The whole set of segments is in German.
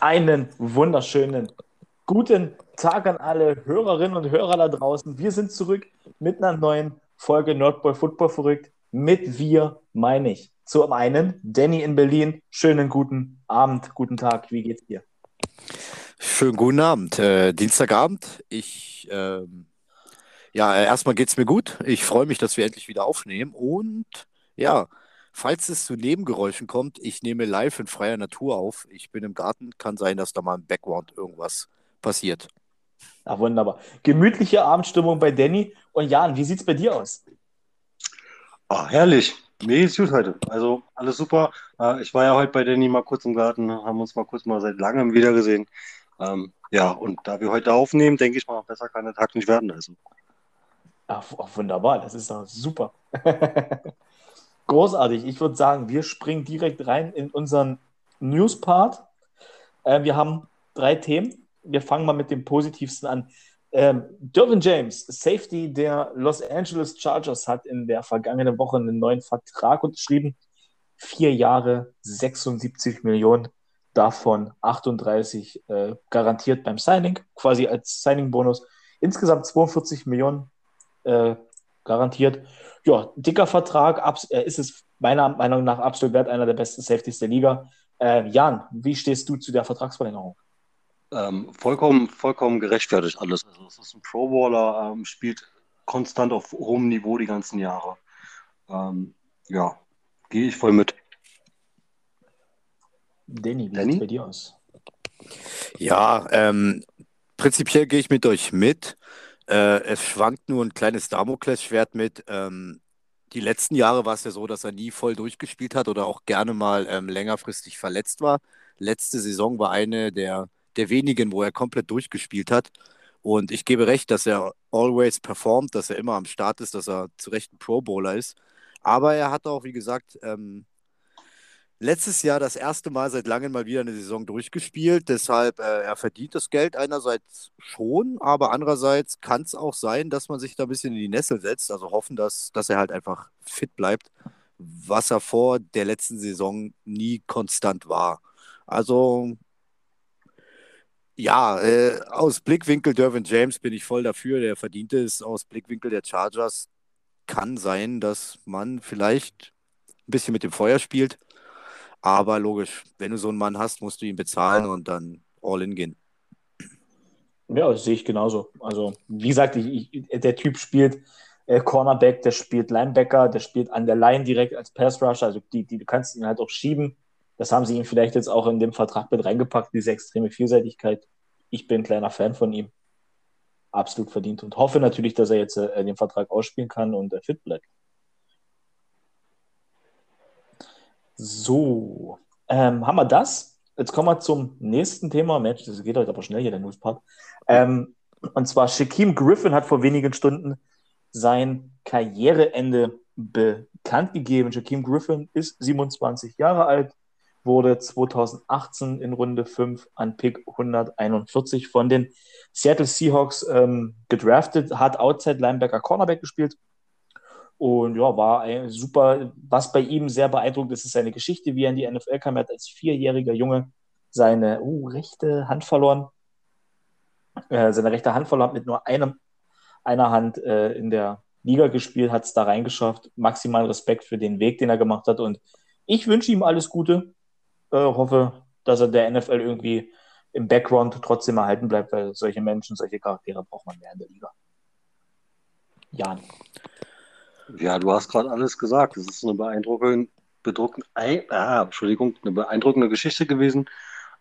Einen wunderschönen guten Tag an alle Hörerinnen und Hörer da draußen. Wir sind zurück mit einer neuen Folge Nordboy Football verrückt. Mit wir meine ich. Zum einen Danny in Berlin. Schönen guten Abend, guten Tag. Wie geht's dir? Schönen guten Abend. Äh, Dienstagabend. Ich, ähm, ja, erstmal geht's mir gut. Ich freue mich, dass wir endlich wieder aufnehmen. Und ja, falls es zu Nebengeräuschen kommt, ich nehme live in freier Natur auf. Ich bin im Garten. Kann sein, dass da mal im Background irgendwas passiert. Ah, wunderbar. Gemütliche Abendstimmung bei Danny. Und Jan, wie sieht's bei dir aus? Ah, herrlich. Mir geht's gut heute. Also alles super. Äh, Ich war ja heute bei Danny mal kurz im Garten, haben uns mal kurz mal seit langem wiedergesehen. Ähm, ja, und da wir heute aufnehmen, denke ich mal, besser kann der Tag nicht werden. Also. Ach, wunderbar, das ist doch super. Großartig. Ich würde sagen, wir springen direkt rein in unseren News-Part. Äh, wir haben drei Themen. Wir fangen mal mit dem positivsten an. Ähm, Dervin James, Safety der Los Angeles Chargers, hat in der vergangenen Woche einen neuen Vertrag unterschrieben. Vier Jahre, 76 Millionen, davon 38 äh, garantiert beim Signing, quasi als Signing-Bonus. Insgesamt 42 Millionen äh, garantiert. Ja, dicker Vertrag, äh, ist es meiner Meinung nach absolut wert, einer der besten Safeties der Liga. Äh, Jan, wie stehst du zu der Vertragsverlängerung? Ähm, vollkommen, vollkommen gerechtfertigt alles. Also es ist ein Pro-Baller, ähm, spielt konstant auf hohem Niveau die ganzen Jahre. Ähm, ja, gehe ich voll mit. Danny, wie Danny? sieht es bei dir aus? Ja, ähm, prinzipiell gehe ich mit euch mit. Äh, es schwankt nur ein kleines Damoklesschwert mit. Ähm, die letzten Jahre war es ja so, dass er nie voll durchgespielt hat oder auch gerne mal ähm, längerfristig verletzt war. Letzte Saison war eine der, der wenigen, wo er komplett durchgespielt hat. Und ich gebe recht, dass er always performt, dass er immer am Start ist, dass er zu Recht ein Pro Bowler ist. Aber er hat auch, wie gesagt, ähm, letztes Jahr das erste Mal seit langem mal wieder eine Saison durchgespielt. Deshalb, äh, er verdient das Geld einerseits schon, aber andererseits kann es auch sein, dass man sich da ein bisschen in die Nessel setzt. Also hoffen, dass, dass er halt einfach fit bleibt, was er vor der letzten Saison nie konstant war. Also ja, äh, aus Blickwinkel Dervin James bin ich voll dafür, der verdient es. Aus Blickwinkel der Chargers kann sein, dass man vielleicht ein bisschen mit dem Feuer spielt. Aber logisch, wenn du so einen Mann hast, musst du ihn bezahlen und dann all in gehen. Ja, das sehe ich genauso. Also, wie gesagt, ich, ich, der Typ spielt äh, Cornerback, der spielt Linebacker, der spielt an der Line direkt als Pass Rusher. Also, die, die, du kannst ihn halt auch schieben. Das haben sie ihm vielleicht jetzt auch in dem Vertrag mit reingepackt, diese extreme Vielseitigkeit. Ich bin ein kleiner Fan von ihm. Absolut verdient und hoffe natürlich, dass er jetzt äh, den Vertrag ausspielen kann und äh, fit bleibt. So, ähm, haben wir das? Jetzt kommen wir zum nächsten Thema. Mensch, das geht heute aber schnell hier, der Newspart. Ähm, und zwar Shaquem Griffin hat vor wenigen Stunden sein Karriereende bekannt gegeben. Shaquem Griffin ist 27 Jahre alt, wurde 2018 in Runde 5 an Pick 141 von den Seattle Seahawks ähm, gedraftet, hat Outside Linebacker Cornerback gespielt und ja, war super, was bei ihm sehr beeindruckt ist, ist seine Geschichte, wie er in die NFL kam. Er hat als vierjähriger Junge seine uh, rechte Hand verloren. Äh, seine rechte Hand verloren, hat mit nur einem, einer Hand äh, in der Liga gespielt, hat es da reingeschafft. Maximalen Respekt für den Weg, den er gemacht hat. Und ich wünsche ihm alles Gute. Äh, hoffe, dass er der NFL irgendwie im Background trotzdem erhalten bleibt, weil solche Menschen, solche Charaktere braucht man mehr in der Liga. Jan. Ja, du hast gerade alles gesagt. Es ist eine beeindruckende, bedruckende, ah, Entschuldigung, eine beeindruckende Geschichte gewesen.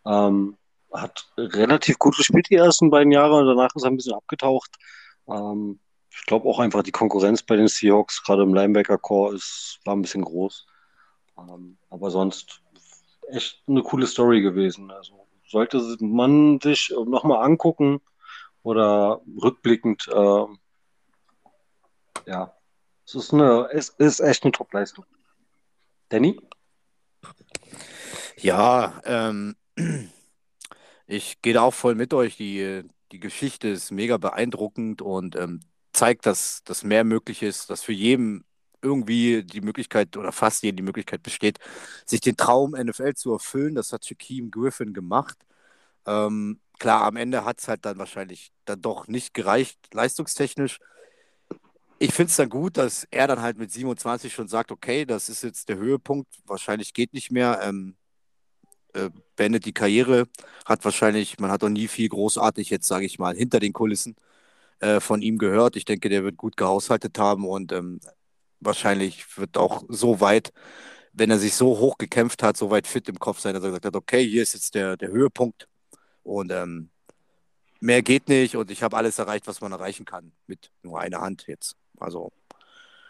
Ähm, hat relativ gut gespielt die ersten beiden Jahre und danach ist er ein bisschen abgetaucht. Ähm, ich glaube auch einfach die Konkurrenz bei den Seahawks, gerade im Linebacker-Core, war ein bisschen groß. Ähm, aber sonst echt eine coole Story gewesen. Also sollte man sich nochmal angucken oder rückblickend, äh, ja, es ist, eine, es ist echt eine Top-Leistung. Danny? Ja, ähm, ich gehe da auch voll mit euch. Die, die Geschichte ist mega beeindruckend und ähm, zeigt, dass, dass mehr möglich ist, dass für jeden irgendwie die Möglichkeit oder fast jeden die Möglichkeit besteht, sich den Traum NFL zu erfüllen. Das hat Shaquem Griffin gemacht. Ähm, klar, am Ende hat es halt dann wahrscheinlich dann doch nicht gereicht, leistungstechnisch. Ich finde es dann gut, dass er dann halt mit 27 schon sagt, okay, das ist jetzt der Höhepunkt, wahrscheinlich geht nicht mehr. Ähm, äh, beendet die Karriere, hat wahrscheinlich, man hat auch nie viel großartig jetzt, sage ich mal, hinter den Kulissen äh, von ihm gehört. Ich denke, der wird gut gehaushaltet haben und ähm, wahrscheinlich wird auch so weit, wenn er sich so hoch gekämpft hat, so weit fit im Kopf sein, dass er gesagt hat, okay, hier ist jetzt der, der Höhepunkt und ähm, mehr geht nicht und ich habe alles erreicht, was man erreichen kann mit nur einer Hand jetzt. Also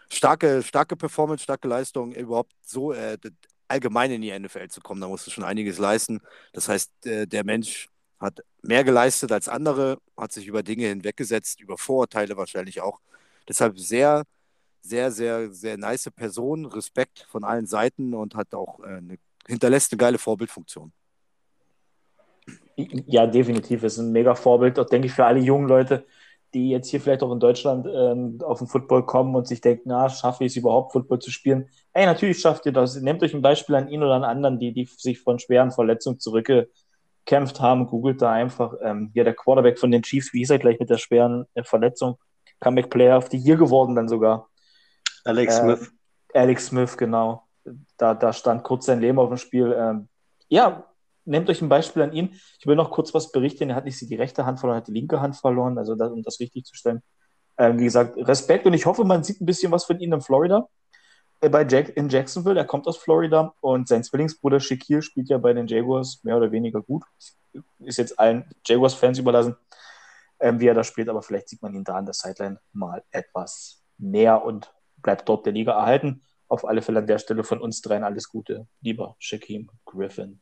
starke, starke Performance, starke Leistung, überhaupt so äh, allgemein in die NFL zu kommen. Da musst du schon einiges leisten. Das heißt, äh, der Mensch hat mehr geleistet als andere, hat sich über Dinge hinweggesetzt, über Vorurteile wahrscheinlich auch. Deshalb sehr, sehr, sehr, sehr nice Person, Respekt von allen Seiten und hat auch äh, eine, hinterlässt eine geile Vorbildfunktion. Ja, definitiv. Ist ein mega Vorbild, auch denke ich, für alle jungen Leute, die jetzt hier vielleicht auch in Deutschland ähm, auf den Football kommen und sich denken, na, schaffe ich es überhaupt, Football zu spielen? Ey, natürlich schafft ihr das. Nehmt euch ein Beispiel an ihn oder an anderen, die, die sich von schweren Verletzungen zurückgekämpft haben. Googelt da einfach. Ähm, hier der Quarterback von den Chiefs, wie hieß er gleich mit der schweren äh, Verletzung? Comeback Player of the Year geworden dann sogar. Alex äh, Smith. Alex Smith, genau. Da, da stand kurz sein Leben auf dem Spiel. Ähm, ja, nehmt euch ein Beispiel an ihn. Ich will noch kurz was berichten. Er hat nicht die rechte Hand verloren, er hat die linke Hand verloren, also das, um das richtig zu stellen. Ähm, wie gesagt, Respekt und ich hoffe, man sieht ein bisschen was von ihm in Florida. Äh, bei Jack, in Jacksonville, er kommt aus Florida und sein Zwillingsbruder Shaquille spielt ja bei den Jaguars mehr oder weniger gut. Ist jetzt allen Jaguars-Fans überlassen, ähm, wie er da spielt, aber vielleicht sieht man ihn da an der Sideline mal etwas näher und bleibt dort der Liga erhalten. Auf alle Fälle an der Stelle von uns dreien alles Gute, lieber Shaquem Griffin.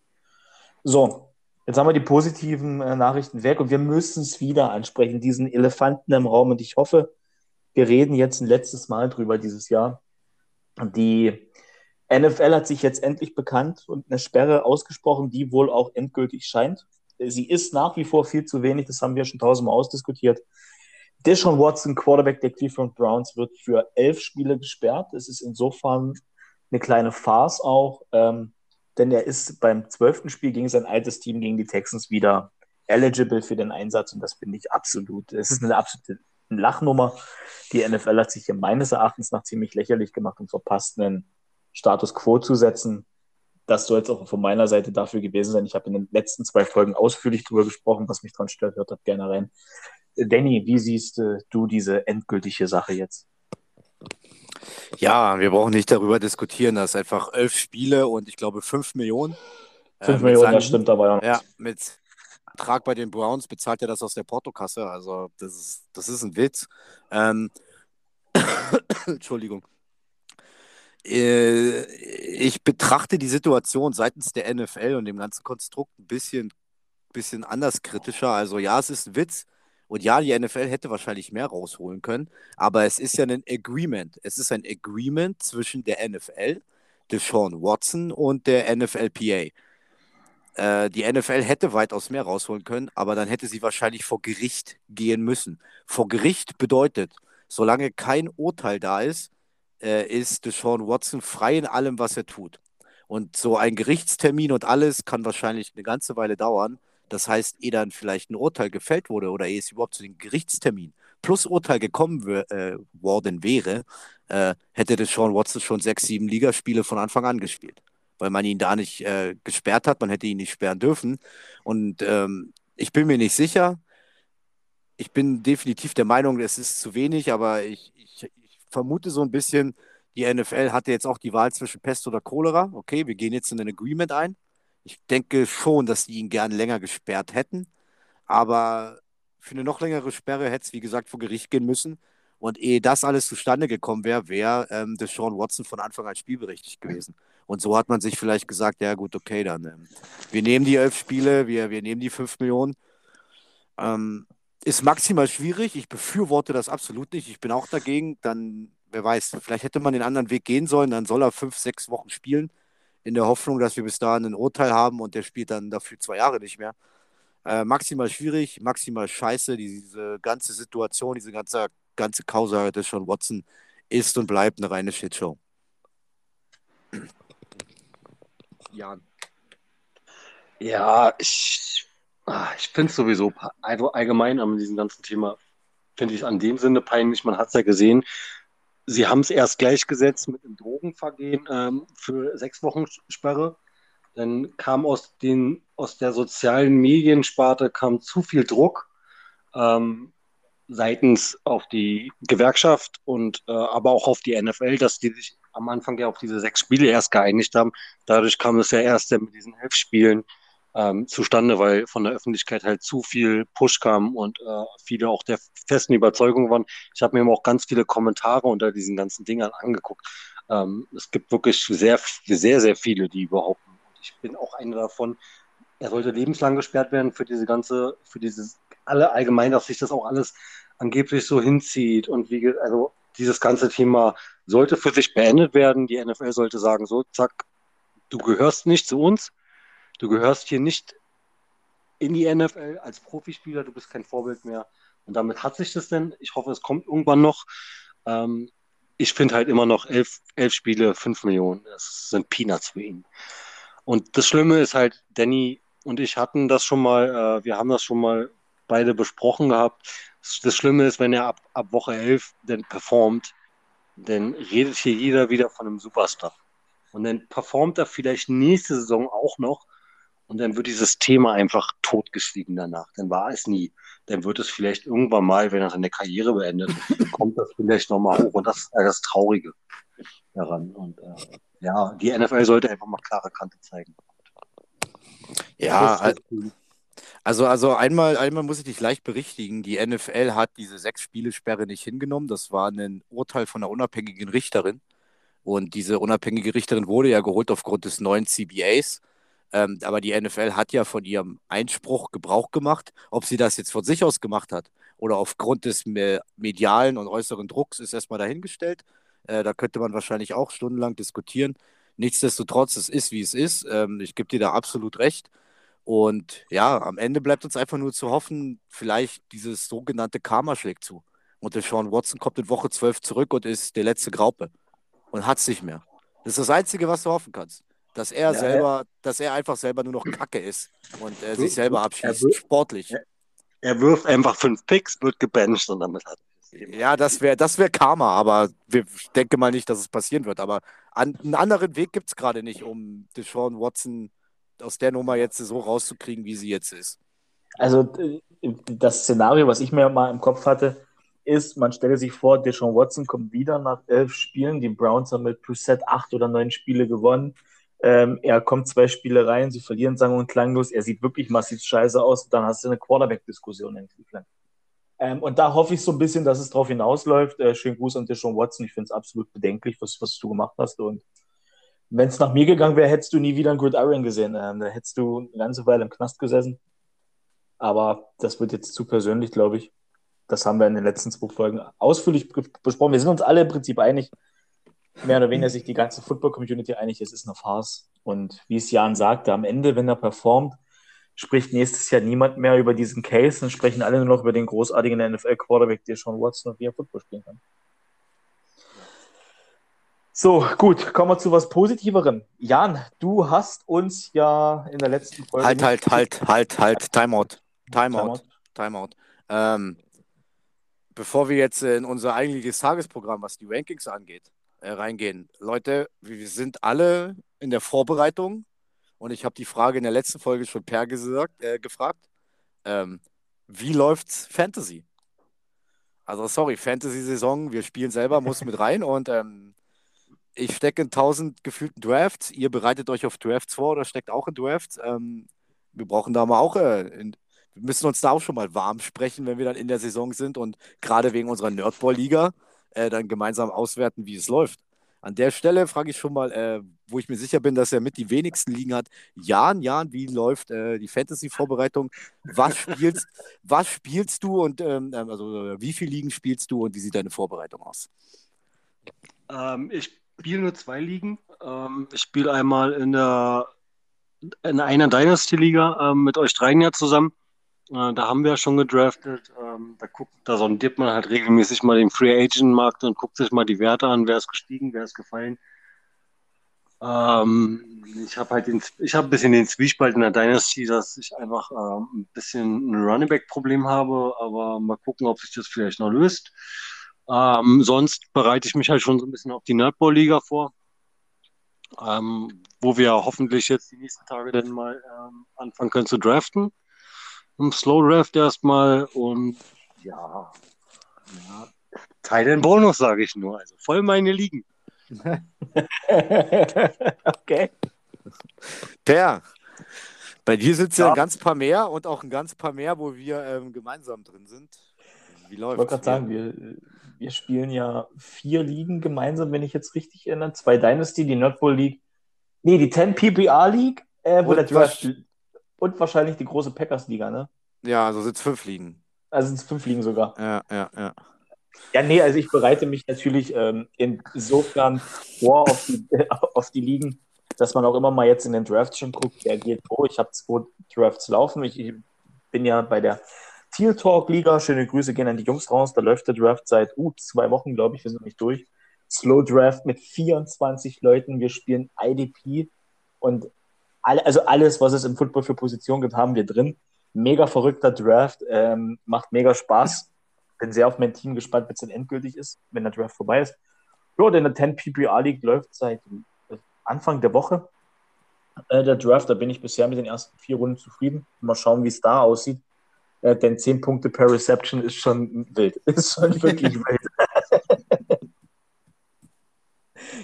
So, jetzt haben wir die positiven äh, Nachrichten weg und wir müssen es wieder ansprechen, diesen Elefanten im Raum. Und ich hoffe, wir reden jetzt ein letztes Mal drüber dieses Jahr. Die NFL hat sich jetzt endlich bekannt und eine Sperre ausgesprochen, die wohl auch endgültig scheint. Sie ist nach wie vor viel zu wenig, das haben wir schon tausendmal ausdiskutiert. Deshaun Watson, Quarterback der Cleveland Browns, wird für elf Spiele gesperrt. Es ist insofern eine kleine Farce auch. Ähm, denn er ist beim zwölften Spiel gegen sein altes Team, gegen die Texans, wieder eligible für den Einsatz und das finde ich absolut, es ist eine absolute Lachnummer. Die NFL hat sich hier meines Erachtens nach ziemlich lächerlich gemacht und verpasst, einen Status quo zu setzen. Das soll jetzt auch von meiner Seite dafür gewesen sein. Ich habe in den letzten zwei Folgen ausführlich darüber gesprochen, was mich daran stört. Hört das gerne rein. Danny, wie siehst du diese endgültige Sache jetzt? Ja, wir brauchen nicht darüber diskutieren, dass einfach elf Spiele und ich glaube fünf Millionen. Fünf äh, Millionen, seinem, das stimmt aber ja. Ja, mit Vertrag bei den Browns bezahlt er das aus der Portokasse. Also das ist, das ist ein Witz. Ähm, Entschuldigung. Äh, ich betrachte die Situation seitens der NFL und dem ganzen Konstrukt ein bisschen, bisschen anders kritischer. Also ja, es ist ein Witz. Und ja, die NFL hätte wahrscheinlich mehr rausholen können, aber es ist ja ein Agreement. Es ist ein Agreement zwischen der NFL, Deshaun Watson und der NFLPA. Äh, die NFL hätte weitaus mehr rausholen können, aber dann hätte sie wahrscheinlich vor Gericht gehen müssen. Vor Gericht bedeutet, solange kein Urteil da ist, äh, ist Deshaun Watson frei in allem, was er tut. Und so ein Gerichtstermin und alles kann wahrscheinlich eine ganze Weile dauern. Das heißt, ehe dann vielleicht ein Urteil gefällt wurde oder ehe es überhaupt zu dem Gerichtstermin plus Urteil gekommen äh, worden wäre, äh, hätte das Sean Watson schon sechs, sieben Ligaspiele von Anfang an gespielt. Weil man ihn da nicht äh, gesperrt hat, man hätte ihn nicht sperren dürfen. Und ähm, ich bin mir nicht sicher. Ich bin definitiv der Meinung, es ist zu wenig, aber ich, ich, ich vermute so ein bisschen, die NFL hatte jetzt auch die Wahl zwischen Pest oder Cholera. Okay, wir gehen jetzt in ein Agreement ein. Ich denke schon, dass die ihn gern länger gesperrt hätten. Aber für eine noch längere Sperre hätte es, wie gesagt, vor Gericht gehen müssen. Und ehe das alles zustande gekommen wäre, wäre ähm, Sean Watson von Anfang an spielberechtigt gewesen. Und so hat man sich vielleicht gesagt, ja gut, okay, dann ähm, wir nehmen die elf Spiele, wir, wir nehmen die fünf Millionen. Ähm, ist maximal schwierig. Ich befürworte das absolut nicht. Ich bin auch dagegen. Dann, wer weiß, vielleicht hätte man den anderen Weg gehen sollen. Dann soll er fünf, sechs Wochen spielen in der Hoffnung, dass wir bis dahin ein Urteil haben und der spielt dann dafür zwei Jahre nicht mehr. Äh, maximal schwierig, maximal scheiße, diese ganze Situation, diese ganze, ganze Causa des Sean Watson ist und bleibt eine reine Shitshow. Jan. Ja, ich Ah, ich finde es sowieso allgemein an diesem ganzen Thema, finde ich an dem Sinne peinlich. Man hat es ja gesehen. Sie haben es erst gleichgesetzt mit dem Drogenvergehen ähm, für sechs Wochen Sperre. Dann kam aus, den, aus der sozialen Mediensparte kam zu viel Druck ähm, seitens auf die Gewerkschaft und äh, aber auch auf die NFL, dass die sich am Anfang ja auf diese sechs Spiele erst geeinigt haben. Dadurch kam es ja erst mit diesen elf Spielen ähm, zustande, weil von der Öffentlichkeit halt zu viel Push kam und äh, viele auch der festen Überzeugung waren. Ich habe mir auch ganz viele Kommentare unter diesen ganzen Dingern angeguckt. Ähm, es gibt wirklich sehr, sehr, sehr viele, die. Und ich bin auch einer davon. Er sollte lebenslang gesperrt werden für diese ganze, für dieses alle allgemein, dass sich das auch alles angeblich so hinzieht und wie, also dieses ganze Thema sollte für sich beendet werden. Die NFL sollte sagen, so, zack, du gehörst nicht zu uns, du gehörst hier nicht in die NFL als Profispieler, du bist kein Vorbild mehr. Und damit hat sich das denn. Ich hoffe, es kommt irgendwann noch. Ähm, ich finde halt immer noch elf, elf Spiele, fünf Millionen. Das sind Peanuts für ihn. Und das Schlimme ist halt, Danny und ich hatten das schon mal, äh, wir haben das schon mal beide besprochen gehabt. Das Schlimme ist, wenn er ab, ab Woche 11 dann performt, dann redet hier jeder wieder von einem Superstar. Und dann performt er vielleicht nächste Saison auch noch und dann wird dieses Thema einfach totgeschwiegen danach. Dann war es nie. Dann wird es vielleicht irgendwann mal, wenn er seine Karriere beendet, kommt das vielleicht nochmal hoch. Und das ist das Traurige daran. Und äh, ja, die NFL sollte einfach mal klare Kante zeigen. Ja, also, also einmal, einmal muss ich dich leicht berichtigen. Die NFL hat diese sechs Spiele-Sperre nicht hingenommen. Das war ein Urteil von einer unabhängigen Richterin. Und diese unabhängige Richterin wurde ja geholt aufgrund des neuen CBAs. Ähm, aber die NFL hat ja von ihrem Einspruch Gebrauch gemacht. Ob sie das jetzt von sich aus gemacht hat oder aufgrund des medialen und äußeren Drucks, ist erstmal dahingestellt. Äh, da könnte man wahrscheinlich auch stundenlang diskutieren. Nichtsdestotrotz, es ist, wie es ist. Ähm, ich gebe dir da absolut recht. Und ja, am Ende bleibt uns einfach nur zu hoffen, vielleicht dieses sogenannte Karma schlägt zu. Und der Sean Watson kommt in Woche 12 zurück und ist der letzte Graupe und hat es nicht mehr. Das ist das Einzige, was du hoffen kannst. Dass er ja, selber, ja. dass er einfach selber nur noch Kacke ist und äh, sich selber abschießt, wirft, sportlich. Er, er, wirft einfach fünf Picks, wird gebencht und damit hat ja, das wäre das wär Karma, aber ich denke mal nicht, dass es passieren wird. Aber an, einen anderen Weg gibt es gerade nicht, um Deshaun Watson aus der Nummer jetzt so rauszukriegen, wie sie jetzt ist? Also das Szenario, was ich mir mal im Kopf hatte, ist, man stelle sich vor, Deshaun Watson kommt wieder nach elf Spielen. Die Browns haben mit Preset acht oder neun Spiele gewonnen. Ähm, er kommt zwei Spiele rein, sie verlieren sang- und klanglos. Er sieht wirklich massiv scheiße aus. Dann hast du eine Quarterback-Diskussion in Cleveland. Ähm, und da hoffe ich so ein bisschen, dass es darauf hinausläuft. Äh, schönen Gruß an Deshaun Watson. Ich finde es absolut bedenklich, was, was du gemacht hast. Und wenn es nach mir gegangen wäre, hättest du nie wieder einen Gridiron gesehen. Ähm, da hättest du eine ganze Weile im Knast gesessen. Aber das wird jetzt zu persönlich, glaube ich. Das haben wir in den letzten zwei Folgen ausführlich besprochen. Wir sind uns alle im Prinzip einig, mehr oder weniger sich die ganze Football-Community einig, es ist eine Farce. Und wie es Jan sagte, am Ende, wenn er performt, spricht nächstes Jahr niemand mehr über diesen Case, dann sprechen alle nur noch über den großartigen NFL-Quarterback, der schon Watson und wie er Football spielen kann. So, gut, kommen wir zu was Positiverem. Jan, du hast uns ja in der letzten Folge. Halt, halt, halt, halt, halt, Timeout. Timeout. Timeout. Ähm, bevor wir jetzt in unser eigentliches Tagesprogramm, was die Rankings angeht, äh, reingehen. Leute, wir sind alle in der Vorbereitung und ich habe die Frage in der letzten Folge schon per gesagt, äh, gefragt. Ähm, wie läuft's Fantasy? Also sorry, Fantasy-Saison, wir spielen selber, muss mit rein und ähm, ich stecke in tausend gefühlten Drafts. Ihr bereitet euch auf Drafts vor oder steckt auch in Drafts. Ähm, wir brauchen da mal auch, äh, in, wir müssen uns da auch schon mal warm sprechen, wenn wir dann in der Saison sind und gerade wegen unserer Nerdball-Liga äh, dann gemeinsam auswerten, wie es läuft. An der Stelle frage ich schon mal, äh, wo ich mir sicher bin, dass er mit die wenigsten Ligen hat. Jan, Jan, wie läuft äh, die Fantasy-Vorbereitung? Was spielst, was spielst du und ähm, ähm also wie viele Ligen spielst du und wie sieht deine Vorbereitung aus? Ähm, ich spiele nur zwei Ligen. Ähm, ich spiele einmal in der in einer Dynasty-Liga ähm, mit euch dreien ja zusammen. Äh, da haben wir ja schon gedraftet. Ähm, da, guckt, da sondiert man halt regelmäßig mal den Free Agent Markt und guckt sich mal die Werte an, wer ist gestiegen, wer ist gefallen. Ähm, ich habe halt den, ich habe ein bisschen den Zwiespalt in der Dynasty, dass ich einfach ähm, ein bisschen ein Running Back Problem habe, aber mal gucken, ob sich das vielleicht noch löst. Ähm, sonst bereite ich mich halt schon so ein bisschen auf die Nerdball Liga vor, ähm, wo wir hoffentlich jetzt die nächsten Tage dann mal ähm, anfangen können zu draften. Im Slow Draft erstmal und ja, ja Teil den Bonus, sage ich nur. Also voll meine Ligen. okay. Per, bei dir sind es ja. ja. ein ganz paar mehr und auch ein ganz paar mehr, wo wir ähm, gemeinsam drin sind. Wie läuft Ich wollte gerade sagen, wir, wir spielen ja vier Ligen gemeinsam, wenn ich jetzt richtig erinnere. Zwei Dynasty, die Nordpol League. Nee, die 10 PPR League, äh, wo und der Draft. Und wahrscheinlich die große Packers-Liga, ne? Ja, also sind es fünf Ligen. Also sind es fünf Ligen sogar. Ja, ja, ja. Ja, nee, also ich bereite mich natürlich ähm, insofern vor auf die, auf die Ligen, dass man auch immer mal jetzt in den Drafts schon guckt, wer geht wo. Ich habe zwei Drafts laufen. Ich, ich, bin ja bei der Teal Talk Liga. Schöne Grüße gehen an die Jungs raus. Da läuft der Draft seit uh, zwei Wochen, glaube ich. Wir sind nicht durch. Slow Draft mit 24 Leuten. Wir spielen IDP und alle, also alles, was es im Football für Positionen gibt, haben wir drin. Mega verrückter Draft, ähm, macht mega Spaß. Bin sehr auf mein Team gespannt, wenn es dann endgültig ist, wenn der Draft vorbei ist. Ja, denn der 10 PPR League läuft seit Anfang der Woche. Äh, der Draft, da bin ich bisher mit den ersten vier Runden zufrieden. Mal schauen, wie es da aussieht. Äh, denn 10 Punkte per Reception ist schon wild. Ist schon wirklich wild.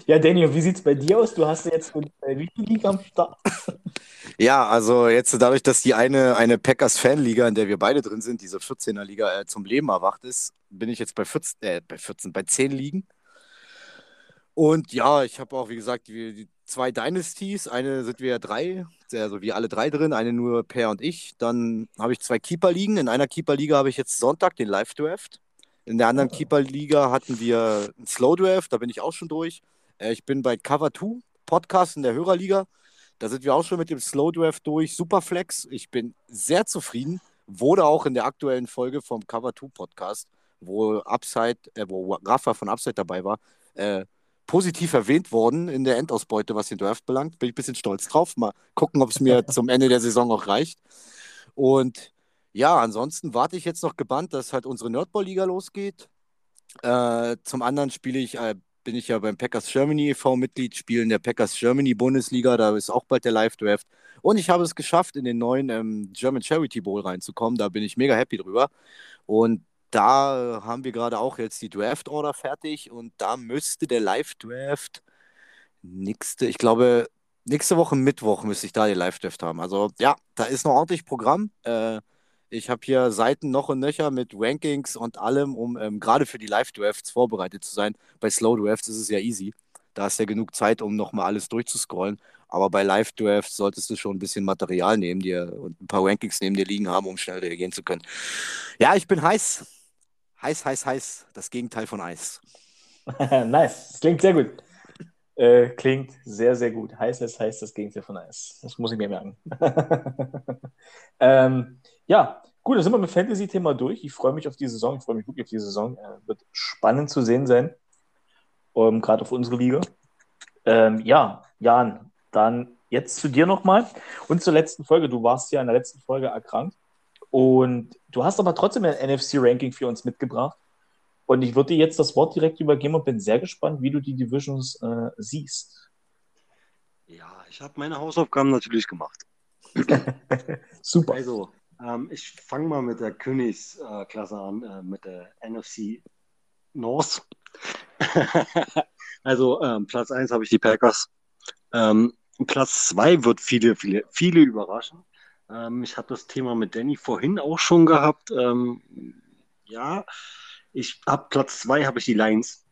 Ja, Daniel, wie sieht es bei dir aus? Du hast jetzt äh, wie viel Liga am Start? Ja, also jetzt dadurch, dass die eine, eine Packers-Fanliga, in der wir beide drin sind, diese 14er-Liga, äh, zum Leben erwacht ist, bin ich jetzt bei 14, äh, bei 14, bei 10 Ligen. Und ja, ich habe auch, wie gesagt, die, die, zwei Dynasties. Eine sind wir drei, also wir alle drei drin, eine nur Per und ich. Dann habe ich zwei Keeper-Ligen. In einer Keeper-Liga habe ich jetzt Sonntag den Live-Draft. In der anderen Keeper-Liga hatten wir einen Slow-Draft, da bin ich auch schon durch. Äh, ich bin bei Cover 2 Podcast in der Hörerliga. Da sind wir auch schon mit dem Slow Draft durch. Superflex. Ich bin sehr zufrieden. Wurde auch in der aktuellen Folge vom Cover 2 Podcast, wo Upside, äh, wo Rafa von Upside dabei war, äh, positiv erwähnt worden in der Endausbeute, was den Draft belangt. Bin ich ein bisschen stolz drauf. Mal gucken, ob es mir zum Ende der Saison auch reicht. Und ja, ansonsten warte ich jetzt noch gebannt, dass halt unsere Nerdball-Liga losgeht. Äh, zum anderen spiele ich, äh, bin ich ja beim Packers Germany e.V. Mitglied, spiele in der Packers Germany Bundesliga, da ist auch bald der Live-Draft. Und ich habe es geschafft, in den neuen ähm, German Charity Bowl reinzukommen. Da bin ich mega happy drüber. Und da haben wir gerade auch jetzt die Draft-Order fertig und da müsste der Live-Draft nächste, ich glaube, nächste Woche Mittwoch müsste ich da die Live-Draft haben. Also ja, da ist noch ordentlich Programm. Äh, ich habe hier Seiten noch und nöcher mit Rankings und allem, um ähm, gerade für die Live-Drafts vorbereitet zu sein. Bei Slow-Drafts ist es ja easy. Da du ja genug Zeit, um nochmal alles durchzuscrollen. Aber bei Live-Drafts solltest du schon ein bisschen Material neben dir und ein paar Rankings neben dir liegen haben, um schnell reagieren zu können. Ja, ich bin heiß. Heiß, heiß, heiß. Das Gegenteil von Eis. nice. Das klingt sehr gut. Äh, klingt sehr, sehr gut. Heiß, heiß, heiß. Das Gegenteil von Eis. Das muss ich mir merken. ähm, ja, gut. Dann sind wir mit Fantasy-Thema durch. Ich freue mich auf die Saison. Ich freue mich wirklich auf die Saison. Äh, wird spannend zu sehen sein. Um, ähm, Gerade auf unsere Liga. Ähm, ja, Jan, dann jetzt zu dir nochmal und zur letzten Folge. Du warst ja in der letzten Folge erkrankt. Und du hast aber trotzdem ein NFC-Ranking für uns mitgebracht. Und ich würde dir jetzt das Wort direkt übergeben und bin sehr gespannt, wie du die Divisions äh, siehst. Ja, ich habe meine Hausaufgaben natürlich gemacht. Super. Also, ähm, ich fange mal mit der Königsklasse an, äh, mit der NFC North. also, ähm, Platz 1 habe ich die Packers. Ähm, Platz 2 wird viele, viele, viele überraschen. Ähm, ich habe das Thema mit Danny vorhin auch schon gehabt. Ähm, ja, ich habe Platz zwei habe ich die Lions.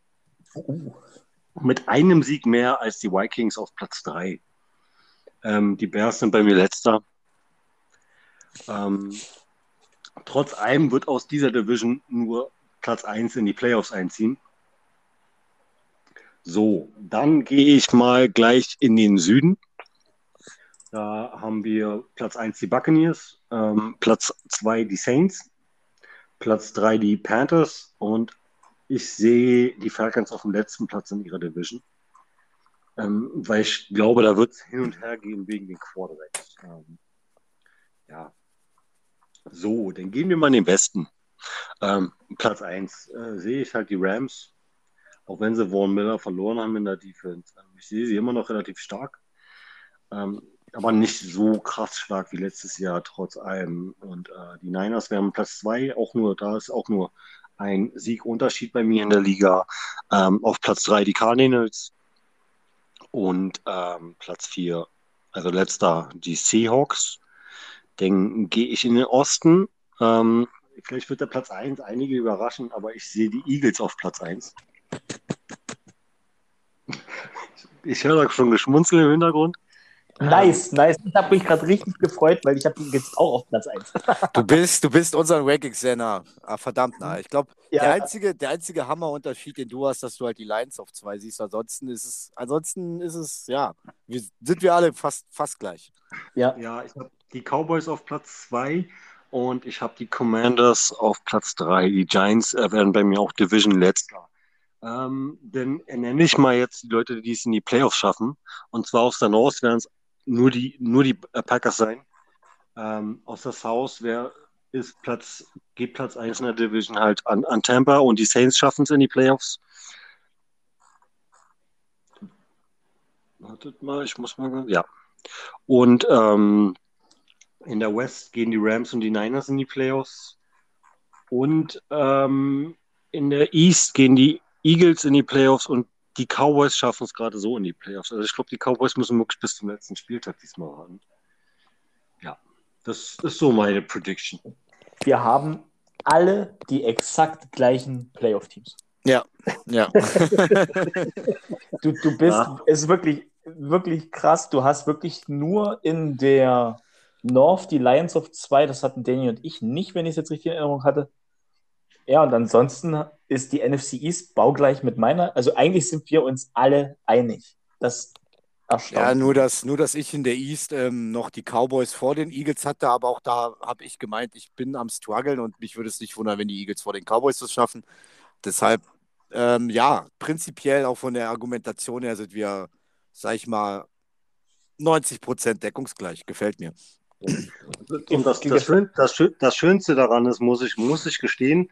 Mit einem Sieg mehr als die Vikings auf Platz drei. Ähm, die Bears sind bei mir letzter. Ähm, trotz allem wird aus dieser Division nur Platz 1 in die Playoffs einziehen. So, dann gehe ich mal gleich in den Süden. Da haben wir Platz 1 die Buccaneers, ähm, Platz 2 die Saints, Platz 3 die Panthers und ich sehe die Falcons auf dem letzten Platz in ihrer Division. ähm, weil ich glaube, da wird es hin und her gehen wegen den Quarterbacks. Ähm, ja. So, dann gehen wir mal in den Westen. Ähm, Platz 1 äh, sehe ich halt die Rams, auch wenn sie Vaughn Miller verloren haben in der Defense. Ähm, ich sehe sie immer noch relativ stark, ähm, aber nicht so krass stark wie letztes Jahr, trotz allem. Und äh, die Niners wären Platz 2, auch nur, da ist auch nur ein Siegunterschied bei mir in der Liga. Ähm, auf Platz 3 die Cardinals und ähm, Platz 4, also letzter, die Seahawks. Dann gehe ich in den Osten. Ähm, vielleicht wird der Platz 1 einige überraschen, aber ich sehe die Eagles auf Platz 1. Ich höre da schon Geschmunzel im Hintergrund. Nice, nice. Ich habe mich gerade richtig gefreut, weil ich habe ihn jetzt auch auf Platz 1. Du bist, du bist unseren Rankings sehr nah. Ah, verdammt nah. Ich glaube, ja. der, einzige, der einzige Hammerunterschied, den du hast, dass du halt die Lions auf 2 siehst. Ansonsten ist es, ansonsten ist es, ja, wir, sind wir alle fast, fast gleich. Ja, ja ich habe die Cowboys auf Platz 2 und ich habe die Commanders auf Platz 3. Die Giants äh, werden bei mir auch Division letzter. Ähm, denn nenne ich mal jetzt die Leute, die es in die Playoffs schaffen. Und zwar aus der North werden es nur die, nur die äh, Packers sein. Ähm, aus der South wär, ist Platz, geht Platz 1 in der Division halt an, an Tampa und die Saints schaffen es in die Playoffs. Wartet mal, ich muss mal. Ja. Und ähm, in der West gehen die Rams und die Niners in die Playoffs. Und ähm, in der East gehen die Eagles in die Playoffs und die Cowboys schaffen es gerade so in die Playoffs. Also ich glaube, die Cowboys müssen wirklich bis zum letzten Spieltag diesmal warten. Ja, das ist so meine Prediction. Wir haben alle die exakt gleichen Playoff-Teams. Ja, ja. du, du bist, ja. es ist wirklich, wirklich krass. Du hast wirklich nur in der North die Lions of 2, das hatten Danny und ich nicht, wenn ich es jetzt richtig in Erinnerung hatte. Ja, und ansonsten ist die NFC East baugleich mit meiner. Also eigentlich sind wir uns alle einig. Das ja, nur dass, nur dass ich in der East ähm, noch die Cowboys vor den Eagles hatte, aber auch da habe ich gemeint, ich bin am struggeln und mich würde es nicht wundern, wenn die Eagles vor den Cowboys das schaffen. Deshalb, ähm, ja, prinzipiell auch von der Argumentation her sind wir, sag ich mal, 90 Prozent deckungsgleich. Gefällt mir. Und das, das, das, das, Schönste daran ist, muss ich, muss ich gestehen,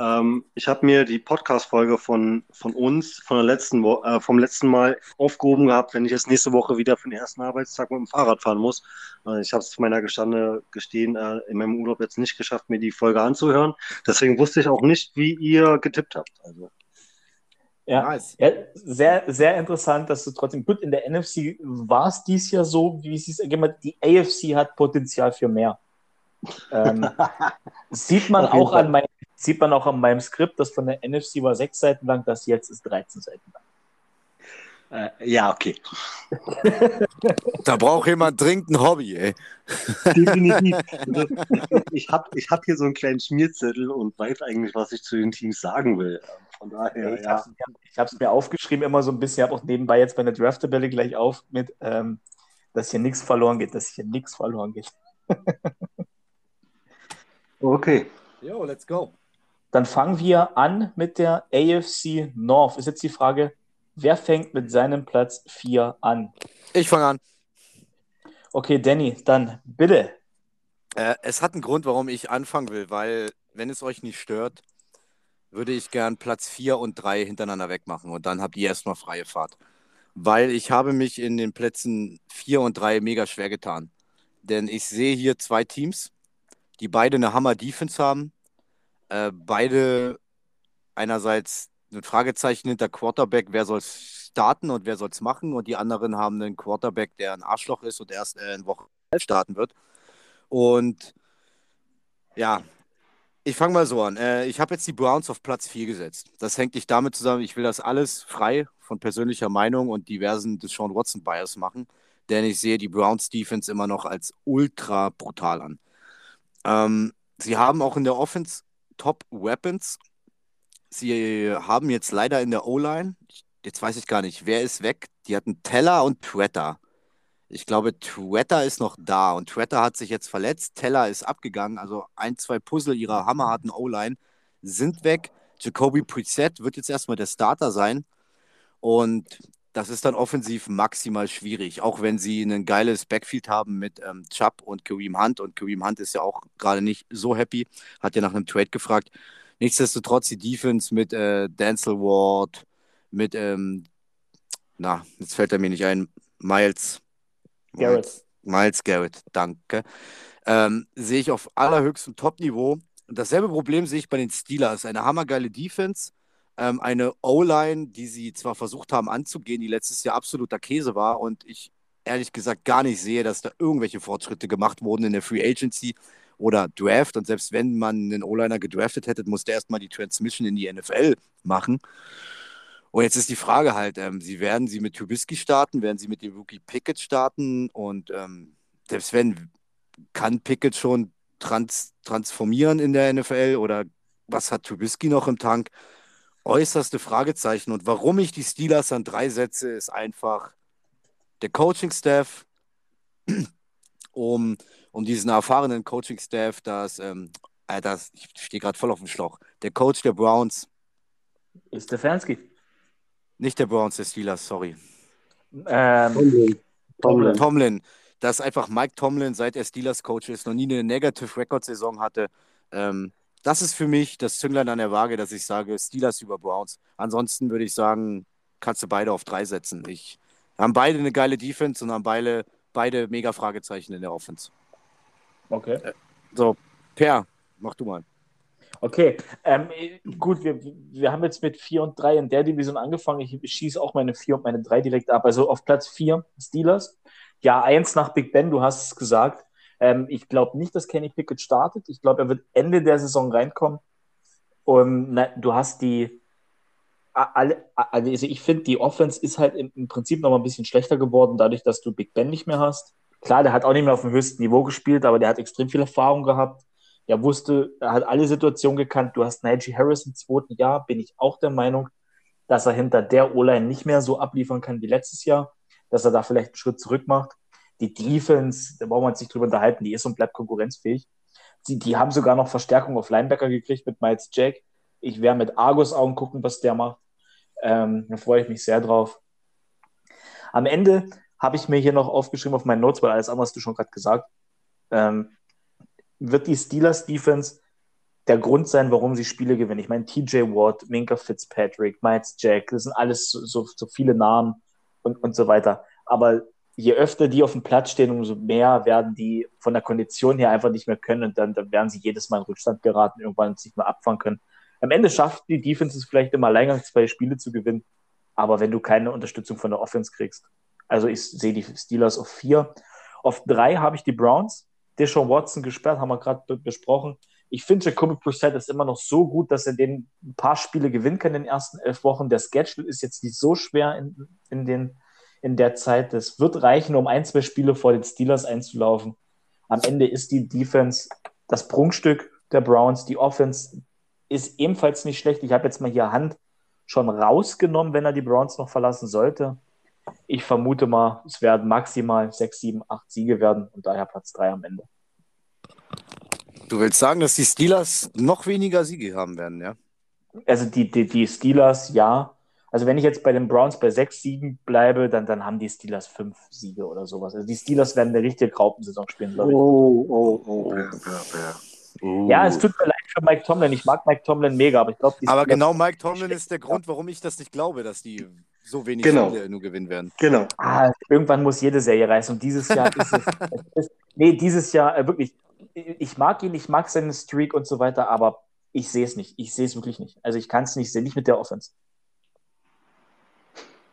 ähm, ich habe mir die Podcast-Folge von, von uns von der letzten äh, vom letzten Mal aufgehoben gehabt, wenn ich jetzt nächste Woche wieder für den ersten Arbeitstag mit dem Fahrrad fahren muss. Äh, ich habe es zu meiner Gestande gestehen, äh, in meinem Urlaub jetzt nicht geschafft, mir die Folge anzuhören. Deswegen wusste ich auch nicht, wie ihr getippt habt. Also. Ja, nice. ja, sehr, sehr interessant, dass du trotzdem gut in der NFC war es dies Jahr so, wie es ist, die AFC hat Potenzial für mehr. ähm, sieht man auch an mein, sieht man auch an meinem Skript, das von der NFC war sechs Seiten lang, das jetzt ist 13 Seiten lang. Äh, ja, okay. da braucht jemand dringend ein Hobby, ey. Definitiv. Also, ich habe ich hab hier so einen kleinen Schmierzettel und weiß eigentlich, was ich zu den Teams sagen will. Von daher, ich ja. habe es mir aufgeschrieben, immer so ein bisschen. Ich habe auch nebenbei jetzt bei der Draft-Tabelle gleich auf mit, ähm, dass hier nichts verloren geht, dass hier nichts verloren geht. okay. Jo, let's go. Dann fangen wir an mit der AFC North. Ist jetzt die Frage, wer fängt mit seinem Platz 4 an? Ich fange an. Okay, Danny, dann bitte. Äh, es hat einen Grund, warum ich anfangen will, weil, wenn es euch nicht stört, würde ich gern Platz 4 und 3 hintereinander wegmachen und dann habt ihr erstmal freie Fahrt. Weil ich habe mich in den Plätzen 4 und 3 mega schwer getan. Denn ich sehe hier zwei Teams, die beide eine Hammer-Defense haben, äh, beide einerseits ein Fragezeichen hinter Quarterback, wer soll es starten und wer soll es machen und die anderen haben einen Quarterback, der ein Arschloch ist und erst äh, in Woche 11 starten wird. Und ja, ich fange mal so an. Äh, ich habe jetzt die Browns auf Platz 4 gesetzt. Das hängt nicht damit zusammen, ich will das alles frei von persönlicher Meinung und diversen Deshaun Watson Bias machen, denn ich sehe die Browns Defense immer noch als ultra brutal an. Ähm, sie haben auch in der Offense Top-Weapons. Sie haben jetzt leider in der O-Line, jetzt weiß ich gar nicht, wer ist weg? Die hatten Teller und Twitter. Ich glaube, Twitter ist noch da und Twitter hat sich jetzt verletzt. Teller ist abgegangen. Also ein, zwei Puzzle ihrer hammerharten O-Line sind weg. Jacoby Preset wird jetzt erstmal der Starter sein. Und das ist dann offensiv maximal schwierig, auch wenn sie ein geiles Backfield haben mit ähm, Chubb und Kareem Hunt. Und Kareem Hunt ist ja auch gerade nicht so happy, hat ja nach einem Trade gefragt. Nichtsdestotrotz die Defense mit äh, Denzel Ward, mit, ähm, na, jetzt fällt er mir nicht ein, Miles. Garrett. Miles, Garrett, danke. Ähm, sehe ich auf allerhöchstem Top-Niveau. Und dasselbe Problem sehe ich bei den Steelers. Eine hammergeile Defense, ähm, eine O-Line, die sie zwar versucht haben anzugehen, die letztes Jahr absoluter Käse war und ich ehrlich gesagt gar nicht sehe, dass da irgendwelche Fortschritte gemacht wurden in der Free Agency oder Draft. Und selbst wenn man einen O-Liner gedraftet hätte, musste erstmal die Transmission in die NFL machen. Und jetzt ist die Frage halt, ähm, sie werden sie mit Trubisky starten, werden sie mit dem Rookie Pickett starten und ähm, selbst wenn, kann Pickett schon trans transformieren in der NFL oder was hat Trubisky noch im Tank? Äußerste Fragezeichen. Und warum ich die Steelers an drei setze, ist einfach der Coaching-Staff, um, um diesen erfahrenen Coaching-Staff, das, ähm, äh, das, ich stehe gerade voll auf dem Schlauch, der Coach der Browns. Stefanski. Nicht der Browns, der Steelers, sorry. Ähm, Tomlin. Tomlin. Tomlin, dass einfach Mike Tomlin, seit er Steelers-Coach ist, noch nie eine Negative-Record-Saison hatte. Ähm, das ist für mich das Zünglein an der Waage, dass ich sage, Steelers über Browns. Ansonsten würde ich sagen, kannst du beide auf drei setzen. Ich haben beide eine geile Defense und haben beide, beide mega Fragezeichen in der Offense. okay. So, Per, mach du mal. Okay, ähm, gut, wir, wir haben jetzt mit 4 und 3 in der Division angefangen. Ich schieße auch meine 4 und meine 3 direkt ab. Also auf Platz 4 Steelers. Ja, 1 nach Big Ben, du hast es gesagt. Ähm, ich glaube nicht, dass Kenny Pickett startet. Ich glaube, er wird Ende der Saison reinkommen. Und na, du hast die, alle, also ich finde, die Offense ist halt im, im Prinzip noch mal ein bisschen schlechter geworden, dadurch, dass du Big Ben nicht mehr hast. Klar, der hat auch nicht mehr auf dem höchsten Niveau gespielt, aber der hat extrem viel Erfahrung gehabt. Er wusste, er hat alle Situationen gekannt. Du hast Najee Harris im zweiten Jahr, bin ich auch der Meinung, dass er hinter der O-Line nicht mehr so abliefern kann wie letztes Jahr, dass er da vielleicht einen Schritt zurück macht. Die Defense, da brauchen wir uns nicht drüber unterhalten, die ist und bleibt konkurrenzfähig. Die, die haben sogar noch Verstärkung auf Linebacker gekriegt mit Miles Jack. Ich werde mit Argus Augen gucken, was der macht. Ähm, da freue ich mich sehr drauf. Am Ende habe ich mir hier noch aufgeschrieben auf meinen Notes, weil alles andere hast du schon gerade gesagt. Ähm, wird die Steelers Defense der Grund sein, warum sie Spiele gewinnen. Ich meine, TJ Watt, Minka Fitzpatrick, Miles Jack, das sind alles so, so, so viele Namen und, und so weiter. Aber je öfter die auf dem Platz stehen, umso mehr werden die von der Kondition her einfach nicht mehr können und dann, dann werden sie jedes Mal in Rückstand geraten, irgendwann sich mal abfangen können. Am Ende schafft die Defense es vielleicht immer Alleingang zwei Spiele zu gewinnen, aber wenn du keine Unterstützung von der Offense kriegst. Also ich sehe die Steelers auf vier. Auf drei habe ich die Browns. Deshaun Watson gesperrt, haben wir gerade be besprochen. Ich finde, Jacoby Brissett ist immer noch so gut, dass er den ein paar Spiele gewinnen kann in den ersten elf Wochen. Der Schedule ist jetzt nicht so schwer in, in, den, in der Zeit. Das wird reichen, um ein, zwei Spiele vor den Steelers einzulaufen. Am Ende ist die Defense das Prunkstück der Browns. Die Offense ist ebenfalls nicht schlecht. Ich habe jetzt mal hier Hand schon rausgenommen, wenn er die Browns noch verlassen sollte. Ich vermute mal, es werden maximal sechs, sieben, acht Siege werden und daher Platz drei am Ende. Du willst sagen, dass die Steelers noch weniger Siege haben werden, ja? Also die, die, die Steelers, ja. Also wenn ich jetzt bei den Browns bei sechs Siegen bleibe, dann, dann haben die Steelers fünf Siege oder sowas. Also die Steelers werden eine richtige Graupensaison spielen, glaube ich. Oh, oh, oh, Bär, Bär, Bär. Uh. Ja, es tut mir leid für Mike Tomlin. Ich mag Mike Tomlin mega, aber ich glaube, Aber genau Mike Tomlin ist der Grund, warum ich das nicht glaube, dass die so wenig Genau. Spiele nur gewinnen werden. Genau. Ah, irgendwann muss jede Serie reißen. Und dieses Jahr ist es. ist, nee, dieses Jahr äh, wirklich. Ich mag ihn, ich mag seinen Streak und so weiter, aber ich sehe es nicht. Ich sehe es wirklich nicht. Also ich kann es nicht sehen, nicht mit der Offense.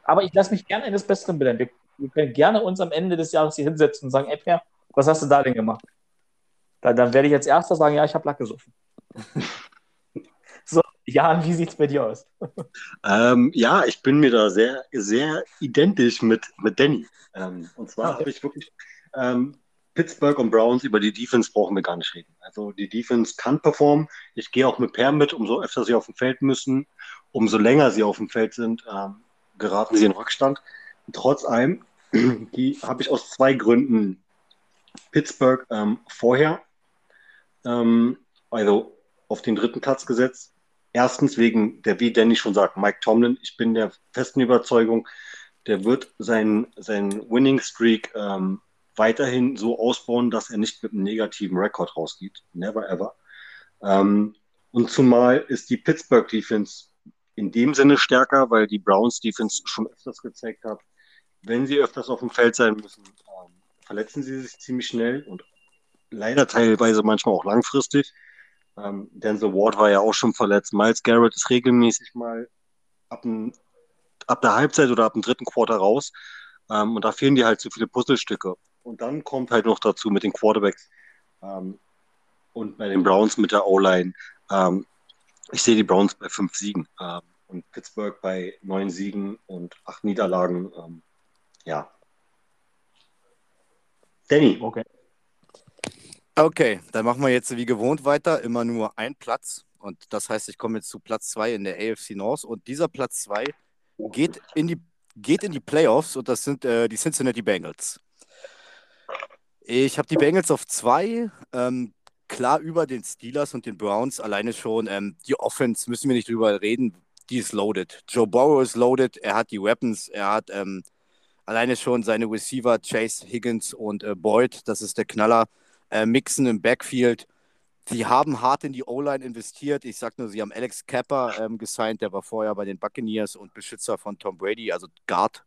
Aber ich lasse mich gerne eines Besseren belehren. Wir, wir können gerne uns am Ende des Jahres hier hinsetzen und sagen, ey, Per, was hast du da denn gemacht? Dann, dann werde ich als erster sagen, ja, ich habe Lack gesoffen. Jan, wie sieht es bei dir aus? Ähm, ja, ich bin mir da sehr, sehr identisch mit, mit Danny. Ähm, und zwar Okay. habe ich wirklich ähm, Pittsburgh und Browns über die Defense brauchen wir gar nicht reden. Also die Defense kann performen. Ich gehe auch mit Per mit, umso öfter sie auf dem Feld müssen, umso länger sie auf dem Feld sind, ähm, geraten sie in Rückstand. Trotz allem, die habe ich aus zwei Gründen Pittsburgh ähm, vorher, ähm, also auf den dritten Platz gesetzt. Erstens wegen der, wie Danny schon sagt, Mike Tomlin. Ich bin der festen Überzeugung, der wird seinen sein Winning Streak ähm, weiterhin so ausbauen, dass er nicht mit einem negativen Rekord rausgeht. Never ever. Ähm, und zumal ist die Pittsburgh Defense in dem Sinne stärker, weil die Browns Defense schon öfters gezeigt hat, wenn sie öfters auf dem Feld sein müssen, ähm, verletzen sie sich ziemlich schnell und leider teilweise manchmal auch langfristig. Ähm, Denzel Ward war ja auch schon verletzt. Miles Garrett ist regelmäßig mal ab, ein, ab der Halbzeit oder ab dem dritten Quarter raus. Ähm, und da fehlen dir halt so viele Puzzlestücke. Und dann kommt halt noch dazu mit den Quarterbacks ähm, und bei den Browns mit der O-Line. Ähm, ich sehe die Browns bei fünf Siegen ähm, und Pittsburgh bei neun Siegen und acht Niederlagen. Ähm, ja. Danny. Okay. Okay, dann machen wir jetzt wie gewohnt weiter. Immer nur ein Platz. Und das heißt, ich komme jetzt zu Platz zwei in der AFC North. Und dieser Platz zwei geht in die, geht in die Playoffs und das sind äh, die Cincinnati Bengals. Ich habe die Bengals auf zwei, ähm, klar über den Steelers und den Browns. Alleine schon ähm, die Offense, müssen wir nicht drüber reden, die ist loaded. Joe Burrow ist loaded, er hat die Weapons, er hat ähm, alleine schon seine Receiver, Chase Higgins und äh, Boyd, das ist der Knaller äh, Mixen im Backfield. Sie haben hart in die O-Line investiert. Ich sage nur, sie haben Alex Kappa ähm, gesigned, der war vorher bei den Buccaneers und Beschützer von Tom Brady, also Guard.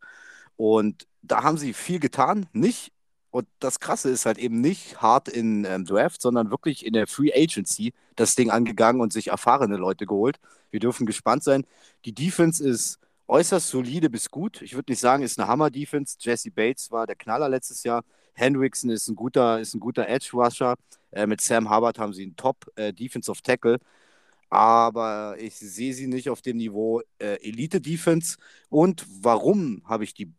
Und da haben sie viel getan. Nicht, und das Krasse ist halt eben nicht hart in ähm, Draft, sondern wirklich in der Free Agency das Ding angegangen und sich erfahrene Leute geholt. Wir dürfen gespannt sein. Die Defense ist äußerst solide bis gut. Ich würde nicht sagen, ist eine Hammer-Defense. Jesse Bates war der Knaller letztes Jahr. Hendrickson ist ein guter, ist ein guter Edge-Rusher. Äh, mit Sam Hubbard haben sie einen Top-Defensive äh, Tackle. Aber ich sehe sie nicht auf dem Niveau äh, Elite-Defense. Und warum habe ich die,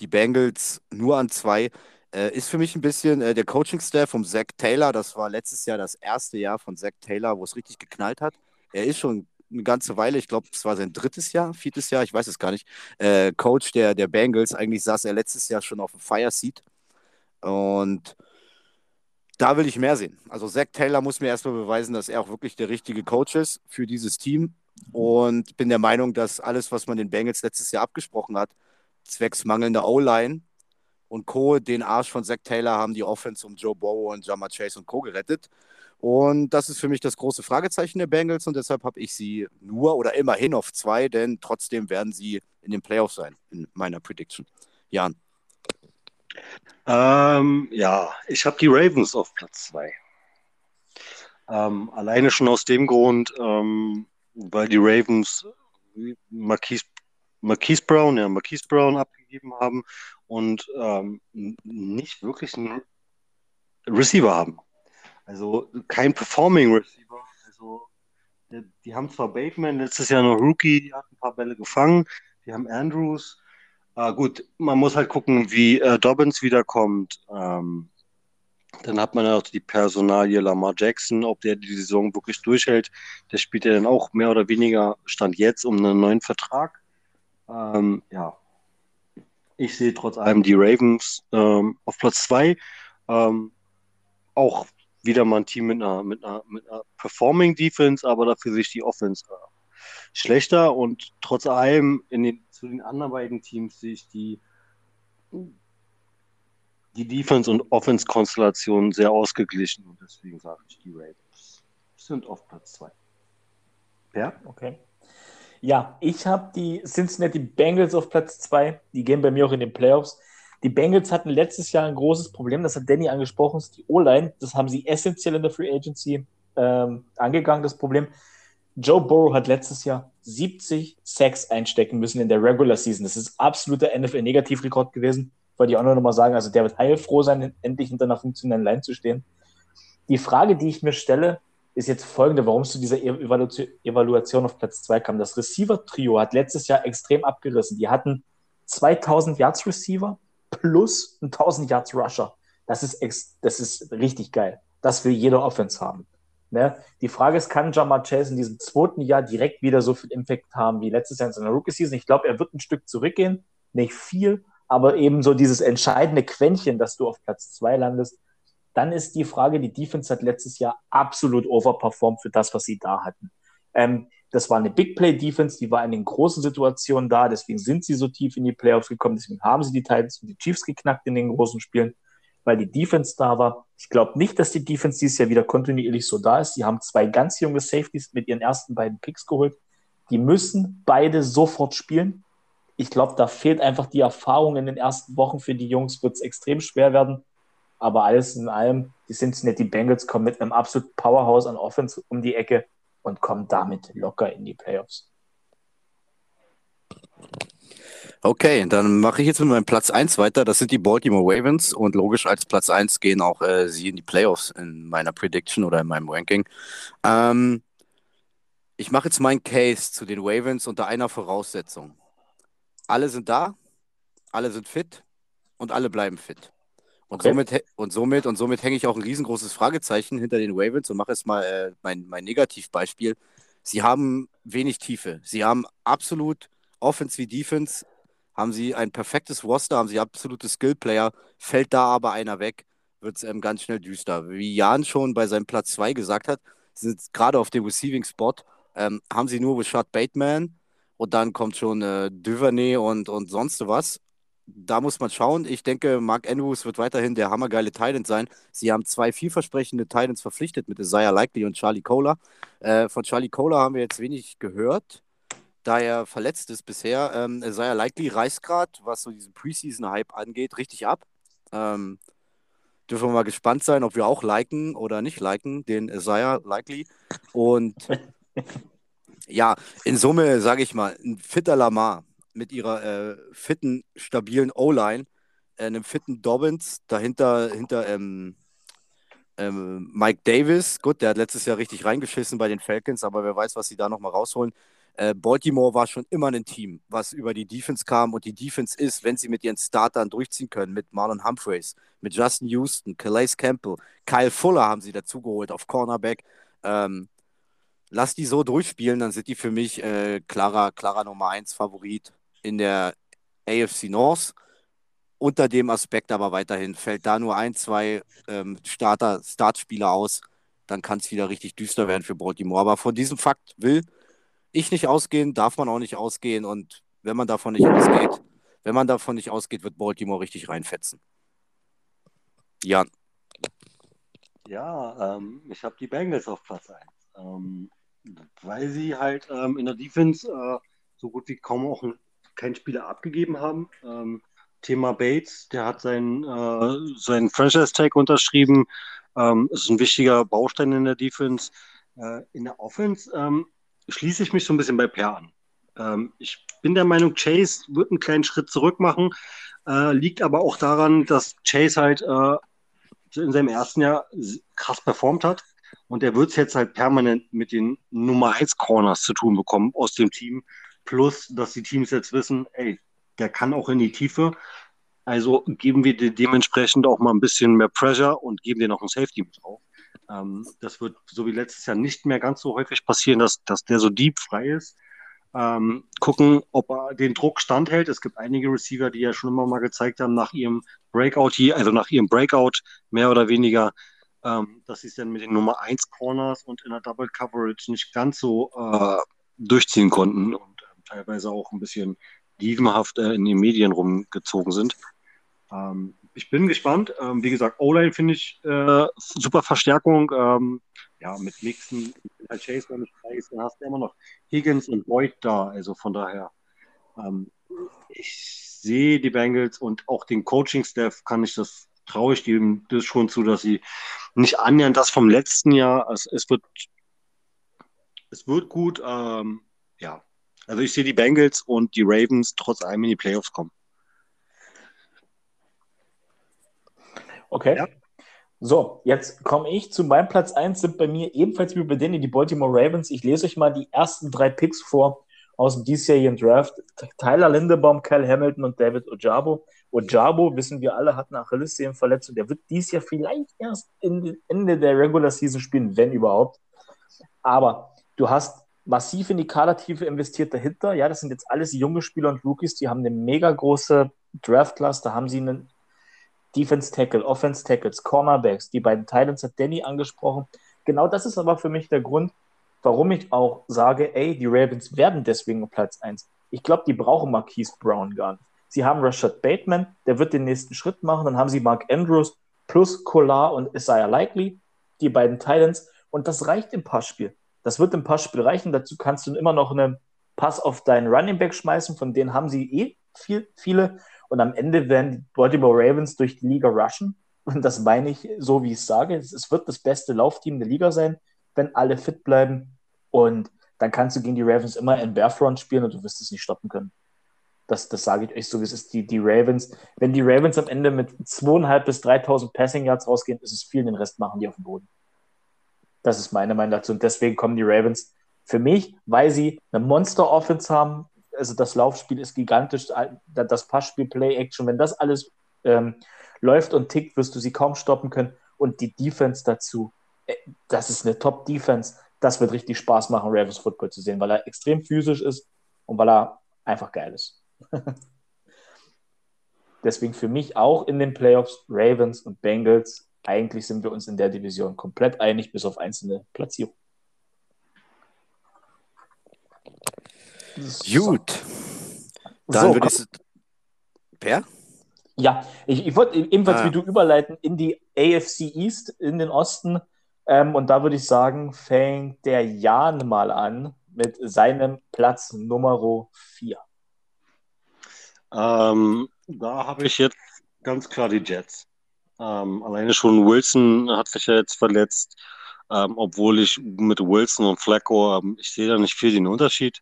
die Bengals nur an zwei? Äh, ist für mich ein bisschen äh, der Coaching-Staff von Zach Taylor. Das war letztes Jahr das erste Jahr von Zach Taylor, wo es richtig geknallt hat. Er ist schon eine ganze Weile, ich glaube, es war sein drittes Jahr, viertes Jahr, ich weiß es gar nicht, äh, Coach der, der Bengals. Eigentlich saß er letztes Jahr schon auf dem Fire Seat und da will ich mehr sehen. Also Zach Taylor muss mir erstmal beweisen, dass er auch wirklich der richtige Coach ist für dieses Team. Und bin der Meinung, dass alles, was man den Bengals letztes Jahr abgesprochen hat, zwecks mangelnder O-Line und Co., den Arsch von Zach Taylor haben die Offense um Joe Burrow und Jama Chase und Co. gerettet. Und das ist für mich das große Fragezeichen der Bengals und deshalb habe ich sie nur oder immerhin auf zwei, denn trotzdem werden sie in den Playoffs sein, in meiner Prediction. Jan. Ähm, ja, ich habe die Ravens auf Platz 2. Ähm, alleine schon aus dem Grund, ähm, weil die Ravens Marquise, Marquise Brown, ja, Marquise Brown abgegeben haben und ähm, nicht wirklich einen Receiver haben. Also kein Performing Receiver. Also die, die haben zwar Bateman letztes Jahr noch Rookie, die hat ein paar Bälle gefangen. Die haben Andrews, äh, gut, man muss halt gucken, wie äh, Dobbins wiederkommt. Ähm, dann hat man ja auch die Personalie Lamar Jackson, ob der die Saison wirklich durchhält. Der spielt ja dann auch mehr oder weniger Stand jetzt um einen neuen Vertrag. Ähm, ja, ich sehe trotz allem die Ravens ähm, auf Platz zwei. Ähm, auch wieder mal ein Team mit einer, mit einer, mit einer Performing Defense, aber dafür sich die Offense äh, schlechter und trotz allem in den, zu den anderen beiden Teams sehe ich die, die Defense- und Offense-Konstellation sehr ausgeglichen und deswegen sage ich, die Ravens sind auf Platz 2. Ja, okay. Ja, ich habe die Cincinnati Bengals auf Platz 2. Die gehen bei mir auch in den Playoffs. Die Bengals hatten letztes Jahr ein großes Problem, das hat Danny angesprochen, ist die O-Line. Das haben sie essentiell in der Free Agency ähm, angegangen, das Problem. Joe Burrow hat letztes Jahr 70 Sacks einstecken müssen in der Regular Season. Das ist absoluter NFL-Negativrekord gewesen. Wollte ich auch noch mal sagen. Also der wird heilfroh sein, endlich hinter einer funktionellen Line zu stehen. Die Frage, die ich mir stelle, ist jetzt folgende, warum es zu dieser Evalu Evaluation auf Platz 2 kam. Das Receiver-Trio hat letztes Jahr extrem abgerissen. Die hatten 2000 Yards Receiver plus 1000 Yards Rusher. Das ist, das ist richtig geil. Das will jeder Offense haben. Ne? Die Frage ist, kann Jamar Chase in diesem zweiten Jahr direkt wieder so viel Impact haben wie letztes Jahr in seiner Rookie-Season? Ich glaube, er wird ein Stück zurückgehen, nicht viel, aber eben so dieses entscheidende Quäntchen, dass du auf Platz zwei landest. Dann ist die Frage, die Defense hat letztes Jahr absolut overperformed für das, was sie da hatten. Ähm, Das war eine Big Play Defense, die war in den großen Situationen da, deswegen sind sie so tief in die Playoffs gekommen, deswegen haben sie die Titans und die Chiefs geknackt in den großen Spielen, weil die Defense da war. Ich glaube nicht, dass die Defense dieses Jahr wieder kontinuierlich so da ist. Sie haben zwei ganz junge Safeties mit ihren ersten beiden Picks geholt. Die müssen beide sofort spielen. Ich glaube, da fehlt einfach die Erfahrung in den ersten Wochen für die Jungs, wird es extrem schwer werden. Aber alles in allem, die Cincinnati Bengals kommen mit einem absoluten Powerhouse an Offense um die Ecke und kommen damit locker in die Playoffs. Okay, dann mache ich jetzt mit meinem Platz 1 weiter. Das sind die Baltimore Ravens und logisch als Platz 1 gehen auch äh, sie in die Playoffs in meiner Prediction oder in meinem Ranking. Ähm, ich mache jetzt meinen Case zu den Ravens unter einer Voraussetzung. Alle sind da, alle sind fit und alle bleiben fit. Und, okay. somit, und somit und somit hänge ich auch ein riesengroßes Fragezeichen hinter den Ravens und mache jetzt mal äh, mein, mein Negativbeispiel. Sie haben wenig Tiefe. Sie haben absolut Offense wie Defense, haben sie ein perfektes Roster, haben sie absolute Skillplayer, fällt da aber einer weg, wird es ähm, ganz schnell düster. Wie Jan schon bei seinem Platz 2 gesagt hat, sind gerade auf dem Receiving Spot, ähm, haben sie nur Rashad Bateman und dann kommt schon äh, Duvernay und, und sonst was da muss man schauen. Ich denke, Mark Andrews wird weiterhin der hammergeile Titan sein. Sie haben zwei vielversprechende Titans verpflichtet mit Isaiah Likely und Charlie Kohler. Äh, von Charlie Kohler haben wir jetzt wenig gehört, da er verletzt ist bisher. Ähm, Isaiah Likely reißt gerade, was so diesen Preseason-Hype angeht, richtig ab. Ähm, dürfen wir mal gespannt sein, ob wir auch liken oder nicht liken, den Isaiah Likely. Und ja, in Summe sage ich mal, ein fitter Lamar mit ihrer äh, fitten, stabilen O-Line, äh, einem fitten Dobbins, dahinter hinter ähm, ähm, Mike Davis, gut, der hat letztes Jahr richtig reingeschissen bei den Falcons, aber wer weiß, was sie da nochmal rausholen. Äh, Baltimore war schon immer ein Team, was über die Defense kam und die Defense ist, wenn sie mit ihren Startern durchziehen können, mit Marlon Humphreys, mit Justin Houston, Calais Campbell, Kyle Fuller haben sie dazugeholt auf Cornerback. Ähm, lass die so durchspielen, dann sind die für mich äh, klarer, klarer Nummer 1 Favorit in der AFC North. Unter dem Aspekt aber weiterhin fällt da nur ein, zwei ähm, Starter, Startspieler aus, dann kann es wieder richtig düster werden für Baltimore. Aber von diesem Fakt will ich nicht ausgehen, darf man auch nicht ausgehen und wenn man davon nicht ausgeht, wenn man davon nicht ausgeht, wird Baltimore richtig reinfetzen. Jan. Ja, ähm, ich habe die Bengals auf Platz 1. Ähm, weil sie halt ähm, in der Defense äh, so gut wie kaum auch ein keinen Spieler abgegeben haben. Ähm, Thema Bates, der hat seinen, äh, seinen Franchise-Tag unterschrieben. Ähm, ist ein wichtiger Baustein in der Defense. Äh, in der Offense ähm, schließe ich mich so ein bisschen bei Per an. Ähm, ich bin der Meinung, Chase wird einen kleinen Schritt zurück machen. Äh, liegt aber auch daran, dass Chase halt äh, in seinem ersten Jahr krass performt hat. Und er wird es jetzt halt permanent mit den Nummer 1 Corners zu tun bekommen aus dem Team. Plus, dass die Teams jetzt wissen, ey, der kann auch in die Tiefe. Also geben wir dementsprechend auch mal ein bisschen mehr Pressure und geben dir noch ein Safety mit drauf. Ähm, das wird so wie letztes Jahr nicht mehr ganz so häufig passieren, dass, dass der so deep frei ist. Ähm, gucken, ob er den Druck standhält. Es gibt einige Receiver, die ja schon immer mal gezeigt haben, nach ihrem Breakout hier, also nach ihrem Breakout mehr oder weniger, ähm, dass sie es dann mit den Nummer 1 Corners und in der Double Coverage nicht ganz so äh, durchziehen konnten. Und teilweise auch ein bisschen dievenhaft äh, in den Medien rumgezogen sind. Ähm, ich bin gespannt. Ähm, wie gesagt, O-Line finde ich äh, super Verstärkung. Ähm, ja, mit Mixen, als Chase nicht frei ist, dann hast du immer noch Higgins und Boyd da. Also von daher, ähm, ich sehe die Bengals und auch den Coaching-Staff kann ich das traue ich dem das schon zu, dass sie nicht annähernd das vom letzten Jahr, also es wird, es wird gut, ähm, ja, also ich sehe die Bengals und die Ravens trotz allem in die Playoffs kommen. Okay. Ja. So, jetzt komme ich zu meinem Platz 1, sind bei mir ebenfalls wie bei denen die Baltimore Ravens. Ich lese euch mal die ersten drei Picks vor aus dem diesjährigen Draft. Tyler Lindebaum, Kyle Hamilton und David Ojabo. Ojabo, wissen wir alle, hat eine Achillessehnenverletzung. Der wird dieses Jahr vielleicht erst Ende der Regular Season spielen, wenn überhaupt. Aber du hast massiv in die Kadertiefe investiert dahinter. Ja, das sind jetzt alles junge Spieler und Rookies, die haben eine mega große Draft-Class. Da haben sie einen Defense Tackle, Offense Tackles, Cornerbacks, die beiden Titans hat Danny angesprochen. Genau das ist aber für mich der Grund, warum ich auch sage, ey, die Ravens werden deswegen Platz 1. Ich glaube, die brauchen Marquise Brown gar nicht. Sie haben Rashad Bateman, der wird den nächsten Schritt machen. Dann haben sie Mark Andrews plus Collar und Isaiah Likely, die beiden Titans. Und das reicht im Passspiel. Das wird im Passspiel reichen. Dazu kannst du immer noch einen Pass auf deinen Running Back schmeißen. Von denen haben sie eh viel, viele. Und am Ende werden die Baltimore Ravens durch die Liga rushen. Und das meine ich so, wie ich es sage. Es wird das beste Laufteam der Liga sein, wenn alle fit bleiben. Und dann kannst du gegen die Ravens immer in Barefront spielen und du wirst es nicht stoppen können. Das, das sage ich euch so, wie es ist. Die, die Ravens, wenn die Ravens am Ende mit 2.500 bis 3.000 Passing Yards rausgehen, ist es viel, den Rest machen die auf dem Boden. Das ist meine Meinung dazu. Und deswegen kommen die Ravens für mich, weil sie eine Monster-Offense haben. Also das Laufspiel ist gigantisch, das Passspiel, Play-Action, wenn das alles ähm, läuft und tickt, wirst du sie kaum stoppen können. Und die Defense dazu, äh, das ist eine Top-Defense. Das wird richtig Spaß machen, Ravens Football zu sehen, weil er extrem physisch ist und weil er einfach geil ist. Deswegen für mich auch in den Playoffs Ravens und Bengals. Eigentlich sind wir uns in der Division komplett einig, bis auf einzelne Platzierungen. Gut. Dann so, würde ich. Per? Ja, ich, ich wollte ebenfalls ah. wie du überleiten in die AFC East, in den Osten. Ähm, und da würde ich sagen, fängt der Jan mal an mit seinem Platz Nummer 4. Ähm, da habe ich jetzt ganz klar die Jets. Ähm, alleine schon Wilson hat sich ja jetzt verletzt, ähm, obwohl ich mit Wilson und Flacco, ähm, ich sehe da nicht viel den Unterschied.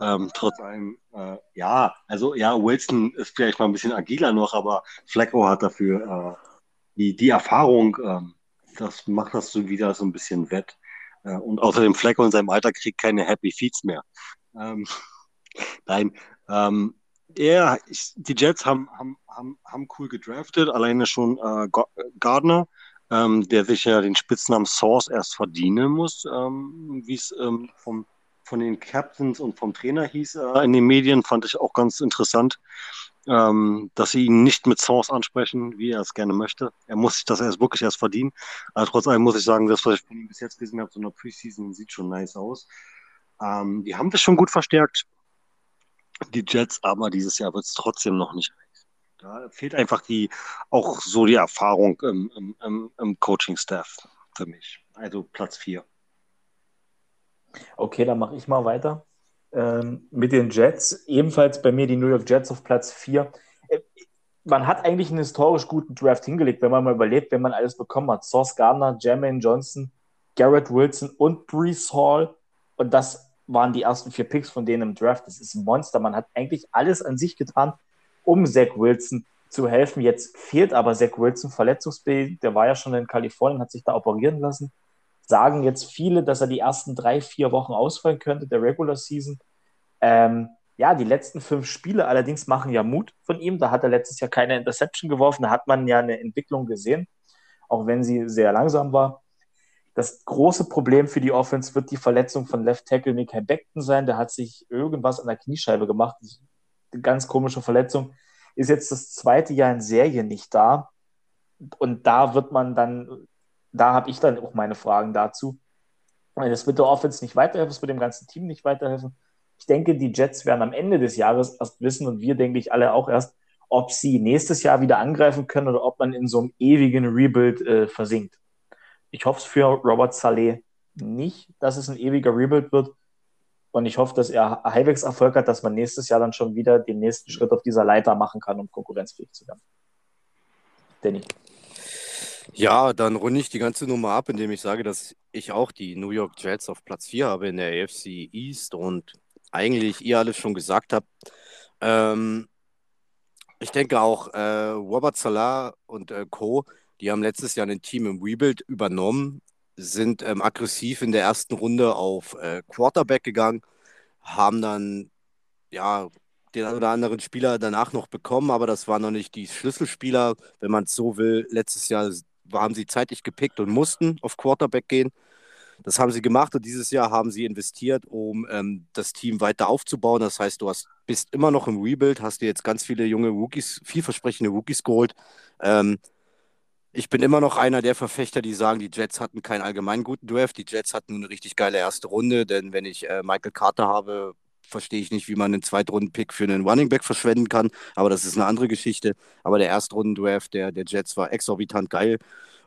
Ähm, trotz allem, äh, ja, also ja, Wilson ist vielleicht mal ein bisschen agiler noch, aber Flacco hat dafür äh, die, die Erfahrung, ähm, das macht das so wieder so ein bisschen wett. Äh, und außerdem Flacco in seinem Alter kriegt keine Happy Feeds mehr. Ähm, nein, ähm, ja, ich, die Jets haben, haben, haben, haben cool gedraftet, alleine schon äh, Gardner, ähm, der sich ja den Spitznamen Source erst verdienen muss, ähm, wie es ähm, vom, von den Captains und vom Trainer hieß äh, in den Medien, fand ich auch ganz interessant, ähm, dass sie ihn nicht mit Source ansprechen, wie er es gerne möchte. Er muss sich das erst wirklich erst verdienen. Aber trotz allem muss ich sagen, das, was ich von ihm bis jetzt gesehen habe, so eine Preseason, sieht schon nice aus. Ähm, die haben das schon gut verstärkt die Jets, aber dieses Jahr wird es trotzdem noch nicht Da fehlt einfach die, auch so die Erfahrung im, im, im Coaching-Staff für mich. Also Platz 4. Okay, dann mache ich mal weiter. Ähm, mit den Jets, ebenfalls bei mir die New York Jets auf Platz 4. Äh, man hat eigentlich einen historisch guten Draft hingelegt, wenn man mal überlegt, wenn man alles bekommen hat. Sauce Gardner, Jermaine Johnson, Garrett Wilson und Brees Hall. Und das waren die ersten vier Picks von denen im Draft. Das ist ein Monster. Man hat eigentlich alles an sich getan, um Zach Wilson zu helfen. Jetzt fehlt aber Zach Wilson verletzungsbedingt. Der war ja schon in Kalifornien, hat sich da operieren lassen. Sagen jetzt viele, dass er die ersten drei, vier Wochen ausfallen könnte, der Regular Season. Ähm, ja, die letzten fünf Spiele allerdings machen ja Mut von ihm. Da hat er letztes Jahr keine Interception geworfen. Da hat man ja eine Entwicklung gesehen, auch wenn sie sehr langsam war. Das große Problem für die Offense wird die Verletzung von Left Tackle Nikai Beckton sein. Der hat sich irgendwas an der Kniescheibe gemacht. Eine ganz komische Verletzung. Ist jetzt das zweite Jahr in Serie nicht da. Und da wird man dann, da habe ich dann auch meine Fragen dazu. Das wird der Offense nicht weiterhelfen, es wird dem ganzen Team nicht weiterhelfen. Ich denke, die Jets werden am Ende des Jahres erst wissen und wir, denke ich, alle auch erst, ob sie nächstes Jahr wieder angreifen können oder ob man in so einem ewigen Rebuild äh, versinkt. Ich hoffe es für Robert Saleh nicht, dass es ein ewiger Rebuild wird. Und ich hoffe, dass er halbwegs Erfolg hat, dass man nächstes Jahr dann schon wieder den nächsten Schritt auf dieser Leiter machen kann, um konkurrenzfähig zu werden. Danny. Ja, dann runde ich die ganze Nummer ab, indem ich sage, dass ich auch die New York Jets auf Platz 4 habe in der AFC East und eigentlich ihr alles schon gesagt habt. Ähm, ich denke auch, äh, Robert Salah und äh, Co die haben letztes Jahr ein Team im Rebuild übernommen, sind ähm, aggressiv in der ersten Runde auf äh, Quarterback gegangen, haben dann ja den oder anderen Spieler danach noch bekommen, aber das waren noch nicht die Schlüsselspieler, wenn man es so will. Letztes Jahr haben sie zeitig gepickt und mussten auf Quarterback gehen. Das haben sie gemacht und dieses Jahr haben sie investiert, um ähm, das Team weiter aufzubauen. Das heißt, du hast, bist immer noch im Rebuild, hast dir jetzt ganz viele junge Rookies, vielversprechende Rookies geholt. Ähm, Ich bin immer noch einer der Verfechter, die sagen, die Jets hatten keinen allgemein guten Draft. Die Jets hatten eine richtig geile erste Runde, denn wenn ich äh, Michael Carter habe, verstehe ich nicht, wie man einen Zweitrunden-Pick für einen Running Back verschwenden kann. Aber das ist eine andere Geschichte. Aber der Erstrunden-Draft der, der Jets war exorbitant geil.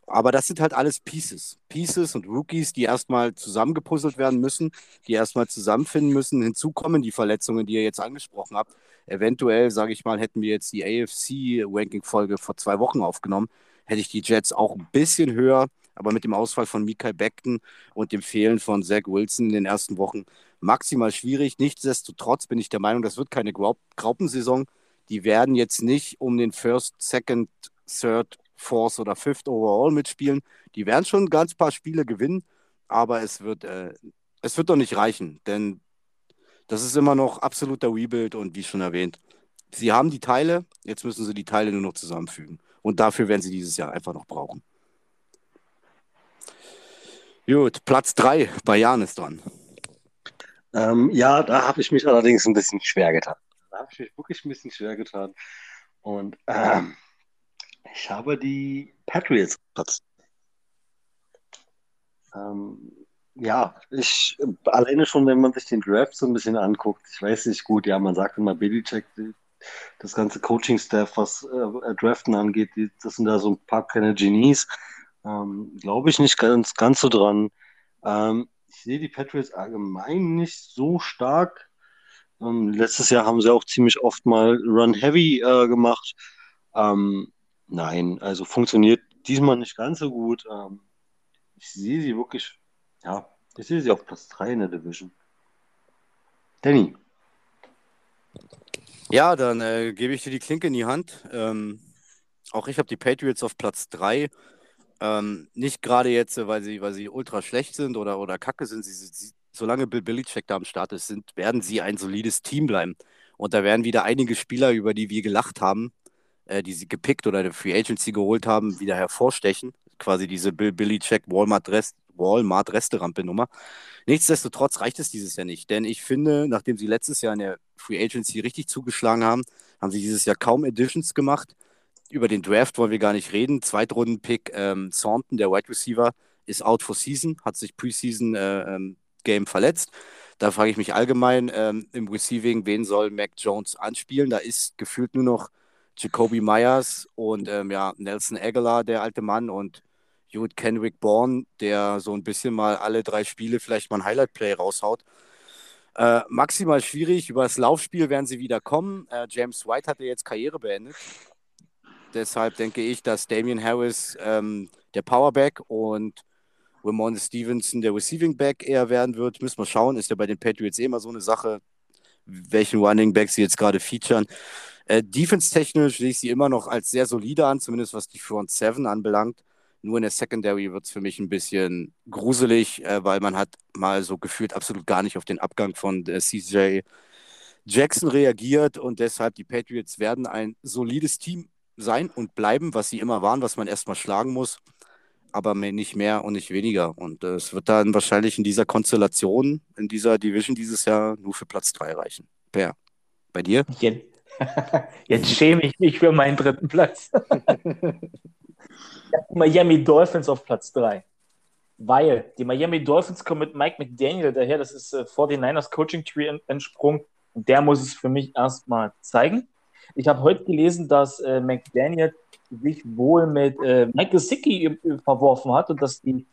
Aber das sind halt alles Pieces. Pieces und Rookies, die erstmal zusammengepuzzelt werden müssen, die erstmal zusammenfinden müssen. Hinzu kommen die Verletzungen, die ihr jetzt angesprochen habt. Eventuell, sage ich mal, hätten wir jetzt die AFC-Ranking-Folge vor zwei Wochen aufgenommen, hätte ich die Jets auch ein bisschen höher, aber mit dem Ausfall von Mikael Beckton und dem Fehlen von Zach Wilson in den ersten Wochen maximal schwierig. Nichtsdestotrotz bin ich der Meinung, das wird keine Graupensaison. Die werden jetzt nicht um den First, Second, Third, Fourth oder Fifth Overall mitspielen. Die werden schon ein ganz paar Spiele gewinnen, aber es wird, äh, es wird doch nicht reichen, denn das ist immer noch absoluter Rebuild und wie schon erwähnt, sie haben die Teile, jetzt müssen sie die Teile nur noch zusammenfügen. Und dafür werden sie dieses Jahr einfach noch brauchen. Gut, Platz 3 bei Jan ist dran. Ähm, ja, da habe ich mich allerdings ein bisschen schwer getan. Da habe ich mich wirklich ein bisschen schwer getan. Und ähm, ich habe die Patriots Platz. Ähm, ja, ich alleine schon, wenn man sich den Draft so ein bisschen anguckt, ich weiß nicht gut, ja, man sagt immer Belichick, das ganze Coaching-Staff, was äh, Draften angeht, die, das sind da so ein paar kleine Genies. Ähm, Glaube ich nicht ganz, ganz so dran. Ähm, ich sehe die Patriots allgemein nicht so stark. Ähm, letztes Jahr haben sie auch ziemlich oft mal Run Heavy äh, gemacht. Ähm, nein, also funktioniert diesmal nicht ganz so gut. Ähm, ich sehe sie wirklich, ja, ich sehe sie auf Platz 3 in der Division. Danny. Ja, dann äh, gebe ich dir die Klinke in die Hand. Ähm, auch ich habe die Patriots auf Platz 3. Ähm, nicht gerade jetzt, weil sie, weil sie ultra schlecht sind oder, oder kacke sind. Sie, sie, solange Bill Belichick da am Start ist, sind, werden sie ein solides Team bleiben. Und da werden wieder einige Spieler, über die wir gelacht haben, äh, die sie gepickt oder der Free Agency geholt haben, wieder hervorstechen. Quasi diese Bill Belichick Walmart Rest, Walmart Resterampe Nummer. Nichtsdestotrotz reicht es dieses Jahr nicht, denn ich finde, nachdem sie letztes Jahr in der Free Agency richtig zugeschlagen haben, haben sie dieses Jahr kaum Additions gemacht über den Draft wollen wir gar nicht reden. Zweitrunden-Pick ähm, Thornton, der Wide Receiver, ist out for season, hat sich Preseason äh, ähm, verletzt. Da frage ich mich allgemein ähm, im Receiving, wen soll Mac Jones anspielen? Da ist gefühlt nur noch Jacoby Myers und ähm, ja, Nelson Aguilar, der alte Mann, und Jude Kenrick Bourne, der so ein bisschen mal alle drei Spiele vielleicht mal ein Highlight-Play raushaut. Äh, maximal schwierig. Über das Laufspiel werden sie wieder kommen. Äh, James White hat ja jetzt Karriere beendet. Deshalb denke ich, dass Damian Harris ähm, der Powerback und Ramon Stevenson der Receiving Back eher werden wird. Müssen wir schauen. Ist ja bei den Patriots eh immer so eine Sache, welchen Running Back sie jetzt gerade featuren. Äh, Defense-technisch sehe ich sie immer noch als sehr solide an, zumindest was die Front 7 anbelangt. Nur in der Secondary wird es für mich ein bisschen gruselig, äh, weil man hat mal so gefühlt absolut gar nicht auf den Abgang von äh, CJ Jackson reagiert und deshalb die Patriots werden ein solides Team sein und bleiben, was sie immer waren, was man erstmal schlagen muss, aber nicht mehr und nicht weniger. Und äh, es wird dann wahrscheinlich in dieser Konstellation, in dieser Division dieses Jahr nur für Platz 3 reichen. Per. Bei dir? Jetzt, jetzt schäme ich mich für meinen dritten Platz. Miami Dolphins auf Platz 3. Weil die Miami Dolphins kommen mit Mike McDaniel daher, das ist äh, 49ers Coaching Tree entsprungen. Und der muss es für mich erstmal zeigen. Ich habe heute gelesen, dass äh, McDaniel sich wohl mit äh, Mike Gesicki verworfen hat und dass die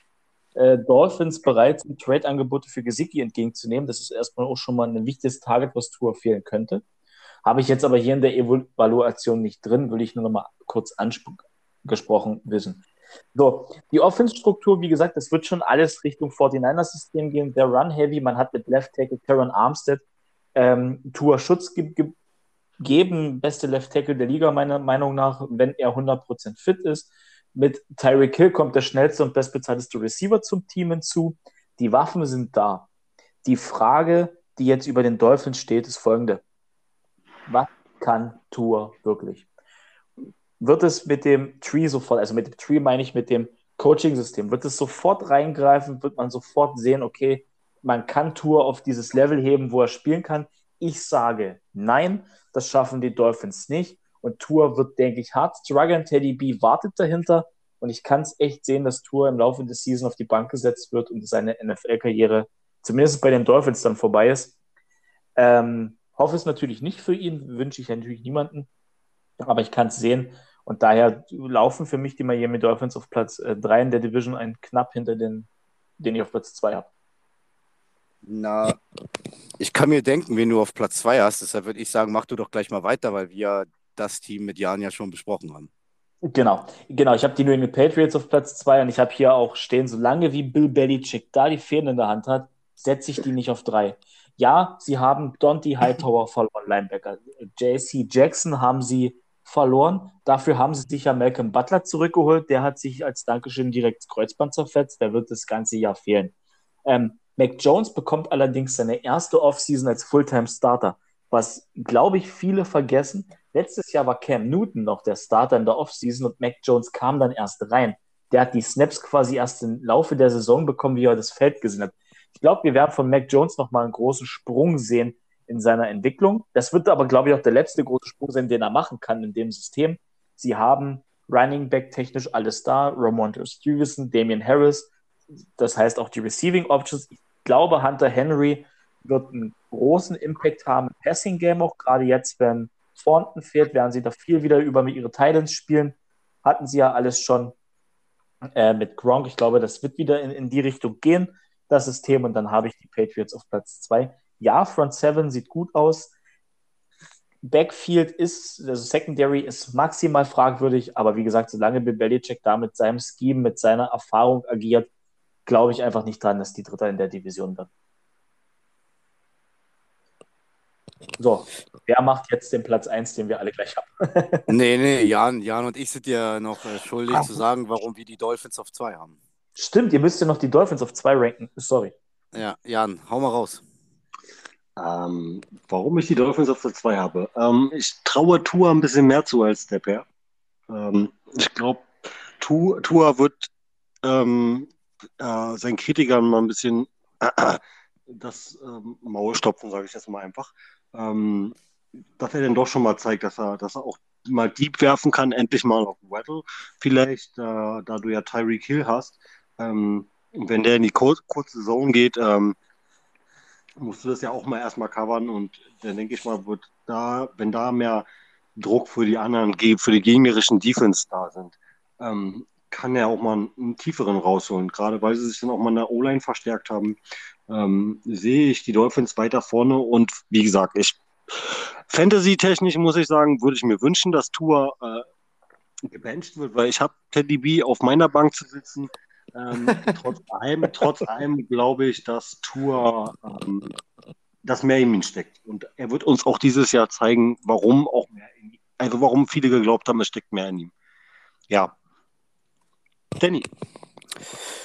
äh, Dolphins bereit sind, Trade-Angebote für Gesicki entgegenzunehmen. Das ist erstmal auch schon mal ein wichtiges Target, was Tour fehlen könnte. Habe ich jetzt aber hier in der Evaluation nicht drin, würde ich nur noch mal kurz angesprochen wissen. So, die Offense-Struktur, wie gesagt, das wird schon alles Richtung 49er-System gehen. Der Run-Heavy, man hat mit Left Tackle Karen Armstead ähm, Tour Schutz ge ge geben, beste Left Tackle der Liga, meiner Meinung nach, wenn er 100% fit ist. Mit Tyreek Hill kommt der schnellste und bestbezahlteste Receiver zum Team hinzu. Die Waffen sind da. Die Frage, die jetzt über den Dolphins steht, ist folgende. Was kann Tour wirklich? Wird es mit dem Tree sofort, also mit dem Tree meine ich mit dem Coaching-System, wird es sofort reingreifen, wird man sofort sehen, okay, man kann Tour auf dieses Level heben, wo er spielen kann? Ich sage nein, das schaffen die Dolphins nicht. Und Tour wird, denke ich, hart strugglen. Teddy B wartet dahinter. Und ich kann es echt sehen, dass Tour im Laufe des Season auf die Bank gesetzt wird und seine NFL-Karriere zumindest bei den Dolphins dann vorbei ist. Ähm, hoffe es natürlich nicht für ihn, wünsche ich natürlich niemanden, aber ich kann es sehen. Und daher laufen für mich die Miami Dolphins auf Platz 3 äh, in der Division ein knapp hinter den, den ich auf Platz 2 habe. Na, ich kann mir denken, wen du auf Platz 2 hast. Deshalb würde ich sagen, mach du doch gleich mal weiter, weil wir das Team mit Jan ja schon besprochen haben. Genau, genau. Ich habe die New England Patriots auf Platz 2 und ich habe hier auch stehen, solange wie Bill Belichick da die Fäden in der Hand hat, setze ich die nicht auf 3. Ja, sie haben Dante Hightower verloren, Linebacker. JC Jackson haben sie verloren. Dafür haben sie sich ja Malcolm Butler zurückgeholt. Der hat sich als Dankeschön direkt Kreuzband zerfetzt. Der wird das ganze Jahr fehlen. Ähm, Mac Jones bekommt allerdings seine erste Offseason als Fulltime-Starter, was, glaube ich, viele vergessen. Letztes Jahr war Cam Newton noch der Starter in der Offseason und Mac Jones kam dann erst rein. Der hat die Snaps quasi erst im Laufe der Saison bekommen, wie er das Feld gesehen hat. Ich glaube, wir werden von Mac Jones nochmal einen großen Sprung sehen in seiner Entwicklung. Das wird aber, glaube ich, auch der letzte große Sprung sein, den er machen kann in dem System. Sie haben Running Back technisch alles da, Ramonte Stevenson, Damian Harris, das heißt auch die Receiving Options. Ich glaube, Hunter Henry wird einen großen Impact haben im Passing Game auch, gerade jetzt, wenn Thornton fehlt, werden sie da viel wieder über ihre Titans spielen. Hatten sie ja alles schon äh, mit Gronk. Ich glaube, das wird wieder in, in die Richtung gehen, das System. Und dann habe ich die Patriots auf Platz 2. Ja, Front 7 sieht gut aus. Backfield ist, also Secondary ist maximal fragwürdig, aber wie gesagt, solange Bill Belichick da mit seinem Scheme, mit seiner Erfahrung agiert, glaube ich einfach nicht dran, dass die Dritter in der Division wird. So, wer macht jetzt den Platz 1, den wir alle gleich haben? nee, nee, Jan, Jan und ich sind ja noch äh, schuldig Ach. zu sagen, warum wir die Dolphins auf 2 haben. Stimmt, ihr müsst ja noch die Dolphins auf 2 ranken. Sorry. Ja, Jan, hau mal raus. Ähm, warum ich die Dolphins auf der 2 habe? Ähm, ich traue Tua ein bisschen mehr zu als der Bär. Ähm, ich glaube, Tua wird ähm, äh, seinen Kritikern mal ein bisschen äh, das ähm, Maul stopfen, sage ich jetzt mal einfach. Ähm, dass er denn doch schon mal zeigt, dass er, dass er auch mal Deep werfen kann, endlich mal auf Weddle. Vielleicht, äh, da du ja Tyreek Hill hast, ähm, wenn der in die kur kurze Zone geht, ähm, musst du das ja auch mal erstmal covern und dann denke ich mal, wird da, wenn da mehr Druck für die anderen, für die gegnerischen Defense da sind, ähm, kann er auch mal einen, tieferen rausholen. Gerade weil sie sich dann auch mal in der O-Line verstärkt haben, ähm, sehe ich die Dolphins weiter vorne und wie gesagt, ich Fantasy-technisch muss ich sagen, würde ich mir wünschen, dass Tour äh, gebencht wird, weil ich habe Teddy B auf meiner Bank zu sitzen. Ähm, trotz allem, trotz allem glaube ich, dass Tour ähm, das mehr in ihm steckt. Und er wird uns auch dieses Jahr zeigen, warum auch mehr in ihm, also warum viele geglaubt haben, es steckt mehr in ihm. Ja, Danny.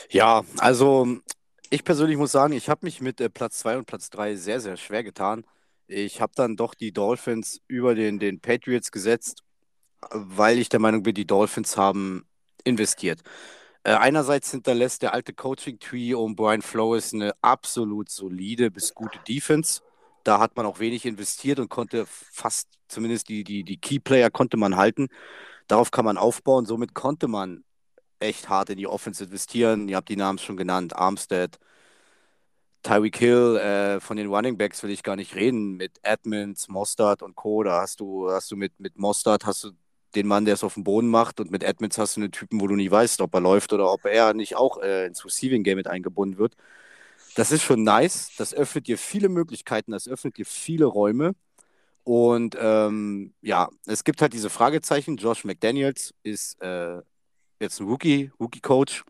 Ja, also ich persönlich muss sagen, ich habe mich mit äh, Platz 2 und Platz 3 sehr, sehr schwer getan. Ich habe dann doch die Dolphins über den, den Patriots gesetzt, weil ich der Meinung bin, die Dolphins haben investiert. Äh, einerseits hinterlässt der alte Coaching-Tree um Brian Flores eine absolut solide bis gute Defense. Da hat man auch wenig investiert und konnte fast, zumindest die, die, die Key-Player konnte man halten. Darauf kann man aufbauen. Somit konnte man echt hart in die Offense investieren. Ihr habt die Namen schon genannt, Armstead, Tyreek Hill, äh, von den Running Backs will ich gar nicht reden, mit Edmonds, Mostard und Co. Da hast du, hast du mit, mit Mostard hast du den Mann, der es auf dem Boden macht und mit Edmonds hast du einen Typen, wo du nie weißt, ob er läuft oder ob er nicht auch äh, ins Receiving Game mit eingebunden wird. Das ist schon nice. Das öffnet dir viele Möglichkeiten, das öffnet dir viele Räume. Und ähm, ja, es gibt halt diese Fragezeichen. Josh McDaniels ist äh, jetzt ein Rookie, Rookie-Coach.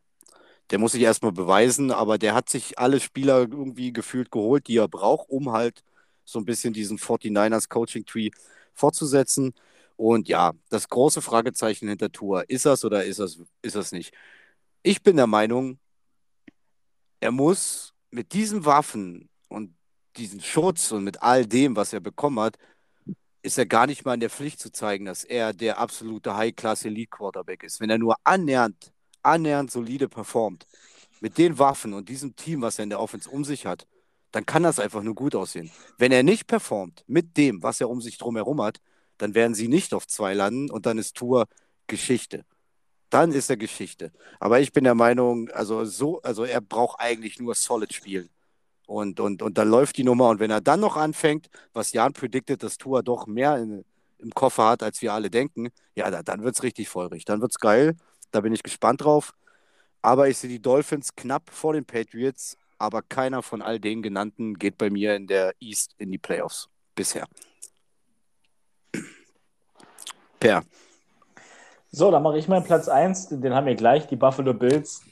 Der muss sich erstmal beweisen, aber der hat sich alle Spieler irgendwie gefühlt geholt, die er braucht, um halt so ein bisschen diesen 49ers Coaching-Tree fortzusetzen. Und ja, das große Fragezeichen hinter Tour, ist das oder ist das, ist das nicht? Ich bin der Meinung, er muss mit diesen Waffen und diesen Schutz und mit all dem, was er bekommen hat, ist er gar nicht mal in der Pflicht zu zeigen, dass er der absolute High-Class-Elite-Quarterback ist. Wenn er nur annähernd, annähernd solide performt, mit den Waffen und diesem Team, was er in der Offense um sich hat, dann kann das einfach nur gut aussehen. Wenn er nicht performt mit dem, was er um sich drumherum hat, dann werden sie nicht auf zwei landen und dann ist Tour Geschichte. dann ist er Geschichte. Aber ich bin der Meinung, also so, also er braucht eigentlich nur Solid spielen. Und, und, und dann läuft die Nummer. Und wenn er dann noch anfängt, was Jan prediktet, dass Tua doch mehr in, im Koffer hat, als wir alle denken, ja, da, dann wird es richtig feurig. Dann wird es geil. Da bin ich gespannt drauf. Aber ich sehe die Dolphins knapp vor den Patriots. Aber keiner von all den genannten geht bei mir in der East in die Playoffs bisher. Per. So, dann mache ich meinen Platz 1. Den haben wir gleich, die Buffalo Bills.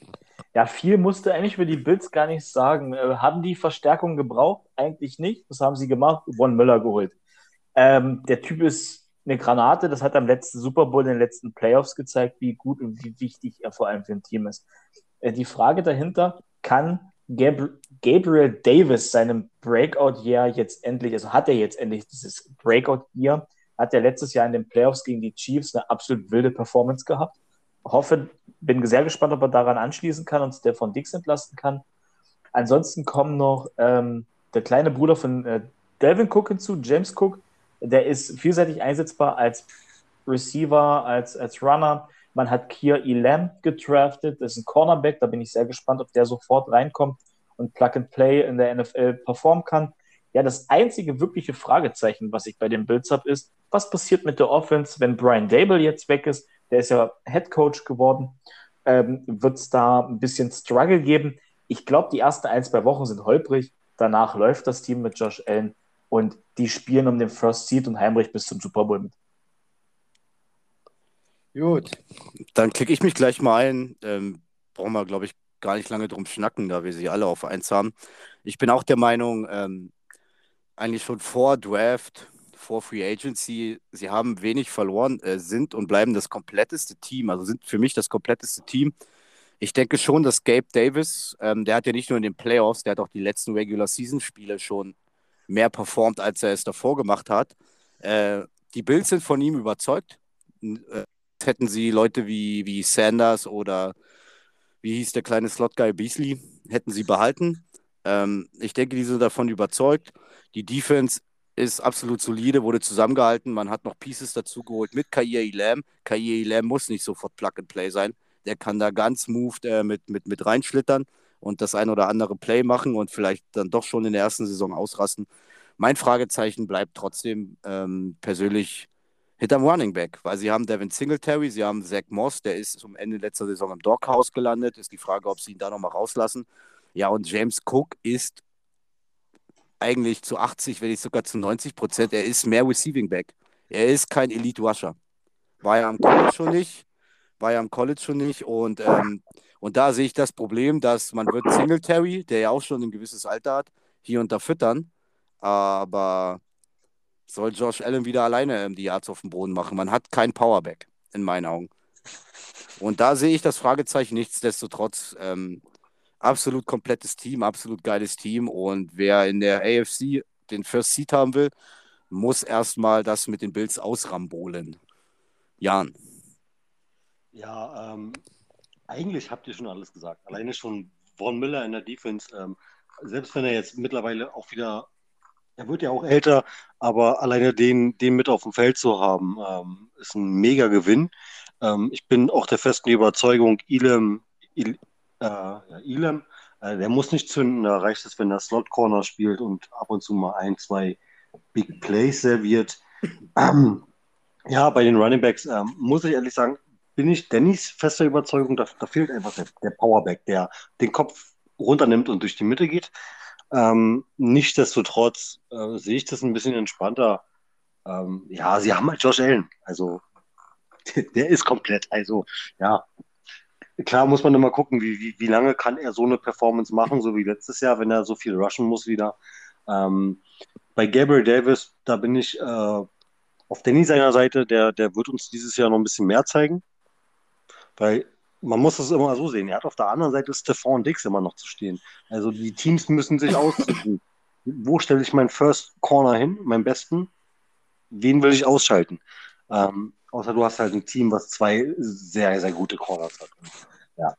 Ja, viel musste eigentlich für die Bills gar nicht sagen. Äh, haben die Verstärkung gebraucht? Eigentlich nicht. Was haben sie gemacht? Von Müller geholt. Ähm, der Typ ist eine Granate. Das hat am letzten Super Bowl, in den letzten Playoffs gezeigt, wie gut und wie wichtig er vor allem für ein Team ist. Äh, die Frage dahinter, kann Gab Gabriel Davis seinem Breakout-Jahr jetzt endlich, also hat er jetzt endlich dieses Breakout-Jahr, hat er letztes Jahr in den Playoffs gegen die Chiefs eine absolut wilde Performance gehabt. Hoffe, bin sehr gespannt, ob er daran anschließen kann und der von Dix entlasten kann. Ansonsten kommen noch ähm, der kleine Bruder von äh, Delvin Cook hinzu, James Cook. Der ist vielseitig einsetzbar als Receiver, als, als Runner. Man hat Kier Elam gedraftet, das ist ein Cornerback, da bin ich sehr gespannt, ob der sofort reinkommt und Plug and Play in der NFL performen kann. Ja, das einzige wirkliche Fragezeichen, was ich bei den Bills habe, ist, was passiert mit der Offense, wenn Brian Dable jetzt weg ist? Der ist ja Head Coach geworden. Ähm, Wird es da ein bisschen Struggle geben? Ich glaube, die ersten ein, zwei Wochen sind holprig. Danach läuft das Team mit Josh Allen und die spielen um den First Seed und Heimrich bis zum Super Bowl mit. Gut, dann klicke ich mich gleich mal ein. Ähm, brauchen wir, glaube ich, gar nicht lange drum schnacken, da wir sie alle auf eins haben. Ich bin auch der Meinung, ähm, eigentlich schon vor Draft, vor Free Agency, sie haben wenig verloren, äh, sind und bleiben das kompletteste Team, also sind für mich das kompletteste Team. Ich denke schon, dass Gabe Davis, ähm, der hat ja nicht nur in den Playoffs, der hat auch die letzten Regular Season Spiele schon mehr performt, als er es davor gemacht hat. Äh, die Bills sind von ihm überzeugt. Äh, hätten sie Leute wie, wie Sanders oder wie hieß der kleine Slot-Guy Beasley, hätten sie behalten. Ähm, ich denke, die sind davon überzeugt. Die Defense ist absolut solide, wurde zusammengehalten. Man hat noch Pieces dazu geholt mit Kair Elam. Kair Elam muss nicht sofort Plug and Play sein. Der kann da ganz smooth äh, mit, mit, mit reinschlittern und das ein oder andere Play machen und vielleicht dann doch schon in der ersten Saison ausrasten. Mein Fragezeichen bleibt trotzdem ähm, persönlich hinterm Running Back, weil sie haben Devin Singletary, sie haben Zach Moss, der ist zum Ende letzter Saison im Doghouse gelandet. Ist die Frage, ob sie ihn da nochmal rauslassen. Ja, und James Cook ist eigentlich zu 80, wenn nicht sogar zu 90 Prozent, er ist mehr Receiving Back. Er ist kein Elite Rusher. War ja am College schon nicht, war ja am College schon nicht und, ähm, und da sehe ich das Problem, dass man wird Singletary, der ja auch schon ein gewisses Alter hat, hier und da füttern, aber soll Josh Allen wieder alleine ähm, die Yards auf dem Boden machen. Man hat kein Powerback, in meinen Augen. Und da sehe ich das Fragezeichen nichtsdestotrotz. Ähm, absolut komplettes Team, absolut geiles Team. Und wer in der AFC den First Seat haben will, muss erstmal das mit den Bills ausrambolen. Jan. Ja, ähm, eigentlich habt ihr schon alles gesagt. Alleine schon Von Miller in der Defense, ähm, selbst wenn er jetzt mittlerweile auch wieder, er wird ja auch älter, aber alleine den, den mit auf dem Feld zu haben, ähm, ist ein mega Gewinn. Ähm, ich bin auch der festen Überzeugung, Ilem, Il, äh, Elam, äh, der muss nicht zünden, da reicht es, wenn er Slot Corner spielt und ab und zu mal ein, zwei Big Plays serviert. Ähm, ja, bei den Running Backs ähm, muss ich ehrlich sagen, bin ich Dannys fester Überzeugung, da, da fehlt einfach der, der, Powerback, der den Kopf runternimmt und durch die Mitte geht. Ähm, nichtsdestotrotz äh, sehe ich das ein bisschen entspannter. Ähm, ja, sie haben halt Josh Allen, also der ist komplett. Also ja, Klar muss man immer gucken, wie, wie, wie lange kann er so eine Performance machen, so wie letztes Jahr, wenn er so viel rushen muss wieder. Ähm, bei Gabriel Davis, da bin ich äh, auf Danny seiner Seite, der, der wird uns dieses Jahr noch ein bisschen mehr zeigen. Weil man muss es immer so sehen. Er hat auf der anderen Seite Stephon Dix immer noch zu stehen. Also die Teams müssen sich aussuchen. Wo stelle ich meinen First Corner hin, meinen besten? Wen will ich ausschalten? Ähm, Außer du hast halt ein Team, was zwei sehr, sehr gute Corners hat. Ja.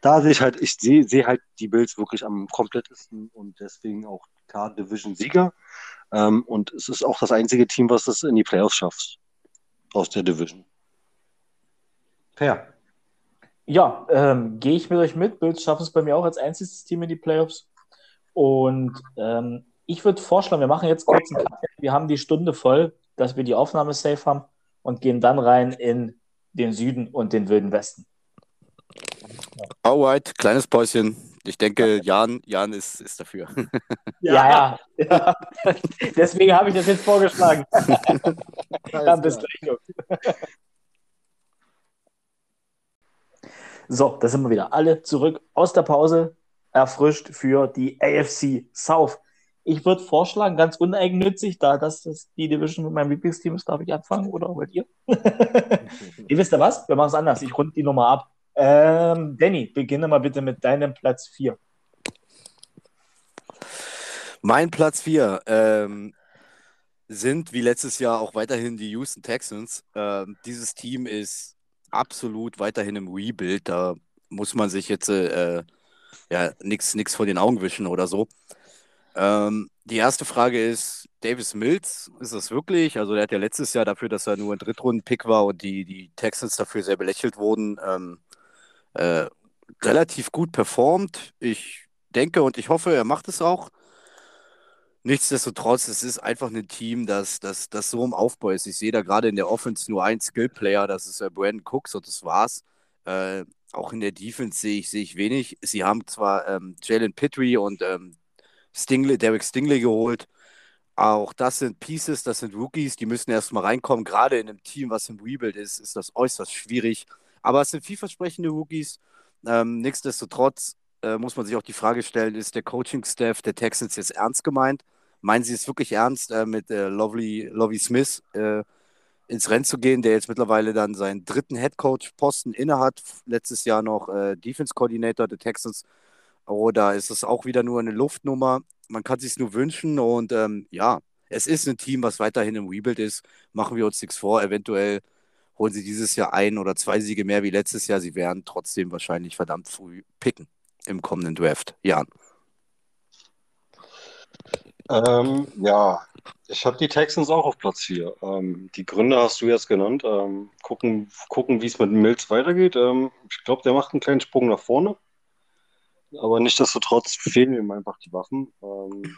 Da sehe ich halt, ich sehe seh halt die Bills wirklich am komplettesten und deswegen auch klar Division-Sieger. Ähm, und es ist auch das einzige Team, was es in die Playoffs schafft. Aus der Division. Fair. Ja, ähm, gehe ich mit euch mit. Bills schaffen es bei mir auch als einziges Team in die Playoffs. Und ähm, ich würde vorschlagen, wir machen jetzt kurz einen Cut. Wir haben die Stunde voll, dass wir die Aufnahme safe haben und gehen dann rein in den Süden und den Wilden Westen. Alright, kleines Päuschen. Ich denke, Jan, Jan ist, ist dafür. Ja, ja. ja. Deswegen habe ich das jetzt vorgeschlagen. Dann bis gleich. So, da sind wir wieder. Alle zurück aus der Pause, erfrischt für die AFC South. Ich würde vorschlagen, ganz uneigennützig, da das, die Division mit meinem Lieblingsteam ist, darf ich anfangen oder wollt ihr? ihr wisst ja was? Wir machen es anders. Ich runde die Nummer ab. Ähm, Danny, beginne mal bitte mit deinem Platz 4. Mein Platz 4 ähm, sind wie letztes Jahr auch weiterhin die Houston Texans. Ähm, dieses Team ist absolut weiterhin im Rebuild. Da muss man sich jetzt äh, ja nichts vor den Augen wischen oder so. Ähm, die erste Frage ist, Davis Mills, ist das wirklich? Also der hat ja letztes Jahr dafür, dass er nur ein Drittrunden-Pick war und die, die Texans dafür sehr belächelt wurden, ähm, äh, relativ gut performt. Ich denke und ich hoffe, er macht es auch. Nichtsdestotrotz, es ist einfach ein Team, das, das, das so im Aufbau ist. Ich sehe da gerade in der Offense nur einen Skill-Player, das ist äh, Brandon Cooks und das war's. Äh, auch in der Defense sehe ich, sehe ich wenig. Sie haben zwar ähm, Jalen Pittry und ähm, Stingley, Derek Stingley geholt. Auch das sind Pieces, das sind Rookies, die müssen erstmal reinkommen. Gerade in einem Team, was im Rebuild ist, ist das äußerst schwierig. Aber es sind vielversprechende Rookies. Ähm, nichtsdestotrotz äh, muss man sich auch die Frage stellen, ist der Coaching-Staff der Texans jetzt ernst gemeint? Meinen Sie es wirklich ernst, äh, mit äh, Lovely, Lovey Smith äh, ins Rennen zu gehen, der jetzt mittlerweile dann seinen dritten Headcoach-Posten innehat, letztes Jahr noch äh, Defense-Coordinator der Texans? Oder ist es auch wieder nur eine Luftnummer? Man kann sich nur wünschen und ähm, ja, es ist ein Team, was weiterhin im Rebuild ist. Machen wir uns nichts vor. Eventuell holen sie dieses Jahr ein oder zwei Siege mehr wie letztes Jahr. Sie werden trotzdem wahrscheinlich verdammt früh picken im kommenden Draft. Jan. Ähm, ja, ich habe die Texans auch auf Platz 4. Ähm, die Gründe hast du jetzt genannt. Ähm, gucken, gucken wie es mit Mills weitergeht. Ähm, ich glaube, der macht einen kleinen Sprung nach vorne. Aber nichtsdestotrotz fehlen ihm einfach die Waffen. Ähm,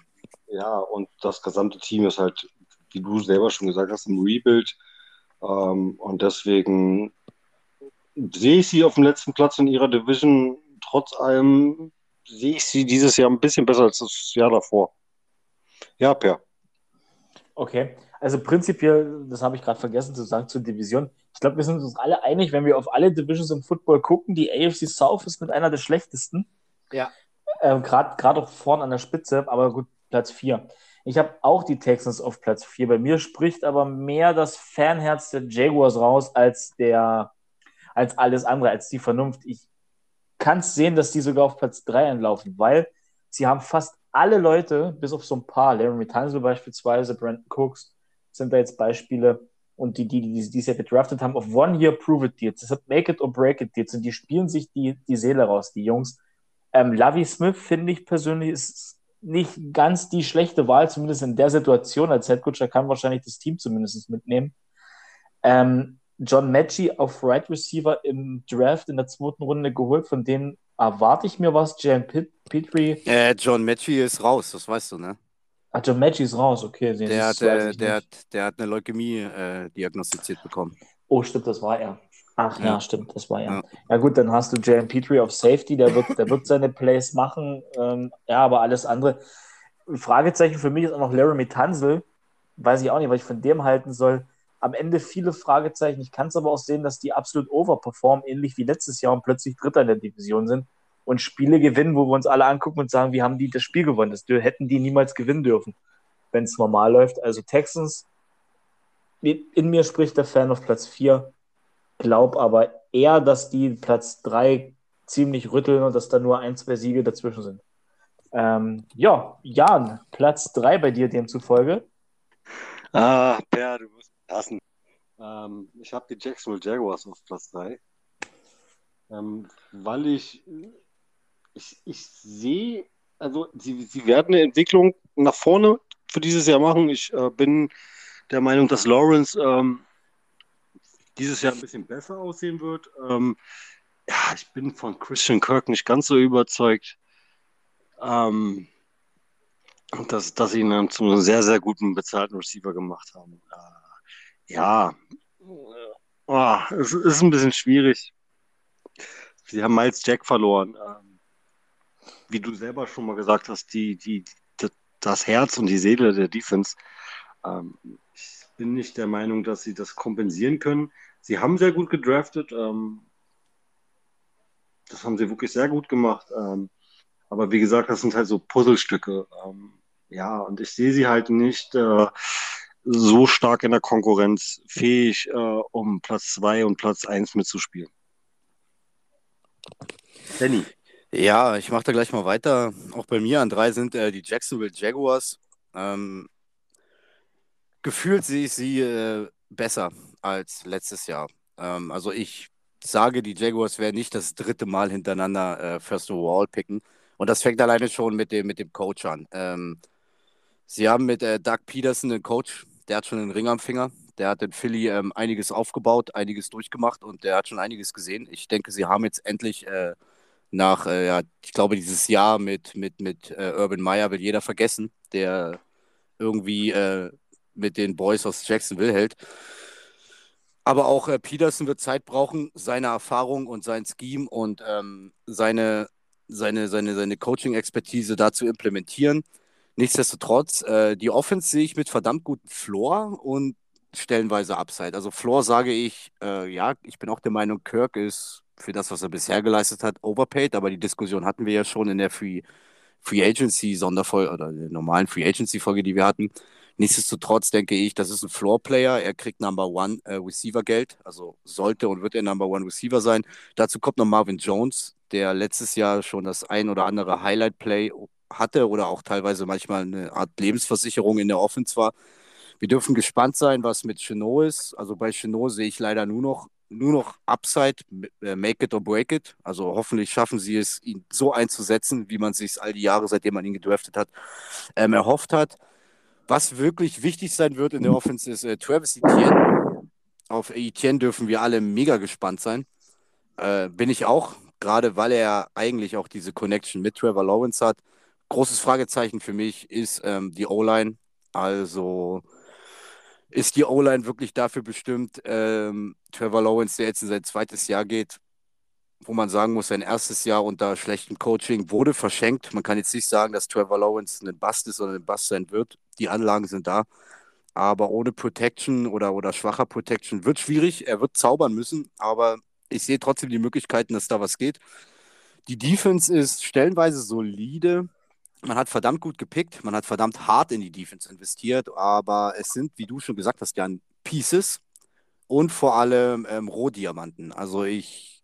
ja, und das gesamte Team ist halt, wie du selber schon gesagt hast, im Rebuild. Ähm, und deswegen sehe ich sie auf dem letzten Platz in ihrer Division. Trotz allem sehe ich sie dieses Jahr ein bisschen besser als das Jahr davor. Ja, Per. Okay, also prinzipiell, das habe ich gerade vergessen zu sagen zur Division. Ich glaube, wir sind uns alle einig, wenn wir auf alle Divisions im Football gucken, die AFC South ist mit einer der schlechtesten. Ja. Ähm, gerade auch vorne an der Spitze, aber gut, Platz 4. Ich habe auch die Texans auf Platz 4. Bei mir spricht aber mehr das Fanherz der Jaguars raus als der, als alles andere, als die Vernunft. Ich kann es sehen, dass die sogar auf Platz 3 anlaufen, weil sie haben fast alle Leute, bis auf so ein paar, Larry Tunzel beispielsweise, Brandon Cooks, sind da jetzt Beispiele, und die, die, die, die es ja gedraftet haben, auf One-Year-Prove-It-Deals. Deshalb Make it or Break it Deals. Und die spielen sich die, die Seele raus, die Jungs. Ähm, Lavi Smith, finde ich persönlich, ist nicht ganz die schlechte Wahl, zumindest in der Situation. Als Headcoach, er kann wahrscheinlich das Team zumindest mitnehmen. Ähm, John Matchy auf Right Receiver im Draft in der zweiten Runde geholt, von dem erwarte ich mir was. Jan Petrie. Äh, John Matchy ist raus, das weißt du, ne? Ah, John Matchy ist raus, okay. Der, hat, äh, der, hat, der hat eine Leukämie äh, diagnostiziert bekommen. Oh, stimmt, das war er. Ach ja, ja stimmt, das war er. Ja. ja. gut, dann hast du Jalen Petrie auf Safety, der wird, der wird seine Plays machen. Ähm, ja, aber alles andere. Fragezeichen für mich ist auch noch Laramie Tanzel. Weiß ich auch nicht, was ich von dem halten soll. Am Ende viele Fragezeichen. Ich kann es aber auch sehen, dass die absolut overperformen, ähnlich wie letztes Jahr und plötzlich Dritter in der Division sind und Spiele gewinnen, wo wir uns alle angucken und sagen, wie haben die das Spiel gewonnen? Das hätten die niemals gewinnen dürfen, wenn es normal läuft. Also Texans, in mir spricht der Fan auf Platz 4 glaube aber eher, dass die Platz 3 ziemlich rütteln und dass da nur ein, zwei Siege dazwischen sind. Ähm, ja, Jan, Platz 3 bei dir demzufolge. Ah, Per, du musst passen. Ähm, ich habe die Jacksonville Jaguars auf Platz 3. Ähm, weil ich, ich, ich sehe, also sie, sie werden eine Entwicklung nach vorne für dieses Jahr machen. Ich äh, bin der Meinung, dass Lawrence ähm, dieses Jahr ein bisschen besser aussehen wird. Ähm, ja, ich bin von Christian Kirk nicht ganz so überzeugt, ähm, dass, dass sie ihn zu einem sehr, sehr guten bezahlten Receiver gemacht haben. Äh, ja, oh, es ist ein bisschen schwierig. Sie haben Miles Jack verloren. Ähm, wie du selber schon mal gesagt hast, die, die, die das Herz und die Seele der Defense. Ähm, ich bin nicht der Meinung, dass sie das kompensieren können. Sie haben sehr gut gedraftet. Ähm, das haben sie wirklich sehr gut gemacht. Ähm, aber wie gesagt, das sind halt so Puzzlestücke. Ähm, ja, und ich sehe sie halt nicht äh, so stark in der Konkurrenz fähig, äh, um Platz 2 und Platz 1 mitzuspielen. Danny. Ja, ich mache da gleich mal weiter. Auch bei mir an drei sind äh, die Jacksonville Jaguars. Ähm, gefühlt sehe ich sie äh, besser als letztes Jahr. Ähm, also ich sage, die Jaguars werden nicht das dritte Mal hintereinander äh, First Overall picken. Und das fängt alleine schon mit dem, mit dem Coach an. Ähm, sie haben mit äh, Doug Peterson einen Coach, der hat schon einen Ring am Finger. Der hat in Philly ähm, einiges aufgebaut, einiges durchgemacht und der hat schon einiges gesehen. Ich denke, sie haben jetzt endlich äh, nach, äh, ja, ich glaube, dieses Jahr mit, mit, mit äh, Urban Meyer will jeder vergessen, der irgendwie äh, mit den Boys aus Jacksonville hält. Aber auch äh, Peterson wird Zeit brauchen, seine Erfahrung und sein Scheme und ähm, seine, seine, seine, seine Coaching-Expertise da zu implementieren. Nichtsdestotrotz, äh, die Offense sehe ich mit verdammt gutem Floor und stellenweise Upside. Also Floor sage ich, äh, ja, ich bin auch der Meinung, Kirk ist für das, was er bisher geleistet hat, overpaid, aber die Diskussion hatten wir ja schon in der Free, Free Agency Sonderfolge oder der normalen Free Agency Folge, die wir hatten. Nichtsdestotrotz denke ich, das ist ein Floor Player. Er kriegt Number One äh, Receiver Geld, also sollte und wird er Number One Receiver sein. Dazu kommt noch Marvin Jones, der letztes Jahr schon das ein oder andere Highlight Play hatte oder auch teilweise manchmal eine Art Lebensversicherung in der Offense war. Wir dürfen gespannt sein, was mit Chenot ist. Also bei Chenot sehe ich leider nur noch nur noch Upside, äh, make it or break it. Also hoffentlich schaffen sie es, ihn so einzusetzen, wie man sich all die Jahre, seitdem man ihn gedraftet hat, ähm, erhofft hat. Was wirklich wichtig sein wird in der Offense ist äh, Travis Etienne. Auf Etienne dürfen wir alle mega gespannt sein. Äh, bin ich auch, gerade weil er eigentlich auch diese Connection mit Trevor Lawrence hat. Großes Fragezeichen für mich ist ähm, die O-Line. Also ist die O-Line wirklich dafür bestimmt, ähm, Trevor Lawrence, der jetzt in sein zweites Jahr geht, wo man sagen muss, sein erstes Jahr unter schlechtem Coaching wurde verschenkt. Man kann jetzt nicht sagen, dass Trevor Lawrence ein Bust ist oder ein Bust sein wird. Die Anlagen sind da. Aber ohne Protection oder, oder schwacher Protection wird schwierig. Er wird zaubern müssen, aber ich sehe trotzdem die Möglichkeiten, dass da was geht. Die Defense ist stellenweise solide man hat verdammt gut gepickt, man hat verdammt hart in die Defense investiert, aber es sind, wie du schon gesagt hast, Jan, Pieces und vor allem ähm, Rohdiamanten. Also ich,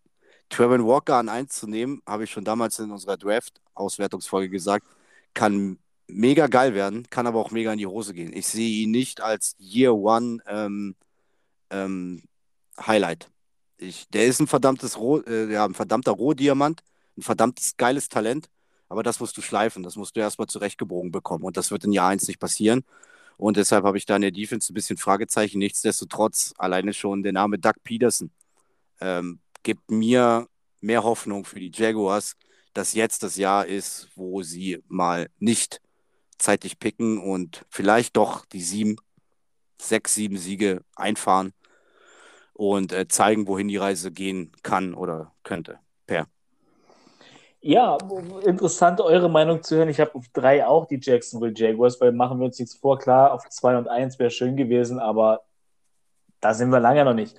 Trevor Walker an 1 zu nehmen, habe ich schon damals in unserer Draft-Auswertungsfolge gesagt, kann mega geil werden, kann aber auch mega in die Hose gehen. Ich sehe ihn nicht als Year One ähm, ähm, Highlight. Ich, der ist ein verdammtes Roh, äh, ja, ein verdammter Rohdiamant, ein verdammtes geiles Talent aber das musst du schleifen, das musst du erstmal zurechtgebogen bekommen. Und das wird in Jahr 1 nicht passieren. Und deshalb habe ich da in der Defense ein bisschen Fragezeichen. Nichtsdestotrotz, alleine schon der Name Doug Peterson ähm, gibt mir mehr Hoffnung für die Jaguars, dass jetzt das Jahr ist, wo sie mal nicht zeitig picken und vielleicht doch die sieben, sechs, sieben Siege einfahren und äh, zeigen, wohin die Reise gehen kann oder könnte. Per. Ja, interessant, eure Meinung zu hören. Ich habe auf drei auch die Jacksonville Jaguars, weil machen wir uns nichts vor. Klar, auf zwei und eins wäre schön gewesen, aber da sind wir lange noch nicht.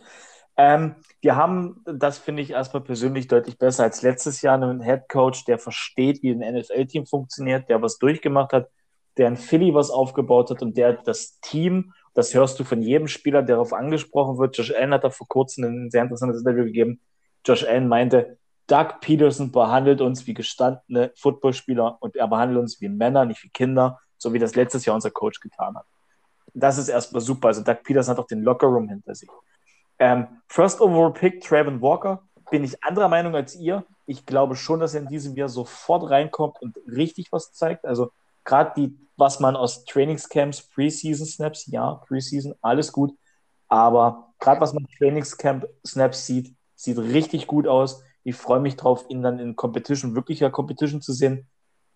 Ähm, wir haben, das finde ich erstmal persönlich deutlich besser als letztes Jahr, einen Head Coach, der versteht, wie ein NFL-Team funktioniert, der was durchgemacht hat, der in Philly was aufgebaut hat und der das Team, das hörst du von jedem Spieler, der darauf angesprochen wird. Josh Allen hat da vor kurzem ein sehr interessantes Interview gegeben. Josh Allen meinte, Doug Peterson behandelt uns wie gestandene Footballspieler und er behandelt uns wie Männer, nicht wie Kinder, so wie das letztes Jahr unser Coach getan hat. Das ist erstmal super. Also Doug Peterson hat auch den Lockerroom hinter sich. Ähm, First Overall Pick, Traven Walker, bin ich anderer Meinung als ihr. Ich glaube schon, dass er in diesem Jahr sofort reinkommt und richtig was zeigt. Also gerade die, was man aus Trainingscamps, Preseason Snaps, ja, Preseason, alles gut. Aber gerade was man Trainingscamp Snaps sieht, sieht richtig gut aus. Ich freue mich drauf, ihn dann in Competition, wirklicher Competition zu sehen.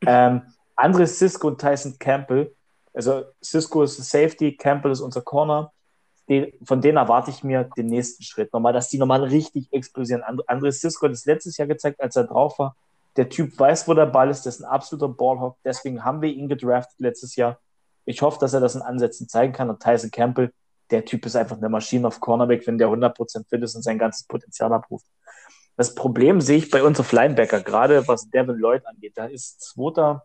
Ähm, Andre Cisco und Tyson Campbell. Also Cisco ist Safety, Campbell ist unser Corner. Den, von denen erwarte ich mir den nächsten Schritt. Nochmal, dass die nochmal richtig explosieren. Andre Cisco hat es letztes Jahr gezeigt, als er drauf war. Der Typ weiß, wo der Ball ist, der ist ein absoluter Ballhawk. Deswegen haben wir ihn gedraftet letztes Jahr. Ich hoffe, dass er das in Ansätzen zeigen kann. Und Tyson Campbell, der Typ ist einfach eine Maschine auf Cornerback, wenn der 100% fit ist und sein ganzes Potenzial abruft. Das Problem sehe ich bei uns auf Linebacker, gerade was Devin Lloyd angeht. Da ist zweiter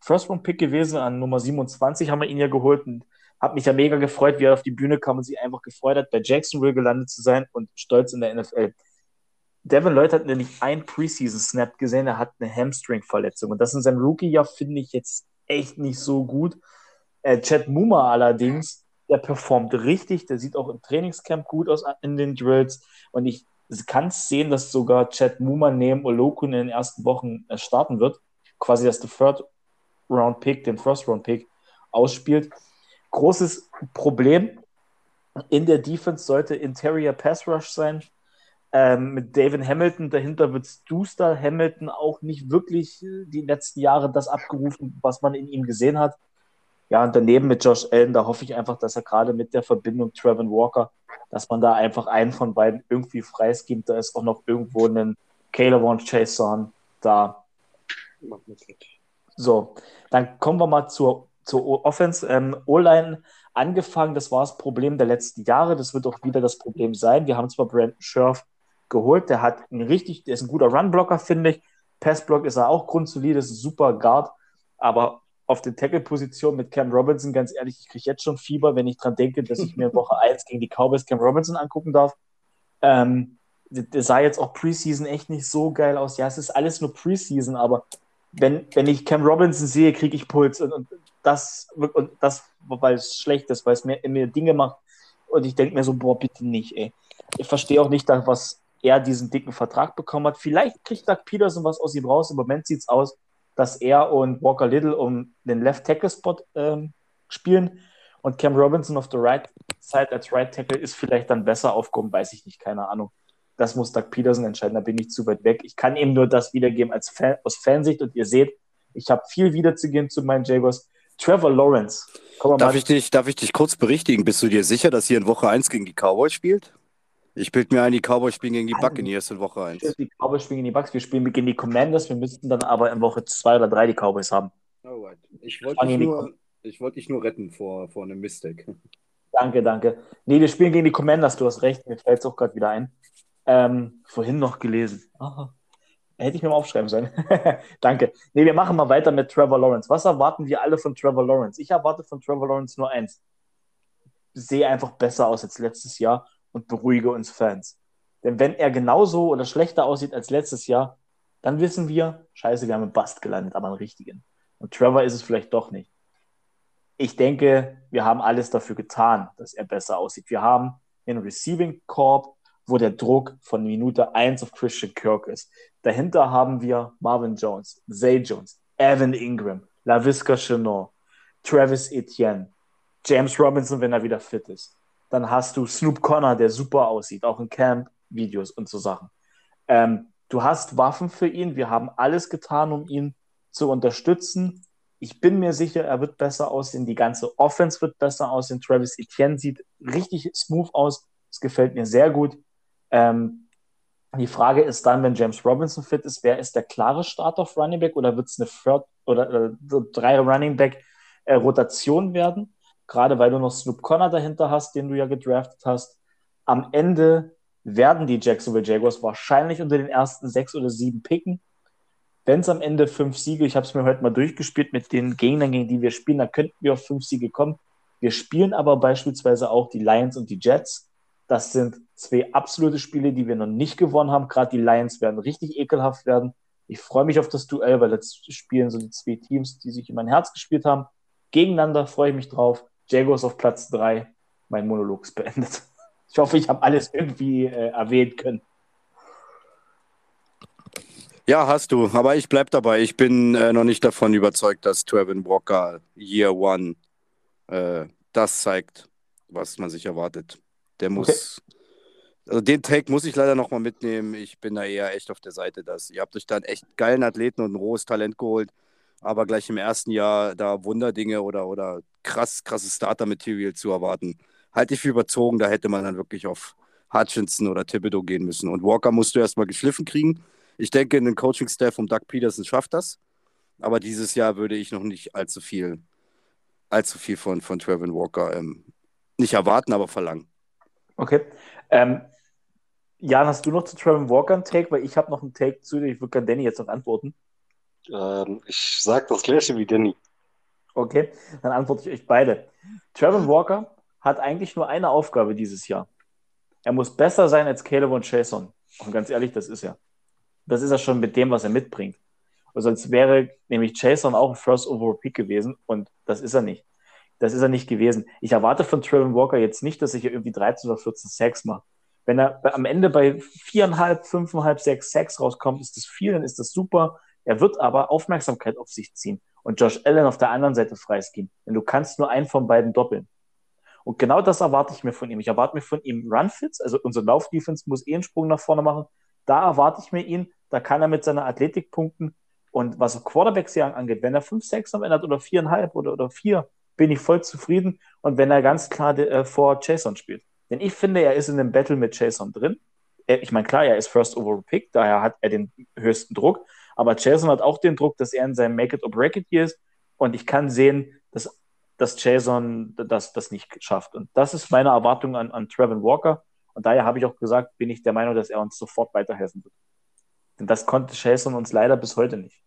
First-Round-Pick gewesen, an Nummer 27 haben wir ihn ja geholt und habe mich ja mega gefreut, wie er auf die Bühne kam und sich einfach gefreut hat, bei Jacksonville gelandet zu sein und stolz in der NFL. Devin Lloyd hat nämlich ein Preseason-Snap gesehen, er hat eine Hamstring-Verletzung und das in seinem Rookie-Jahr finde ich jetzt echt nicht so gut. Äh, Chad Muma allerdings, der performt richtig, der sieht auch im Trainingscamp gut aus in den Drills und ich kann es sehen, dass sogar Chad Muma neben Olokun in den ersten Wochen äh, starten wird, quasi der Third Round Pick, den First Round Pick ausspielt. Großes Problem in der Defense sollte Interior Pass Rush sein. Ähm, mit David Hamilton dahinter wird Duster Hamilton auch nicht wirklich äh, die letzten Jahre das abgerufen, was man in ihm gesehen hat. Ja, und daneben mit Josh Allen, da hoffe ich einfach, dass er gerade mit der Verbindung Trevor Walker, dass man da einfach einen von beiden irgendwie freiskimt. Da ist auch noch irgendwo ein Caleb Chase da. So, dann kommen wir mal zur, zur Offense. Ähm, O-Line angefangen, das war das Problem der letzten Jahre. Das wird auch wieder das Problem sein. Wir haben zwar Brandon Scherf geholt, der hat einen richtig, der ist ein guter Runblocker, finde ich. Passblock ist er auch grundsolide, ist ein super Guard, aber auf der Tackle-Position mit Cam Robinson, ganz ehrlich, ich kriege jetzt schon Fieber, wenn ich dran denke, dass ich mir Woche 1 gegen die Cowboys Cam Robinson angucken darf. Ähm, der sah jetzt auch Preseason echt nicht so geil aus. Ja, es ist alles nur Preseason, aber wenn, wenn ich Cam Robinson sehe, kriege ich Puls und, und das, und das, weil es schlecht ist, weil es mir, mir Dinge macht und ich denke mir so, boah, bitte nicht, ey. Ich verstehe auch nicht, was er diesen dicken Vertrag bekommen hat. Vielleicht kriegt Doug Peterson was aus ihm raus. Im Moment sieht es aus, dass er und Walker Little um den Left Tackle Spot ähm, spielen und Cam Robinson auf der Right Side als Right Tackle ist vielleicht dann besser aufgehoben, weiß ich nicht, keine Ahnung das muss Doug Peterson entscheiden, da bin ich zu weit weg. Ich kann eben nur das wiedergeben als Fan, aus Fansicht und ihr seht, ich habe viel wiederzugeben zu meinen Jaguars. Trevor Lawrence. Darf ich, dich, darf ich dich kurz berichtigen? Bist du dir sicher, dass ihr in Woche 1 gegen die Cowboys spielt? Ich bilde mir ein, die Cowboys spielen gegen die Buccaneers in Woche 1. Die Cowboys spielen gegen die Bucks, wir spielen gegen die Commanders, wir müssten dann aber in Woche 2 oder 3 die Cowboys haben. Alright. Ich wollte dich, nur, wollt dich nur retten vor, vor einem Mistake. Danke, danke. Nee, wir spielen gegen die Commanders, du hast recht, mir fällt es auch gerade wieder ein. Ähm, vorhin noch gelesen. Aha. Hätte ich mir mal aufschreiben sollen. Danke. Nee, wir machen mal weiter mit Trevor Lawrence. Was erwarten wir alle von Trevor Lawrence? Ich erwarte von Trevor Lawrence nur eins. Sehe einfach besser aus als letztes Jahr und beruhige uns Fans. Denn wenn er genauso oder schlechter aussieht als letztes Jahr, dann wissen wir, scheiße, wir haben einen Bust gelandet, aber einen richtigen. Und Trevor ist es vielleicht doch nicht. Ich denke, wir haben alles dafür getan, dass er besser aussieht. Wir haben den Receiving Corp wo der Druck von Minute 1 auf Christian Kirk ist. Dahinter haben wir Marvin Jones, Zay Jones, Evan Ingram, LaVisca Chenot, Travis Etienne, James Robinson, wenn er wieder fit ist. Dann hast du Snoop Connor, der super aussieht, auch in Camp-Videos und so Sachen. Ähm, du hast Waffen für ihn. Wir haben alles getan, um ihn zu unterstützen. Ich bin mir sicher, er wird besser aussehen. Die ganze Offense wird besser aussehen. Travis Etienne sieht richtig smooth aus. Es gefällt mir sehr gut. Ähm, die Frage ist dann, wenn James Robinson fit ist, wer ist der klare Start auf Running Back oder wird es eine Third oder äh, drei Running Back äh, Rotation werden? Gerade weil du noch Snoop Connor dahinter hast, den du ja gedraftet hast. Am Ende werden die Jacksonville Jaguars wahrscheinlich unter den ersten sechs oder sieben picken. Wenn es am Ende fünf Siege, ich habe es mir heute mal durchgespielt mit den Gegnern, gegen die wir spielen, dann könnten wir auf fünf Siege kommen. Wir spielen aber beispielsweise auch die Lions und die Jets. Das sind zwei absolute Spiele, die wir noch nicht gewonnen haben. Gerade die Lions werden richtig ekelhaft werden. Ich freue mich auf das Duell, weil jetzt spielen so die zwei Teams, die sich in mein Herz gespielt haben. Gegeneinander freue ich mich drauf. Jaguars auf Platz 3. Mein Monolog ist beendet. Ich hoffe, ich habe alles irgendwie äh, erwähnen können. Ja, hast du. Aber ich bleibe dabei. Ich bin äh, noch nicht davon überzeugt, dass Trevin Walker Year One äh, das zeigt, was man sich erwartet. Der muss, okay. Also den Take muss ich leider nochmal mitnehmen. Ich bin da eher echt auf der Seite, dass ihr habt euch da einen echt geilen Athleten und ein rohes Talent geholt, aber gleich im ersten Jahr da Wunderdinge oder, oder krass, krasses Starter-Material zu erwarten. Halte ich für überzogen, da hätte man dann wirklich auf Hutchinson oder Thibodeau gehen müssen. Und Walker musst du erstmal geschliffen kriegen. Ich denke, ein Coaching-Staff um Doug Peterson schafft das. Aber dieses Jahr würde ich noch nicht allzu viel, allzu viel von, von Trevin Walker ähm, nicht erwarten, aber verlangen. Okay. Ähm, Jan, hast du noch zu Trevor Walker einen Take? Weil ich habe noch einen Take zu, ich würde gerne Danny jetzt noch antworten. Ähm, ich sage das gleiche wie Danny. Okay, dann antworte ich euch beide. Trevor Walker hat eigentlich nur eine Aufgabe dieses Jahr. Er muss besser sein als Caleb und Jason. Und ganz ehrlich, das ist er. Das ist er schon mit dem, was er mitbringt. Und sonst wäre nämlich Jason auch ein First Overall Pick gewesen und das ist er nicht. Das ist er nicht gewesen. Ich erwarte von Trevor Walker jetzt nicht, dass er hier irgendwie 13 oder 14 Sacks macht. Wenn er am Ende bei viereinhalb, fünfeinhalb, sechs Sacks rauskommt, ist das viel, dann ist das super. Er wird aber Aufmerksamkeit auf sich ziehen und Josh Allen auf der anderen Seite freisgeben. Denn du kannst nur einen von beiden doppeln. Und genau das erwarte ich mir von ihm. Ich erwarte mir von ihm Run-Fits, also unser Lauf-Defense muss eh einen Sprung nach vorne machen. Da erwarte ich mir ihn, da kann er mit seiner Athletik punkten. Und was Quarterbacks angeht, wenn er 5, 6 am Ende hat oder 4,5 oder, oder 4, bin ich voll zufrieden. Und wenn er ganz klar äh, vor Jason spielt. Denn ich finde, er ist in dem Battle mit Jason drin. Ich meine, klar, er ist First Overall Pick, daher hat er den höchsten Druck. Aber Jason hat auch den Druck, dass er in seinem Make it or break it hier ist. Und ich kann sehen, dass, dass Jason das, das nicht schafft. Und das ist meine Erwartung an, an Trevin Walker. Und daher habe ich auch gesagt, bin ich der Meinung, dass er uns sofort weiterhelfen wird. Denn das konnte Jason uns leider bis heute nicht.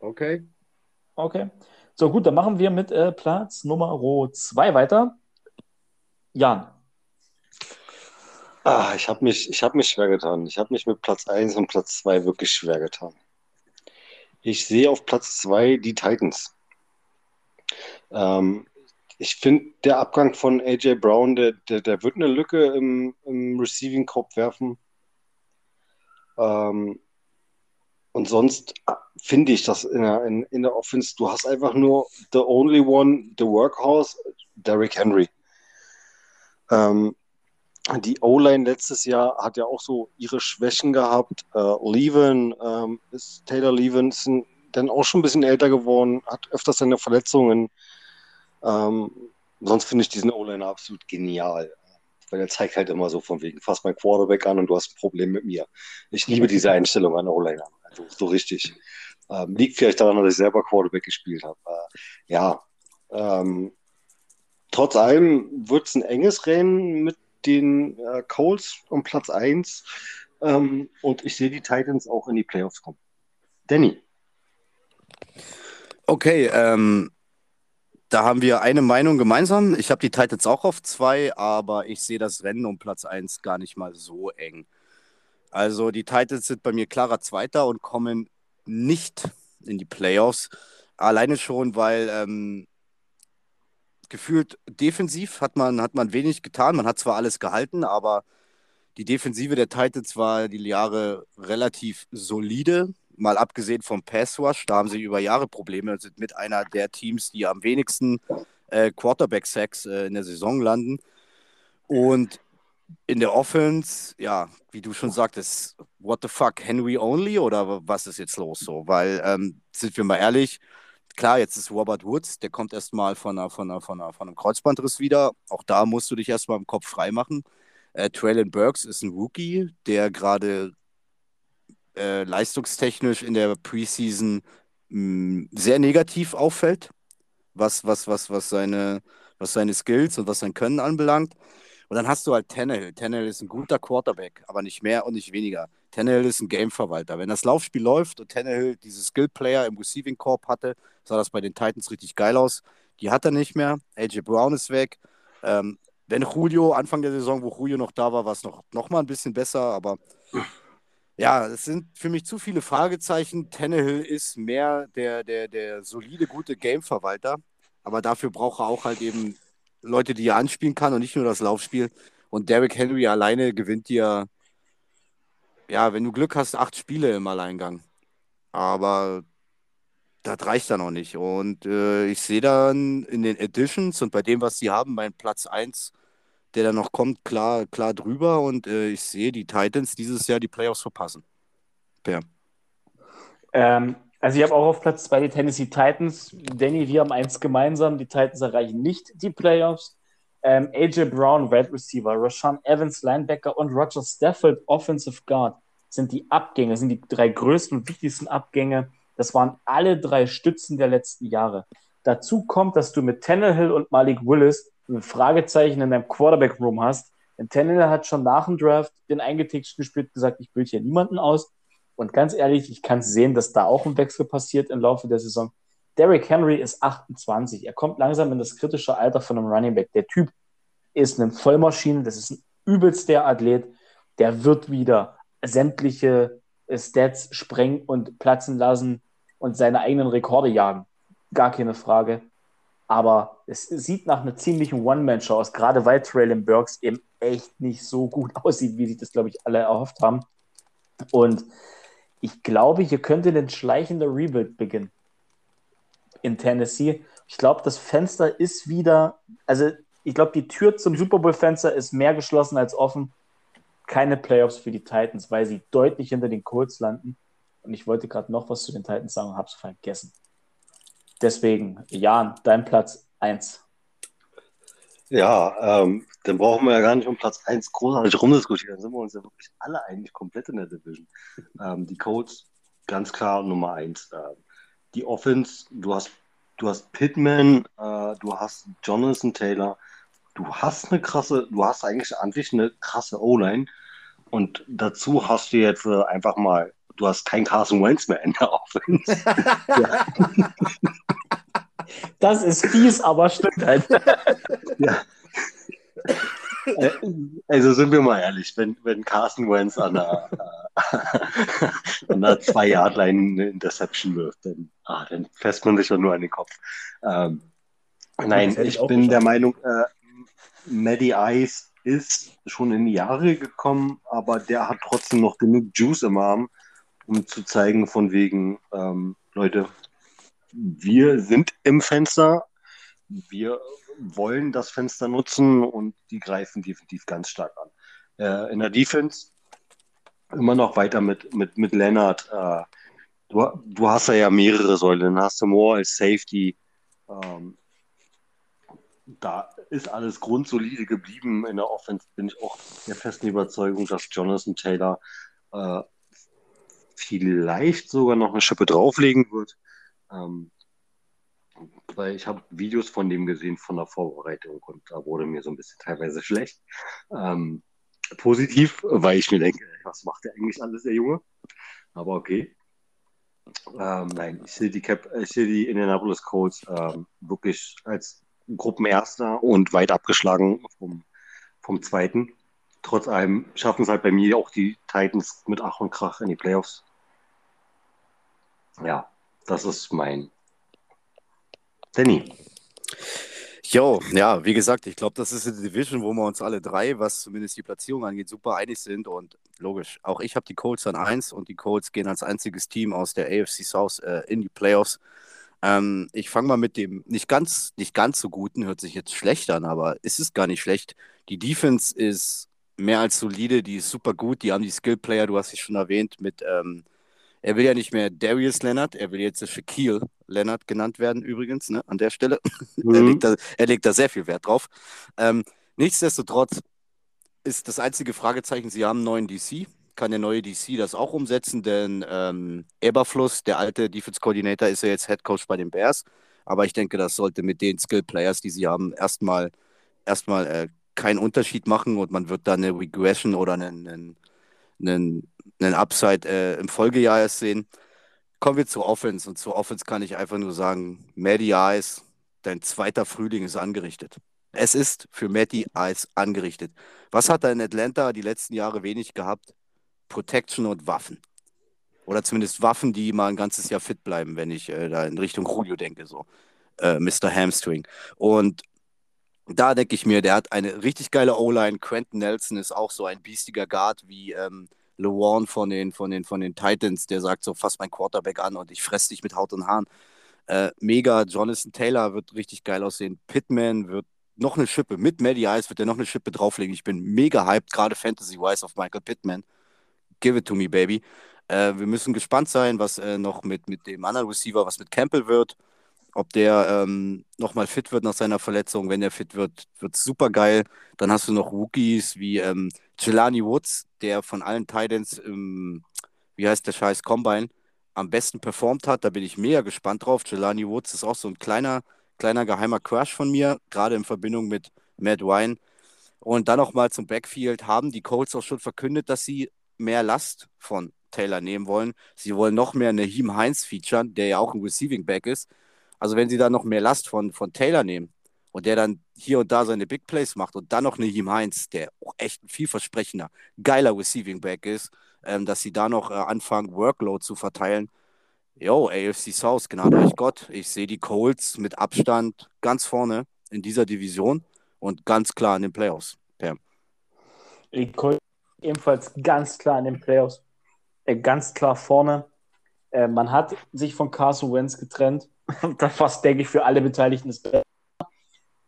Okay. Okay. So, gut, dann machen wir mit äh, Platz Nummer 2 weiter. Jan. Ah, ich habe mich, hab mich schwer getan. Ich habe mich mit Platz 1 und Platz 2 wirklich schwer getan. Ich sehe auf Platz 2 die Titans. Ähm, ich finde, der Abgang von AJ Brown, der, der, der wird eine Lücke im, im Receiving Corp werfen. Ähm, und sonst finde ich das in der, in, in der Offense, du hast einfach nur the only one, the workhorse, Derrick Henry. Ähm, die O-Line letztes Jahr hat ja auch so ihre Schwächen gehabt. Äh, Leven, ähm, ist Taylor Leven ist dann auch schon ein bisschen älter geworden, hat öfters seine Verletzungen. Ähm, sonst finde ich diesen O-Liner absolut genial. Weil er zeigt halt immer so von wegen, fass mein Quarterback an und du hast ein Problem mit mir. Ich liebe diese Einstellung an O-Liner. Also so richtig. Ähm, liegt vielleicht daran, dass ich selber Quarterback gespielt habe. Äh, ja. Ähm, trotz allem wird es ein enges Rennen mit den äh, Coles um Platz 1. Ähm, und ich sehe die Titans auch in die Playoffs kommen. Danny. Okay, ähm, da haben wir eine Meinung gemeinsam. Ich habe die Titans auch auf zwei, aber ich sehe das Rennen um Platz 1 gar nicht mal so eng. Also die Titans sind bei mir klarer Zweiter und kommen nicht in die Playoffs. Alleine schon, weil ähm, gefühlt defensiv hat man, hat man wenig getan. Man hat zwar alles gehalten, aber die Defensive der Titans war die Jahre relativ solide. Mal abgesehen vom Pass Rush, da haben sie über Jahre Probleme und sind mit einer der Teams, die am wenigsten äh, Quarterback-Sacks äh, in der Saison landen. Und in der Offense, ja, wie du schon sagtest, what the fuck, Henry only oder was ist jetzt los so? Weil, ähm, sind wir mal ehrlich, klar, jetzt ist Robert Woods, der kommt erstmal von, von, von, von einem Kreuzbandriss wieder. Auch da musst du dich erstmal im Kopf freimachen. Äh, Traylon Burks ist ein Rookie, der gerade äh, leistungstechnisch in der Preseason mh, sehr negativ auffällt, was, was, was, was, seine, was seine Skills und was sein Können anbelangt. Und dann hast du halt Tannehill. Tannehill ist ein guter Quarterback, aber nicht mehr und nicht weniger. Tannehill ist ein Gameverwalter. Wenn das Laufspiel läuft und Tannehill diese Skill-Player im Receiving Corp hatte, sah das bei den Titans richtig geil aus. Die hat er nicht mehr. AJ Brown ist weg. Ähm, wenn Julio, Anfang der Saison, wo Julio noch da war, war es noch, noch mal ein bisschen besser, aber ja, es sind für mich zu viele Fragezeichen. Tannehill ist mehr der, der, der solide, gute Gameverwalter, aber dafür braucht er auch halt eben Leute, die er anspielen kann und nicht nur das Laufspiel. Und Derrick Henry alleine gewinnt dir, ja, wenn du Glück hast, acht Spiele im Alleingang. Aber das reicht dann auch nicht. Und äh, ich sehe dann in den Editions und bei dem, was sie haben, mein Platz 1 der da noch kommt, klar, klar drüber und äh, ich sehe die Titans dieses Jahr die Playoffs verpassen. Per. Ähm, also ich habe auch auf Platz 2 die Tennessee Titans. Danny, wir haben eins gemeinsam. Die Titans erreichen nicht die Playoffs. Ähm, AJ Brown, Red Receiver, Rashawn Evans, Linebacker und Roger Stafford, Offensive Guard, sind die Abgänge, sind die drei größten und wichtigsten Abgänge. Das waren alle drei Stützen der letzten Jahre. Dazu kommt, dass du mit Tannehill und Malik Willis ein Fragezeichen in deinem Quarterback-Room hast. Denn Tannehill hat schon nach dem Draft den eingetägsten gespielt gesagt, ich bilde hier niemanden aus. Und ganz ehrlich, ich kann sehen, dass da auch ein Wechsel passiert im Laufe der Saison. Derrick Henry ist 28. Er kommt langsam in das kritische Alter von einem Running Back. Der Typ ist eine Vollmaschine, das ist ein übelster Athlet. Der wird wieder sämtliche Stats sprengen und platzen lassen und seine eigenen Rekorde jagen. Gar keine Frage. Aber es sieht nach einer ziemlichen One-Man-Show aus, gerade weil Traylon Burks eben echt nicht so gut aussieht, wie sich das, glaube ich, alle erhofft haben. Und ich glaube, hier könnte ein schleichender Rebuild beginnen in Tennessee. Ich glaube, das Fenster ist wieder, also ich glaube, die Tür zum Super Bowl-Fenster ist mehr geschlossen als offen. Keine Playoffs für die Titans, weil sie deutlich hinter den Colts landen. Und ich wollte gerade noch was zu den Titans sagen und habe es vergessen. Deswegen, Jan, dein Platz 1. Ja, ähm, dann brauchen wir ja gar nicht um Platz 1 großartig rumdiskutieren. Dann sind wir uns ja wirklich alle eigentlich komplett in der Division. Ähm, die Colts, ganz klar Nummer 1. Ähm, die Offense, du hast, du hast Pittman, äh, du hast Jonathan Taylor, du hast eine krasse, du hast eigentlich an sich eine krasse O-Line. Und dazu hast du jetzt äh, einfach mal, du hast kein Carson Wentz mehr in der Offense. Das ist fies, aber stimmt halt. ja. Also sind wir mal ehrlich, wenn, wenn Carson Wentz an der, äh, an der zwei Yard line eine Interception wirft, dann, ah, dann fässt man sich doch nur an den Kopf. Ähm, nein, ich, ich bin der Meinung, äh, Maddie Ice ist schon in die Jahre gekommen, aber der hat trotzdem noch genug Juice im Arm, um zu zeigen, von wegen, ähm, Leute, wir sind im Fenster, wir wollen das Fenster nutzen und die greifen definitiv ganz stark an. Äh, in der Defense immer noch weiter mit, mit, mit Lennart. Äh, du, du hast ja, mehrere Säulen. Dann hast du Moore als Safety. Ähm, da ist alles grundsolide geblieben. In der Offense bin ich auch der festen Überzeugung, dass Jonathan Taylor äh, vielleicht sogar noch eine Schippe drauflegen wird. Ähm, weil ich habe Videos von dem gesehen von der Vorbereitung und da wurde mir so ein bisschen teilweise schlecht. Ähm, positiv, weil ich mir denke, was macht der eigentlich alles, der Junge? Aber okay. Ähm, nein, ich sehe die, Cap die Indianapolis Colts ähm, wirklich als Gruppenerster und weit abgeschlagen vom, vom Zweiten. Trotz allem schaffen es halt bei mir auch die Titans mit Ach und Krach in die Playoffs. Ja, das ist mein Danny. Jo, ja, wie gesagt, ich glaube, das ist eine Division, wo wir uns alle drei, was zumindest die Platzierung angeht, super einig sind. Und logisch, auch ich habe die Colts an 1 und die Colts gehen als einziges Team aus der AFC South äh, in die Playoffs. Ähm, ich fange mal mit dem nicht ganz, nicht ganz so guten, hört sich jetzt schlecht an, aber es ist gar nicht schlecht. Die Defense ist mehr als solide, die ist super gut, die haben die Skill-Player, du hast sie schon erwähnt, mit ähm, er will ja nicht mehr Darius Leonard, er will jetzt Shaquille Leonard genannt werden, übrigens, ne, an der Stelle. Mhm. er, legt da, er legt da sehr viel Wert drauf. Ähm, nichtsdestotrotz ist das einzige Fragezeichen, sie haben einen neuen DC. Kann der neue DC das auch umsetzen? Denn ähm, Eberfluss, der alte Defense Coordinator, ist ja jetzt Head Coach bei den Bears. Aber ich denke, das sollte mit den Skill Players, die sie haben, erstmal erstmal äh, keinen Unterschied machen und man wird da eine Regression oder einen, einen, einen einen Upside äh, im Folgejahr erst sehen. Kommen wir zur Offense. Und zur Offense kann ich einfach nur sagen, Matty Ice, dein zweiter Frühling ist angerichtet. Es ist für Matty Ice angerichtet. Was hat er in Atlanta die letzten Jahre wenig gehabt? Protection und Waffen. Oder zumindest Waffen, die mal ein ganzes Jahr fit bleiben, wenn ich äh, da in Richtung Julio denke, so. Äh, Mr. Hamstring. Und da denke ich mir, der hat eine richtig geile O-Line. Quentin Nelson ist auch so ein biestiger Guard wie ähm, LeWarn von den, von, den, von den Titans, der sagt so, fass mein Quarterback an und ich fress dich mit Haut und Haaren. Äh, mega, Jonathan Taylor wird richtig geil aussehen. Pittman wird noch eine Schippe, mit Maddie Ice wird er noch eine Schippe drauflegen. Ich bin mega hyped, gerade Fantasy-wise auf Michael Pittman. Give it to me, baby. Äh, wir müssen gespannt sein, was äh, noch mit, mit dem anderen Receiver, was mit Campbell wird. Ob der ähm, nochmal fit wird nach seiner Verletzung. Wenn er fit wird, wird es super geil. Dann hast du noch Rookies wie ähm, Jelani Woods, der von allen Titans im, wie heißt der Scheiß, Combine, am besten performt hat. Da bin ich mega gespannt drauf. Jelani Woods ist auch so ein kleiner, kleiner geheimer Crush von mir, gerade in Verbindung mit Matt Wine. Und dann nochmal zum Backfield haben die Colts auch schon verkündet, dass sie mehr Last von Taylor nehmen wollen. Sie wollen noch mehr Naheem Heinz featuren, der ja auch ein Receiving Back ist. Also wenn sie da noch mehr Last von, von Taylor nehmen und der dann hier und da seine Big Plays macht und dann noch Naheem Heinz, der auch echt ein vielversprechender, geiler Receiving Back ist, ähm, dass sie da noch äh, anfangen, Workload zu verteilen. Yo, AFC South, gnade euch Gott. Ich sehe die Colts mit Abstand ganz vorne in dieser Division und ganz klar in den Playoffs. Pam. Die Colts ebenfalls ganz klar in den Playoffs. Äh, ganz klar vorne. Äh, man hat sich von Carson Wentz getrennt. das fast, denke ich, für alle Beteiligten ist besser.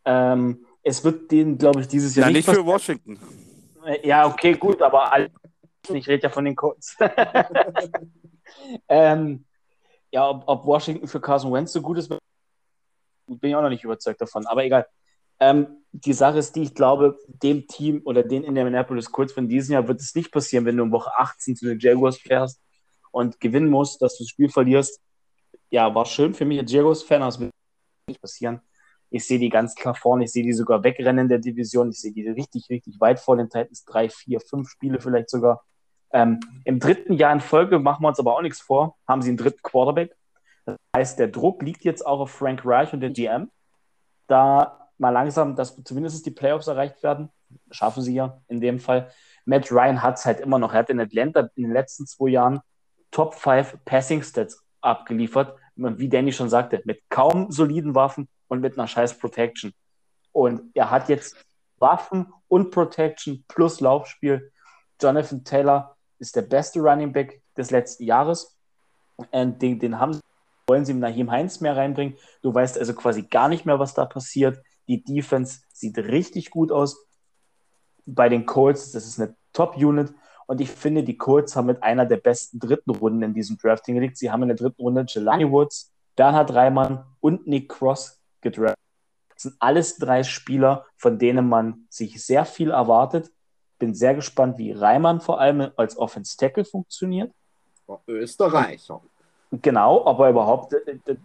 Ähm, es wird den, glaube ich, dieses Jahr ja, nicht, nicht für Washington. Ja, okay, gut, aber alle, ich rede ja von den Colts. ähm, ja, ob, ob, Washington für Carson Wentz so gut ist, bin ich auch noch nicht überzeugt davon. Aber egal. Ähm, die Sache ist die, ich glaube, dem Team oder den Indianapolis Colts von diesem Jahr wird es nicht passieren, wenn du in Woche 18 zu den Jaguars fährst und gewinnen musst, dass du das Spiel verlierst. Ja, war schön für mich als Jaguars-Fan, aber es wird nicht passieren. Ich sehe die ganz klar vorne, ich sehe die sogar wegrennen in der Division, ich sehe die richtig, richtig weit vor den Titans, drei, vier, fünf Spiele vielleicht sogar. Ähm, Im dritten Jahr in Folge machen wir uns aber auch nichts vor, haben sie einen dritten Quarterback. Das heißt, der Druck liegt jetzt auch auf Frank Reich und der GM, da mal langsam, dass zumindest die Playoffs erreicht werden. Schaffen sie ja in dem Fall. Matt Ryan hat es halt immer noch. Er hat in Atlanta in den letzten zwei Jahren Top 5 Passing Stats abgeliefert. Wie Danny schon sagte, mit kaum soliden Waffen und mit einer scheiß Protection. Und er hat jetzt Waffen und Protection plus Laufspiel. Jonathan Taylor ist der beste Running Back des letzten Jahres. Und den, den haben, wollen sie mit Nahim Heinz mehr reinbringen. Du weißt also quasi gar nicht mehr, was da passiert. Die Defense sieht richtig gut aus. Bei den Colts, das ist eine Top-Unit. Und ich finde, die Colts haben mit einer der besten dritten Runden in diesem Drafting gelegt. Sie haben in der dritten Runde Jelani Woods, Bernhard Reimann und Nick Cross gedraftet. Das sind alles drei Spieler, von denen man sich sehr viel erwartet bin sehr gespannt, wie Reimann vor allem als Offense Tackle funktioniert. Österreicher. Genau, ob er überhaupt, äh, äh,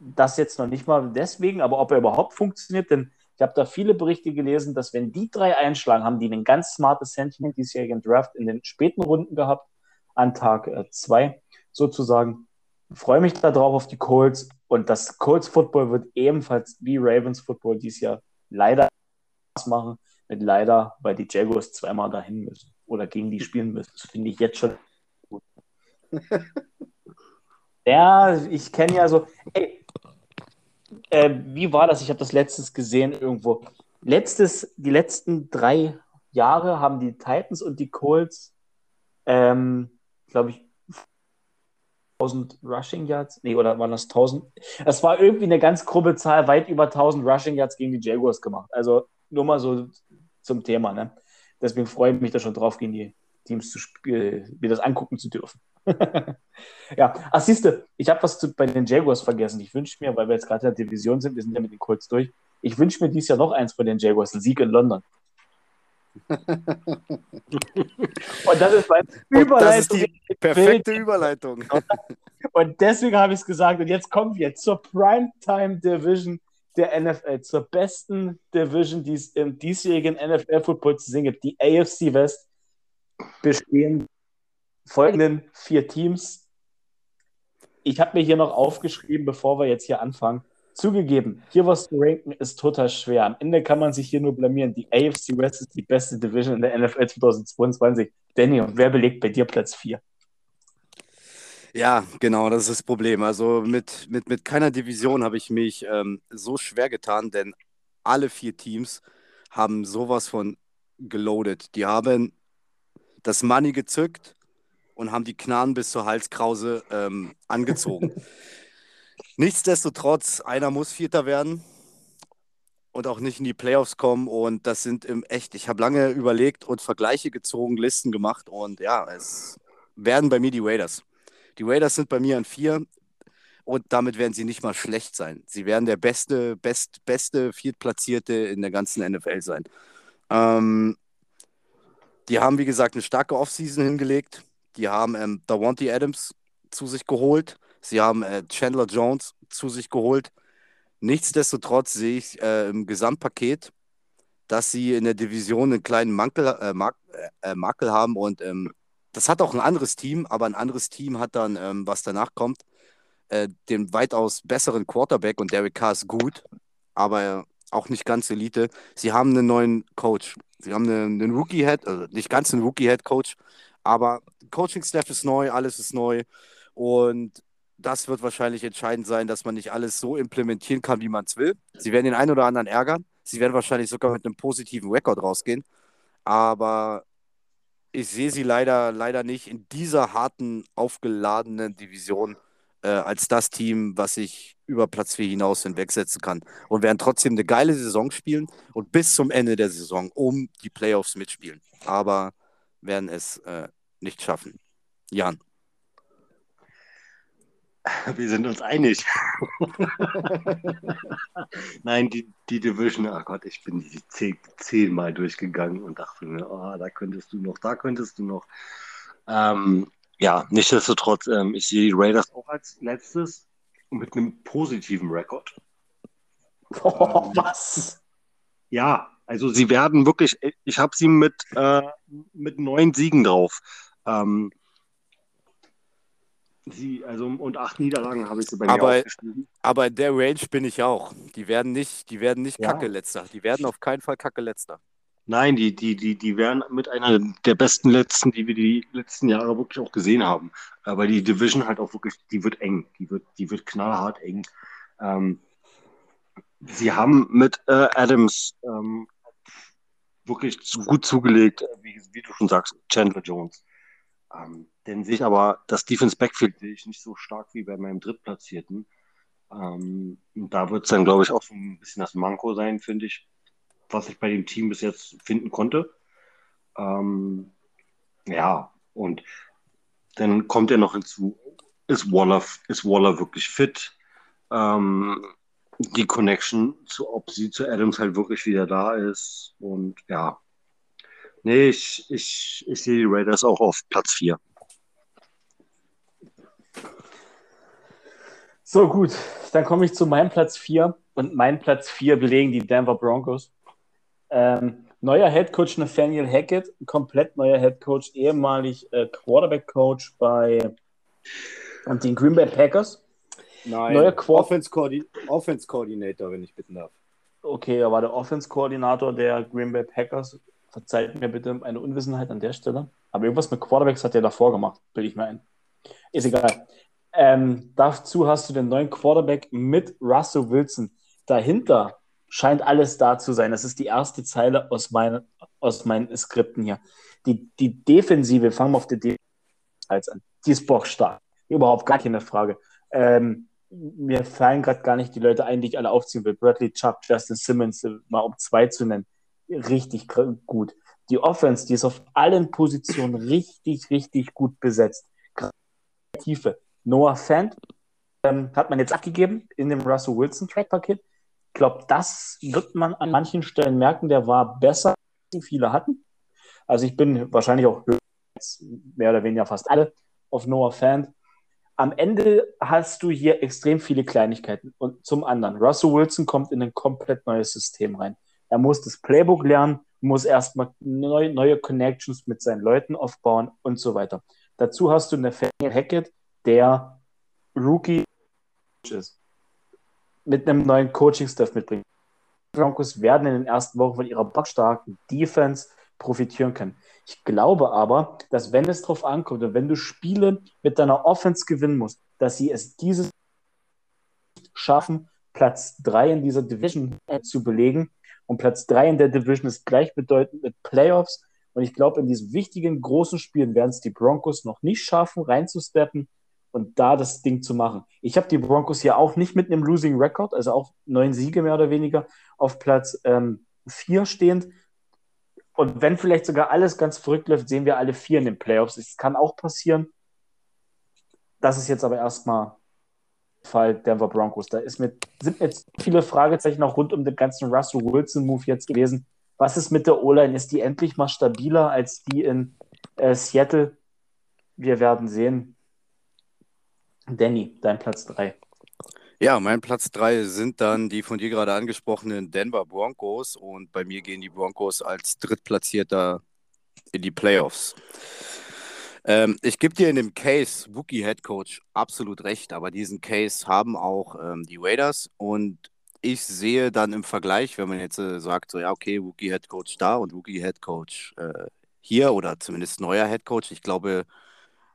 das jetzt noch nicht mal deswegen, aber ob er überhaupt funktioniert, denn ich habe da viele Berichte gelesen, dass wenn die drei einschlagen, haben die ein ganz smartes Händchen diesjährigen Draft in den späten Runden gehabt, an Tag 2 äh, sozusagen. Freue mich darauf auf die Colts und das Colts Football wird ebenfalls wie Ravens Football dieses Jahr leider Spaß machen mit leider, weil die Jaguars zweimal dahin müssen oder gegen die spielen müssen. Das finde ich jetzt schon gut. ja, ich kenne ja so. Ey, äh, wie war das? Ich habe das letztens gesehen irgendwo. Letztes, die letzten drei Jahre haben die Titans und die Colts, ähm, glaube ich, 1000 Rushing Yards, nee, oder waren das 1000? Es war irgendwie eine ganz grobe Zahl, weit über 1000 Rushing Yards gegen die Jaguars gemacht. Also nur mal so zum Thema. Ne? Deswegen freue ich mich da schon drauf, gegen die Teams zu spielen, mir das angucken zu dürfen. ja, ach siehst du, ich habe was zu, bei den Jaguars vergessen. Ich wünsche mir, weil wir jetzt gerade in der Division sind, wir sind ja mit den Colts durch, ich wünsche mir dieses Jahr noch eins von den Jaguars, einen Sieg in London. Und das ist meine Überleitung. Das ist die perfekte Überleitung. Und deswegen habe ich es gesagt. Und jetzt kommen wir zur Primetime Division der NFL, zur besten Division, die es im diesjährigen NFL-Football zu sehen gibt, die AFC West, bestehen folgenden vier Teams. Ich habe mir hier noch aufgeschrieben, bevor wir jetzt hier anfangen. Zugegeben, hier was zu ranken ist total schwer. Am Ende kann man sich hier nur blamieren. Die AFC West ist die beste Division in der NFL 2022. Danny, wer belegt bei dir Platz 4? Ja, genau, das ist das Problem. Also mit, mit, mit keiner Division habe ich mich ähm, so schwer getan, denn alle vier Teams haben sowas von geloadet. Die haben das Money gezückt und haben die Knarren bis zur Halskrause ähm, angezogen. Nichtsdestotrotz, einer muss Vierter werden. und auch nicht in die Playoffs kommen. Und das sind im echt, ich habe lange überlegt und Vergleiche gezogen, Listen gemacht. Und ja, es werden bei mir die Raiders. Die Raiders sind bei mir an vier und damit werden sie nicht mal schlecht sein. Sie werden der beste, best, beste Viertplatzierte in der ganzen NFL sein. Ähm, die haben, wie gesagt, eine starke Offseason hingelegt. Die haben ähm, Davante Adams zu sich geholt. Sie haben äh, Chandler Jones zu sich geholt. Nichtsdestotrotz sehe ich äh, im Gesamtpaket, dass sie in der Division einen kleinen Mankel, äh, Mak äh, Makel haben und ähm, das hat auch ein anderes Team, aber ein anderes Team hat dann, ähm, was danach kommt, äh, den weitaus besseren Quarterback und Derek Carr ist gut, aber auch nicht ganz Elite. Sie haben einen neuen Coach. Sie haben einen, einen Rookie-Head, also nicht ganz einen Rookie-Head-Coach, aber Coaching-Staff ist neu, alles ist neu und das wird wahrscheinlich entscheidend sein, dass man nicht alles so implementieren kann, wie man es will. Sie werden den einen oder anderen ärgern. Sie werden wahrscheinlich sogar mit einem positiven Rekord rausgehen. Aber ich sehe sie leider, leider nicht in dieser harten, aufgeladenen Division äh, als das Team, was sich über Platz 4 hinaus hinwegsetzen kann. Und werden trotzdem eine geile Saison spielen und bis zum Ende der Saison um die Playoffs mitspielen. Aber werden es äh, nicht schaffen. Jan. Wir sind uns einig. Nein, die, die Division, oh Gott, ich bin die zehn, zehnmal durchgegangen und dachte mir, oh, da könntest du noch, da könntest du noch. Ähm, ja, nichtsdestotrotz, ähm, ich sehe die Raiders auch als letztes mit einem positiven Rekord. Oh, ähm, was? Ja, also sie werden wirklich, ich habe sie mit, äh, mit neun Siegen drauf. Ähm, Sie, also und acht Niederlagen habe ich sie bei aber, mir aufgeschrieben. Aber in der Range bin ich auch. Die werden nicht, die werden nicht ja. Kacke letzter. Die werden auf keinen Fall Kacke letzter. Nein, die, die, die, die wären mit einer der besten letzten, die wir die letzten Jahre wirklich auch gesehen haben. Aber die Division halt auch wirklich, die wird eng. Die wird, die wird knallhart eng. Ähm, sie haben mit äh, Adams ähm, wirklich gut zugelegt, wie, wie, du schon sagst, Chandler Jones. Ähm, denn sich aber das Defense Backfield sehe ich nicht so stark wie bei meinem Drittplatzierten. Ähm, da wird es dann, glaube ich, auch so ein bisschen das Manko sein, finde ich, was ich bei dem Team bis jetzt finden konnte. Ähm, ja, und dann kommt ja noch hinzu, ist Waller, ist Waller wirklich fit? Ähm, die Connection zu, ob sie zu Adams halt wirklich wieder da ist. Und ja, Nee, ich, ich, ich sehe die Raiders auch auf Platz 4. So, gut. Dann komme ich zu meinem Platz 4. Und mein Platz 4 belegen die Denver Broncos. Ähm, neuer Head Coach Nathaniel Hackett, komplett neuer Head Coach, ehemalig äh, Quarterback Coach bei und den Green Bay Packers. Nein, neuer Offense, Coordi Offense Coordinator, wenn ich bitten darf. Okay, er war der Offense Koordinator der Green Bay Packers Verzeiht mir bitte eine Unwissenheit an der Stelle. Aber irgendwas mit Quarterbacks hat er davor gemacht, bilde ich mir ein. Ist egal. Ähm, dazu hast du den neuen Quarterback mit Russell Wilson. Dahinter scheint alles da zu sein. Das ist die erste Zeile aus, meine, aus meinen Skripten hier. Die, die Defensive, fangen wir auf die Defensive an. Die ist bockstark. Überhaupt gar keine Frage. Ähm, mir fallen gerade gar nicht die Leute ein, die ich alle aufziehen will. Bradley Chubb, Justin Simmons, mal um zwei zu nennen richtig gut. Die Offense, die ist auf allen Positionen richtig, richtig gut besetzt. Tiefe. Noah Fant ähm, hat man jetzt abgegeben in dem Russell Wilson Track-Paket. Ich glaube, das wird man an manchen Stellen merken. Der war besser, als viele hatten. Also ich bin wahrscheinlich auch mehr oder weniger fast alle auf Noah Fant. Am Ende hast du hier extrem viele Kleinigkeiten. Und zum anderen, Russell Wilson kommt in ein komplett neues System rein. Er muss das Playbook lernen, muss erstmal neu, neue Connections mit seinen Leuten aufbauen und so weiter. Dazu hast du Nathaniel Hackett, der Rookie ist, mit einem neuen Coaching-Staff mitbringt. Die Broncos werden in den ersten Wochen von ihrer bockstarken Defense profitieren können. Ich glaube aber, dass wenn es darauf ankommt und wenn du Spiele mit deiner Offense gewinnen musst, dass sie es dieses schaffen, Platz 3 in dieser Division zu belegen und Platz 3 in der Division ist gleichbedeutend mit Playoffs. Und ich glaube, in diesen wichtigen, großen Spielen werden es die Broncos noch nicht schaffen, reinzusteppen. und da das Ding zu machen. Ich habe die Broncos hier auch nicht mit einem Losing Record, also auch neun Siege mehr oder weniger auf Platz ähm, vier stehend. Und wenn vielleicht sogar alles ganz verrückt läuft, sehen wir alle vier in den Playoffs. Es kann auch passieren. Das ist jetzt aber erstmal Fall Denver Broncos. Da ist mit, sind jetzt viele Fragezeichen auch rund um den ganzen Russell Wilson-Move jetzt gewesen. Was ist mit der O-Line? Ist die endlich mal stabiler als die in äh, Seattle? Wir werden sehen. Danny, dein Platz 3. Ja, mein Platz 3 sind dann die von dir gerade angesprochenen Denver Broncos und bei mir gehen die Broncos als Drittplatzierter in die Playoffs. Ähm, ich gebe dir in dem Case Wookie Head Coach absolut recht, aber diesen Case haben auch ähm, die Raiders und ich sehe dann im Vergleich, wenn man jetzt äh, sagt, so ja, okay, Wookie Head Coach da und Wookie Head Coach äh, hier oder zumindest neuer Head Coach, ich glaube,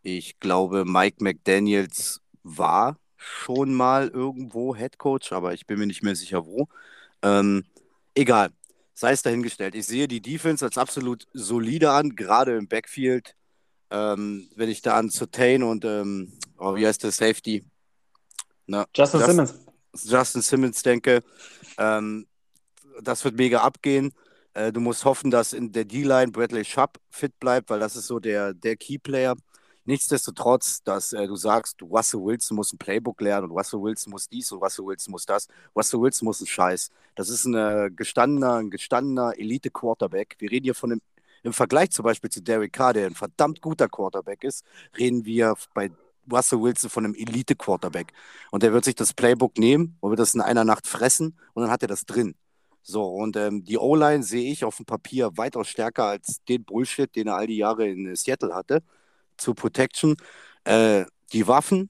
ich glaube, Mike McDaniels war schon mal irgendwo Head Coach, aber ich bin mir nicht mehr sicher wo. Ähm, egal, sei es dahingestellt. Ich sehe die Defense als absolut solide an, gerade im Backfield. Ähm, wenn ich da an Certain und ähm, oh, wie heißt der Safety? Na, Justin Just, Simmons. Justin Simmons denke, ähm, das wird mega abgehen. Äh, du musst hoffen, dass in der D-Line Bradley Schupp fit bleibt, weil das ist so der, der Key-Player. Nichtsdestotrotz, dass äh, du sagst, Russell Wilson muss ein Playbook lernen und Russell Wilson muss dies und Russell Wilson muss das. Russell Wilson muss ein Scheiß. Das ist ein äh, gestandener, ein gestandener Elite-Quarterback. Wir reden hier von einem, im Vergleich zum Beispiel zu Derek Carr, der ein verdammt guter Quarterback ist, reden wir bei Russell Wilson von einem Elite-Quarterback. Und der wird sich das Playbook nehmen und wird das in einer Nacht fressen und dann hat er das drin. So, und ähm, die O-Line sehe ich auf dem Papier weitaus stärker als den Bullshit, den er all die Jahre in Seattle hatte zur Protection. Äh, die Waffen,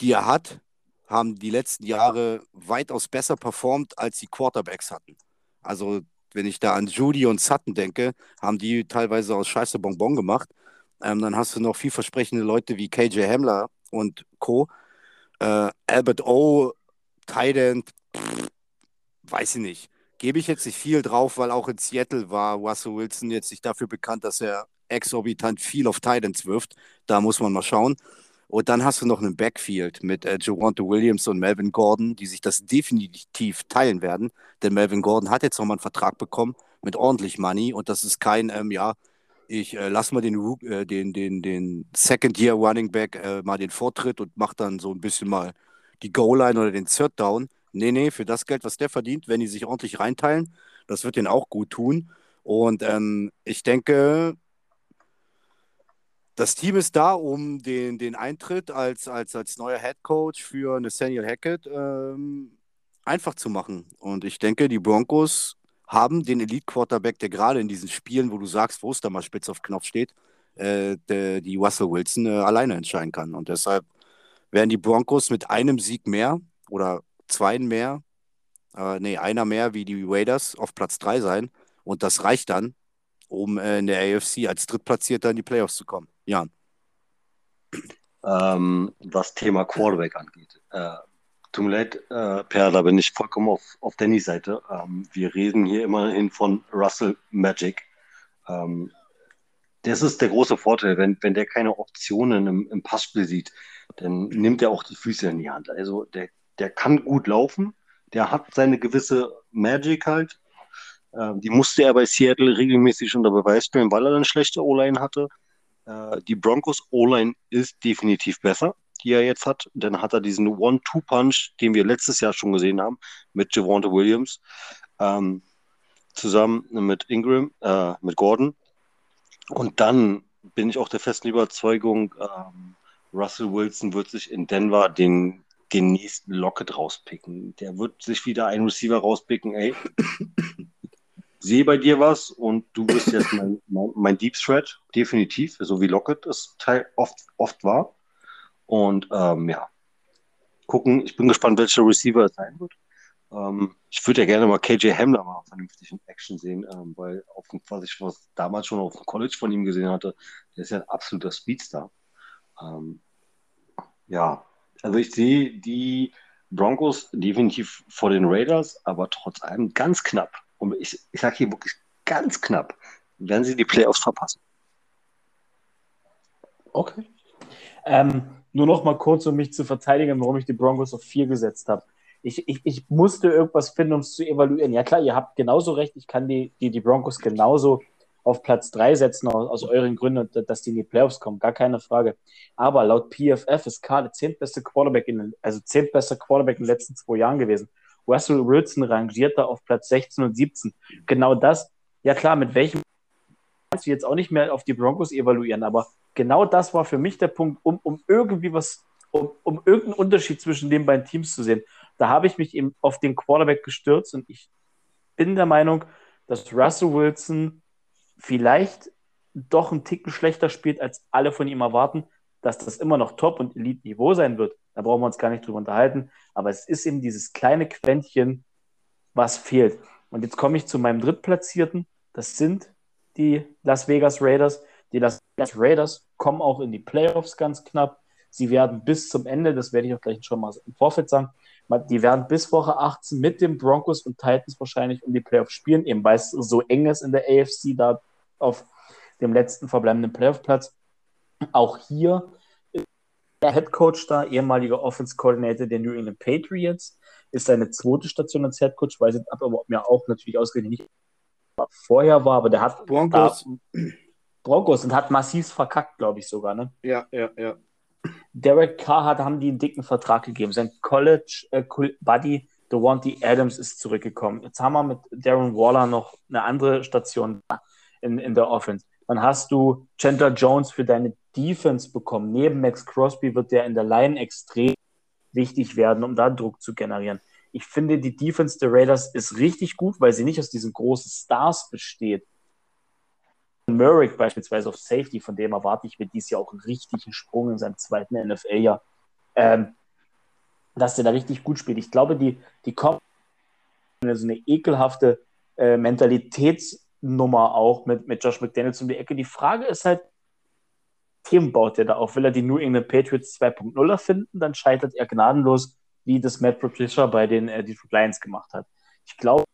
die er hat, haben die letzten Jahre weitaus besser performt, als die Quarterbacks hatten. Also, wenn ich da an Judy und Sutton denke, haben die teilweise aus Scheiße Bonbon gemacht. Ähm, dann hast du noch vielversprechende Leute wie KJ Hamler und Co. Äh, Albert O, Tident, weiß ich nicht. Gebe ich jetzt nicht viel drauf, weil auch in Seattle war Russell Wilson jetzt nicht dafür bekannt, dass er exorbitant viel auf Titans wirft. Da muss man mal schauen. Und dann hast du noch einen Backfield mit äh, Javante Williams und Melvin Gordon, die sich das definitiv teilen werden. Denn Melvin Gordon hat jetzt nochmal einen Vertrag bekommen mit ordentlich Money und das ist kein, ähm, ja, ich äh, lasse mal den, äh, den, den, den Second-Year Running Back äh, mal den Vortritt und mache dann so ein bisschen mal die Goal-Line oder den Third Down. Nee, nee, für das Geld, was der verdient, wenn die sich ordentlich reinteilen, das wird den auch gut tun. Und ähm, ich denke, das Team ist da, um den, den Eintritt als, als, als neuer Head Coach für Nathaniel Hackett ähm, einfach zu machen. Und ich denke, die Broncos haben den Elite-Quarterback, der gerade in diesen Spielen, wo du sagst, wo es da mal spitz auf Knopf steht, äh, der, die Russell Wilson äh, alleine entscheiden kann. Und deshalb werden die Broncos mit einem Sieg mehr oder zwei mehr, äh, nee, einer mehr wie die Raiders auf Platz 3 sein. Und das reicht dann, um äh, in der AFC als Drittplatzierter in die Playoffs zu kommen. Jan. Ähm, was Thema Quarterback angeht. Äh, tut mir leid, äh, Per, da bin ich vollkommen auf, auf Dannys Seite. Ähm, wir reden hier immerhin von Russell Magic. Ähm, das ist der große Vorteil, wenn, wenn der keine Optionen im, im Passspiel sieht, dann nimmt er auch die Füße in die Hand. Also der, der kann gut laufen, der hat seine gewisse Magic halt. Ähm, die musste er bei Seattle regelmäßig unter Beweis stellen, weil er eine schlechte O-Line hatte. Äh, die Broncos O-Line ist definitiv besser, die er jetzt hat. Dann hat er diesen One-Two-Punch, den wir letztes Jahr schon gesehen haben, mit Javante Williams, ähm, zusammen mit Ingram, äh, mit Gordon. Und dann bin ich auch der festen Überzeugung, ähm, Russell Wilson wird sich in Denver den, den nächsten Locket rauspicken. Der wird sich wieder einen Receiver rauspicken, ey sehe bei dir was und du bist jetzt mein, mein, mein Deep Threat, definitiv, so wie Lockett es oft, oft war. Und ähm, ja, gucken, ich bin gespannt, welcher Receiver es sein wird. Ähm, ich würde ja gerne mal KJ Hamler mal vernünftig in Action sehen, ähm, weil auf dem, was ich was damals schon auf dem College von ihm gesehen hatte, der ist ja ein absoluter Speedstar. Ähm, ja, also ich sehe die Broncos definitiv vor den Raiders, aber trotz allem ganz knapp und ich, ich sage hier wirklich ganz knapp, werden sie die Playoffs verpassen. Okay. Ähm, nur noch mal kurz, um mich zu verteidigen, warum ich die Broncos auf vier gesetzt habe. Ich, ich, ich musste irgendwas finden, um es zu evaluieren. Ja klar, ihr habt genauso recht, ich kann die, die, die Broncos genauso auf Platz 3 setzen, aus, aus euren Gründen, dass die in die Playoffs kommen, gar keine Frage. Aber laut PFF ist Karl der zehntbeste Quarterback, in, also zehntbester Quarterback in den letzten zwei Jahren gewesen. Russell Wilson rangiert da auf Platz 16 und 17. Genau das, ja klar, mit welchem kannst du jetzt auch nicht mehr auf die Broncos evaluieren, aber genau das war für mich der Punkt, um, um irgendwie was, um, um irgendeinen Unterschied zwischen den beiden Teams zu sehen. Da habe ich mich eben auf den Quarterback gestürzt und ich bin der Meinung, dass Russell Wilson vielleicht doch einen Ticken schlechter spielt, als alle von ihm erwarten, dass das immer noch Top- und Elite-Niveau sein wird. Da brauchen wir uns gar nicht drüber unterhalten. Aber es ist eben dieses kleine Quäntchen, was fehlt. Und jetzt komme ich zu meinem Drittplatzierten. Das sind die Las Vegas Raiders. Die Las Vegas Raiders kommen auch in die Playoffs ganz knapp. Sie werden bis zum Ende, das werde ich auch gleich schon mal im Vorfeld sagen, die werden bis Woche 18 mit den Broncos und Titans wahrscheinlich um die Playoffs spielen, eben weil es so eng ist in der AFC da auf dem letzten verbleibenden Playoff-Platz. Auch hier der Head Coach da, ehemaliger Offense Coordinator der New England Patriots, ist seine zweite Station als Head Coach, weiß ich aber ob mir auch natürlich ausgerechnet nicht vorher war, aber der hat Broncos. Broncos und hat massiv verkackt, glaube ich sogar, ne? Ja, ja, ja. Derek Carr hat, haben die einen dicken Vertrag gegeben. Sein College äh, Buddy Devontae Adams ist zurückgekommen. Jetzt haben wir mit Darren Waller noch eine andere Station in, in der Offense. Dann hast du Chandler Jones für deine Defense bekommen. Neben Max Crosby wird der in der Line extrem wichtig werden, um da Druck zu generieren. Ich finde, die Defense der Raiders ist richtig gut, weil sie nicht aus diesen großen Stars besteht. Merrick beispielsweise auf Safety, von dem erwarte ich mir dieses Jahr auch einen richtigen Sprung in seinem zweiten NFL-Jahr. Ähm, dass der da richtig gut spielt. Ich glaube, die, die kommen so eine ekelhafte äh, Mentalitätsnummer auch mit, mit Josh McDaniels um die Ecke. Die Frage ist halt, Themen baut er da auf? Will er die New England Patriots 2.0 erfinden? Dann scheitert er gnadenlos, wie das Matt Patricia bei den äh, Detroit Lions gemacht hat. Ich glaube,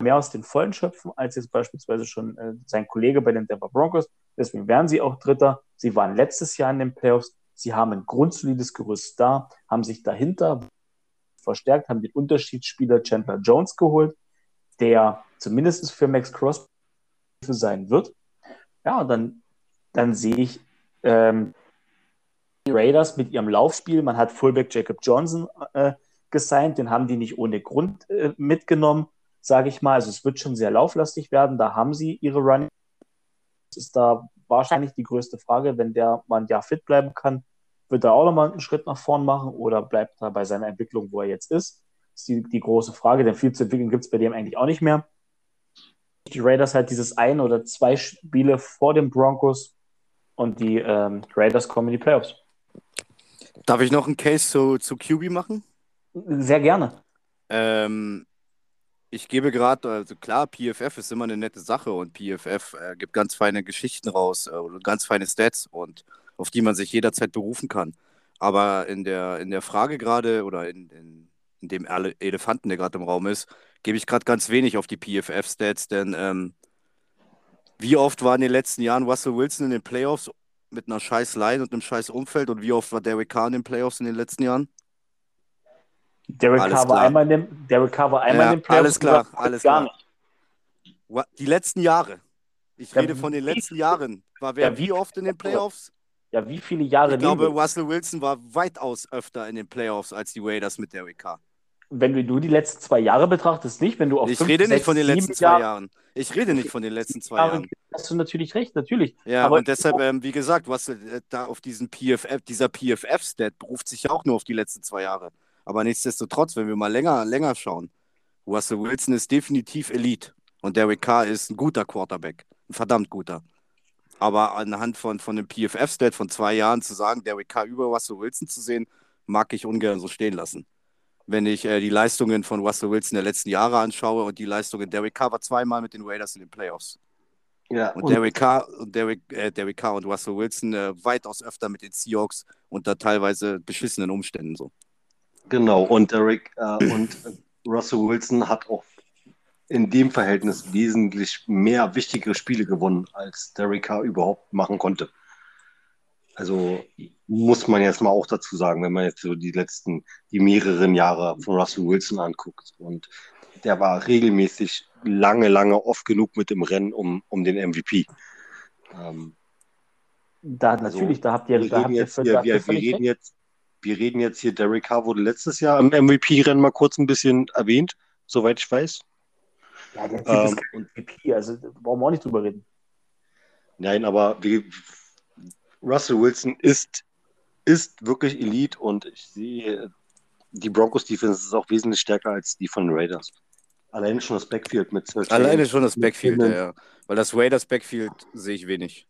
mehr aus den Vollen schöpfen, als jetzt beispielsweise schon äh, sein Kollege bei den Denver Broncos. Deswegen wären sie auch Dritter. Sie waren letztes Jahr in den Playoffs. Sie haben ein grundsolides Gerüst da, haben sich dahinter verstärkt, haben den Unterschiedsspieler Chandler Jones geholt, der zumindest für Max Crosby sein wird. Ja, und dann, dann sehe ich ähm, die Raiders mit ihrem Laufspiel. Man hat Fullback Jacob Johnson äh, gesigned, den haben die nicht ohne Grund äh, mitgenommen sage ich mal. Also es wird schon sehr lauflastig werden. Da haben sie ihre Running. Das ist da wahrscheinlich die größte Frage. Wenn der mal ein Jahr fit bleiben kann, wird er auch nochmal einen Schritt nach vorn machen oder bleibt er bei seiner Entwicklung, wo er jetzt ist? Das ist die, die große Frage, denn viel zu entwickeln gibt es bei dem eigentlich auch nicht mehr. Die Raiders halt dieses ein oder zwei Spiele vor den Broncos und die ähm, Raiders kommen in die Playoffs. Darf ich noch einen Case zu, zu QB machen? Sehr gerne. Ähm, ich gebe gerade, also klar, PFF ist immer eine nette Sache und PFF äh, gibt ganz feine Geschichten raus äh, oder ganz feine Stats und auf die man sich jederzeit berufen kann. Aber in der, in der Frage gerade oder in, in, in dem Elefanten, der gerade im Raum ist, gebe ich gerade ganz wenig auf die PFF-Stats, denn ähm, wie oft war in den letzten Jahren Russell Wilson in den Playoffs mit einer scheiß Line und einem scheiß Umfeld und wie oft war Derek Carr in den Playoffs in den letzten Jahren? Derek Carr war einmal in dem, Derek Carr war einmal ja, in dem Playoffs. Alles klar, alles gar klar. Nicht. Die letzten Jahre. Ich ja, rede von den letzten Jahren. War wer ja, wie, wie oft in den Playoffs? Ja, wie viele Jahre? Ich glaube, Russell Wilson war weitaus öfter in den Playoffs als die Raiders mit Derek Carr. Wenn du die letzten zwei Jahre betrachtest, nicht, wenn du auf Ich fünf, rede nicht von den letzten zwei Jahren. Ich rede nicht von den letzten zwei Jahren. Hast du natürlich recht, natürlich. Ja, Aber und deshalb, ähm, wie gesagt, was äh, da auf diesen PFF, dieser PFF-Stat beruft sich ja auch nur auf die letzten zwei Jahre. Aber nichtsdestotrotz, wenn wir mal länger, länger schauen, Russell Wilson ist definitiv Elite und Derek Carr ist ein guter Quarterback, ein verdammt guter. Aber anhand von, von dem PFF-Stat von zwei Jahren zu sagen, Derek Carr über Russell Wilson zu sehen, mag ich ungern so stehen lassen. Wenn ich äh, die Leistungen von Russell Wilson der letzten Jahre anschaue und die Leistungen Derek Carr war zweimal mit den Raiders in den Playoffs. Ja, und, und Derek Carr und Derek, äh, Derek Carr und Russell Wilson äh, weitaus öfter mit den Seahawks unter teilweise beschissenen Umständen so. Genau, und Derek äh, und Russell Wilson hat auch in dem Verhältnis wesentlich mehr wichtige Spiele gewonnen, als Derek Carr überhaupt machen konnte. Also muss man jetzt mal auch dazu sagen, wenn man jetzt so die letzten, die mehreren Jahre von Russell Wilson anguckt. Und der war regelmäßig lange, lange oft genug mit im Rennen um, um den MVP. Ähm, da also, natürlich, da habt ihr, wir da habt ihr, hier, wir, wir reden jetzt, wir reden jetzt hier, Derek Carr wurde letztes Jahr im MVP-Rennen mal kurz ein bisschen erwähnt, soweit ich weiß. Ja, der Typ ähm, ist kein MVP, also brauchen wir auch nicht drüber reden. Nein, aber wie, Russell Wilson ist, ist wirklich Elite und ich sehe, die Broncos Defense ist auch wesentlich stärker als die von den Raiders. Alleine schon das Backfield mit Serge Alleine schon das Backfield, ja, ja. Weil das Raiders Backfield sehe ich wenig.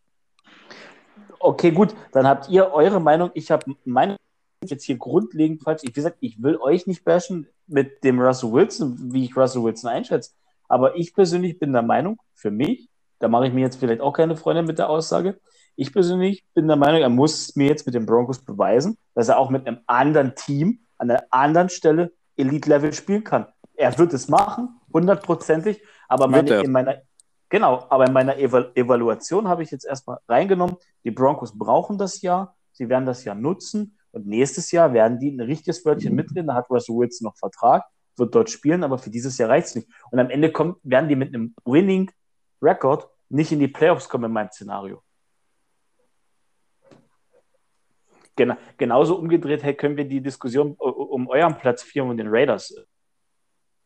Okay, gut, dann habt ihr eure Meinung. Ich habe meine jetzt hier grundlegend falsch. Ich, wie gesagt, ich will euch nicht bashen mit dem Russell Wilson, wie ich Russell Wilson einschätze. Aber ich persönlich bin der Meinung, für mich, da mache ich mir jetzt vielleicht auch keine Freunde mit der Aussage. Ich persönlich bin der Meinung, er muss mir jetzt mit den Broncos beweisen, dass er auch mit einem anderen Team an einer anderen Stelle Elite-Level spielen kann. Er wird es machen, hundertprozentig, aber meine, in meiner, genau, aber in meiner Evalu Evaluation habe ich jetzt erstmal reingenommen, die Broncos brauchen das Jahr, sie werden das Jahr nutzen und nächstes Jahr werden die ein richtiges Wörtchen mitreden, da hat Russell Wilson noch Vertrag, wird dort spielen, aber für dieses Jahr reicht es nicht. Und am Ende kommen, werden die mit einem Winning Record nicht in die Playoffs kommen in meinem Szenario. Genau, genauso umgedreht hey, können wir die Diskussion um euren Platz 4 und den Raiders,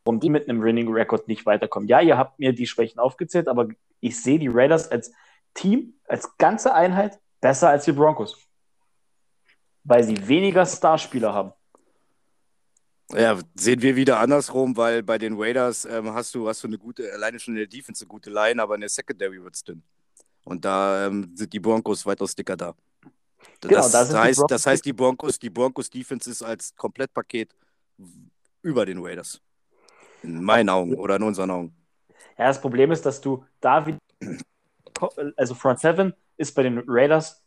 warum die mit einem Winning Record nicht weiterkommen. Ja, ihr habt mir die Schwächen aufgezählt, aber ich sehe die Raiders als Team, als ganze Einheit besser als die Broncos. Weil sie weniger Starspieler haben. Ja, sehen wir wieder andersrum, weil bei den Raiders ähm, hast, du, hast du eine gute, alleine schon in der Defense eine gute Line, aber in der Secondary wird es dünn. Und da ähm, sind die Broncos weitaus dicker da. Genau, das, das heißt, das heißt, die Broncos, die Broncos Defense ist als Komplettpaket über den Raiders. In meinen Augen oder in unseren Augen. Ja, das Problem ist, dass du da wieder, also Front 7 ist bei den Raiders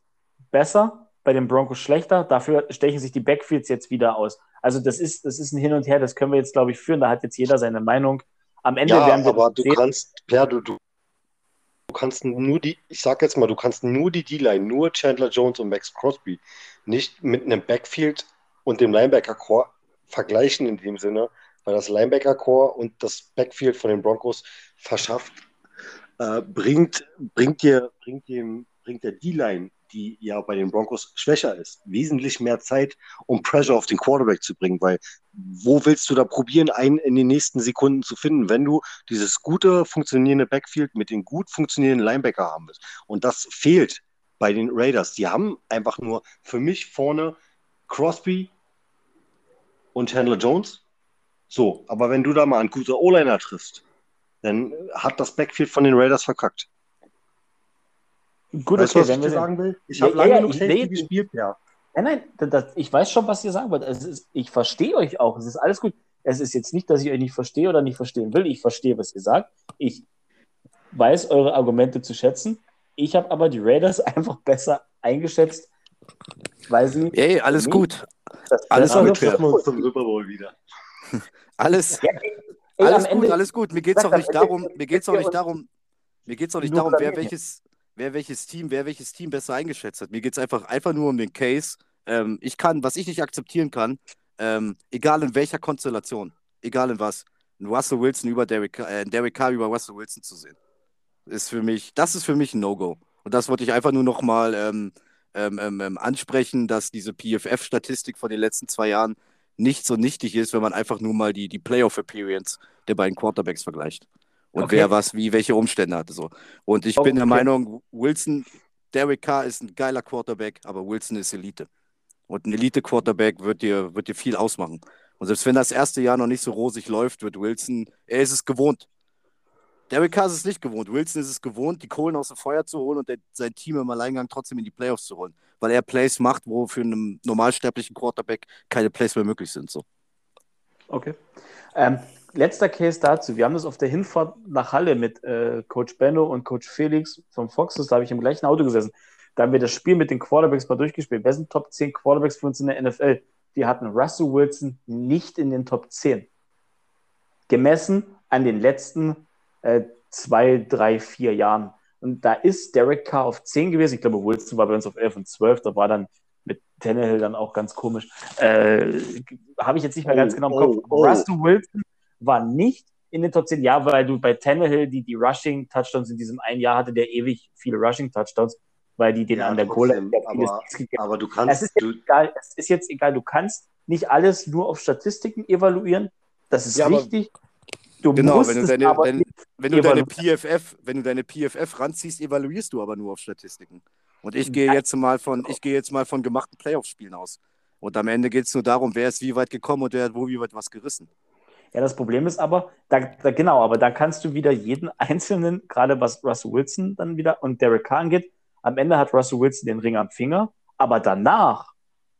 besser, bei den Broncos schlechter. Dafür stechen sich die Backfields jetzt wieder aus. Also das ist, das ist ein Hin und Her, das können wir jetzt, glaube ich, führen. Da hat jetzt jeder seine Meinung. Am Ende ja, werden wir. Aber du kannst, Per, du, du Du kannst nur die, ich sag jetzt mal, du kannst nur die D-Line, nur Chandler Jones und Max Crosby, nicht mit einem Backfield und dem Linebacker-Core vergleichen in dem Sinne, weil das Linebacker-Core und das Backfield von den Broncos verschafft, äh, bringt, bringt dir, bringt dem, bringt der D-Line die ja bei den Broncos schwächer ist, wesentlich mehr Zeit, um Pressure auf den Quarterback zu bringen, weil wo willst du da probieren, einen in den nächsten Sekunden zu finden, wenn du dieses gute funktionierende Backfield mit den gut funktionierenden Linebacker haben willst? Und das fehlt bei den Raiders. Die haben einfach nur für mich vorne Crosby und Chandler Jones. So, aber wenn du da mal einen guten O-Liner triffst, dann hat das Backfield von den Raiders verkackt. Gut, weißt okay, was ich dir sagen will? Ich habe lange ja, genug Safety gespielt, ja. Nein, nein, das, ich weiß schon, was ihr sagen wollt. Ist, ich verstehe euch auch. Es ist alles gut. Es ist jetzt nicht, dass ich euch nicht verstehe oder nicht verstehen will. Ich verstehe, was ihr sagt. Ich weiß eure Argumente zu schätzen. Ich habe aber die Raiders einfach besser eingeschätzt, weil sie. Ey, alles gut. Alles gut. Wir uns zum Super Bowl wieder. Alles, ja, ey, alles gut, Ende, alles gut. Mir geht es auch nicht darum, mir geht's auch nicht darum, mir geht's auch nicht darum, wer welches, wer welches Team, wer welches Team besser eingeschätzt hat. Mir geht es einfach, einfach nur um den Case. Ähm, ich kann, was ich nicht akzeptieren kann, ähm, egal in welcher Konstellation, egal in was, ein Russell Wilson über Derek, äh, Derek Carr über Russell Wilson zu sehen, ist für mich, das ist für mich ein No-Go. Und das wollte ich einfach nur nochmal ähm, ähm, ähm, ähm, ansprechen, dass diese PFF-Statistik von den letzten zwei Jahren nicht so nichtig ist, wenn man einfach nur mal die, die Playoff-Appearance der beiden Quarterbacks vergleicht und okay. wer was wie welche Umstände hatte. So. Und ich okay. bin der Meinung, Wilson, Derek Carr ist ein geiler Quarterback, aber Wilson ist Elite. Und ein Elite-Quarterback wird dir, wird dir viel ausmachen. Und selbst wenn das erste Jahr noch nicht so rosig läuft, wird Wilson, er ist es gewohnt. Derek Carr ist es nicht gewohnt. Wilson ist es gewohnt, die Kohlen aus dem Feuer zu holen und der, sein Team im Alleingang trotzdem in die Playoffs zu holen. Weil er Plays macht, wo für einen normalsterblichen Quarterback keine Plays mehr möglich sind. So. Okay. Ähm, letzter Case dazu. Wir haben das auf der Hinfahrt nach Halle mit äh, Coach Benno und Coach Felix vom Foxes. Da habe ich im gleichen Auto gesessen. Da haben wir das Spiel mit den Quarterbacks mal durchgespielt. Wer sind Top 10 Quarterbacks für uns in der NFL? Wir hatten Russell Wilson nicht in den Top 10. Gemessen an den letzten äh, zwei, drei, vier Jahren. Und da ist Derek Carr auf 10 gewesen. Ich glaube, Wilson war bei uns auf 11 und 12. Da war dann mit Tannehill dann auch ganz komisch. Äh, Habe ich jetzt nicht mehr ganz Oh, genau im oh, Kopf. oh. Russell Wilson war nicht in den Top 10, ja, weil du bei Tannehill die, die Rushing-Touchdowns in diesem einen Jahr hatte, der ewig viele Rushing-Touchdowns, weil die den Ja, an der Kohle. aber- Aber du es kannst, ist, jetzt du, egal, es ist jetzt egal, du kannst nicht alles nur auf Statistiken evaluieren. Das ist Ja, wichtig. Du Genau, musst wenn du es deine, wenn, wenn du deine. PFF, wenn du deine PFF ranziehst, evaluierst du aber nur auf Statistiken. Und ich gehe Nein. jetzt mal von, ich gehe jetzt mal von gemachten Playoff-Spielen aus. Und am Ende geht es nur darum, wer ist wie weit gekommen und wer hat wo wie weit was gerissen. Ja, das Problem ist aber, da, da, genau, aber da kannst du wieder jeden einzelnen, gerade was Russell Wilson dann wieder und Derek Carr angeht, am Ende hat Russell Wilson den Ring am Finger, aber danach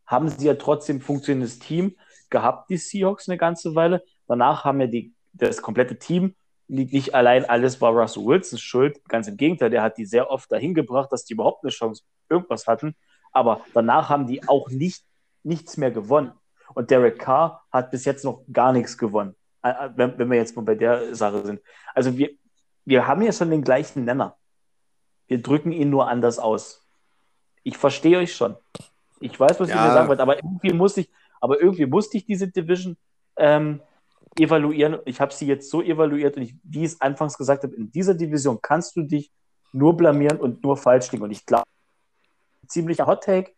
haben sie ja trotzdem ein funktionierendes Team gehabt, die Seahawks eine ganze Weile. Danach haben ja die, das komplette Team liegt nicht allein alles war Russell Wilsons Schuld, ganz im Gegenteil, der hat die sehr oft dahin gebracht, dass die überhaupt eine Chance irgendwas hatten, aber danach haben die auch nicht, nichts mehr gewonnen. Und Derek Carr hat bis jetzt noch gar nichts gewonnen, äh, äh, wenn, wenn wir jetzt mal bei der Sache sind. Also wir, wir haben ja schon den gleichen Nenner. Wir drücken ihn nur anders aus. Ich verstehe euch schon. Ich weiß, was Ja. ihr mir sagen wollt, aber irgendwie musste ich, aber irgendwie musste ich diese Division ähm, evaluieren. Ich habe sie jetzt so evaluiert und ich, wie ich es anfangs gesagt habe, in dieser Division kannst du dich nur blamieren und nur falsch liegen. Und ich glaube, ziemlicher Hot Take.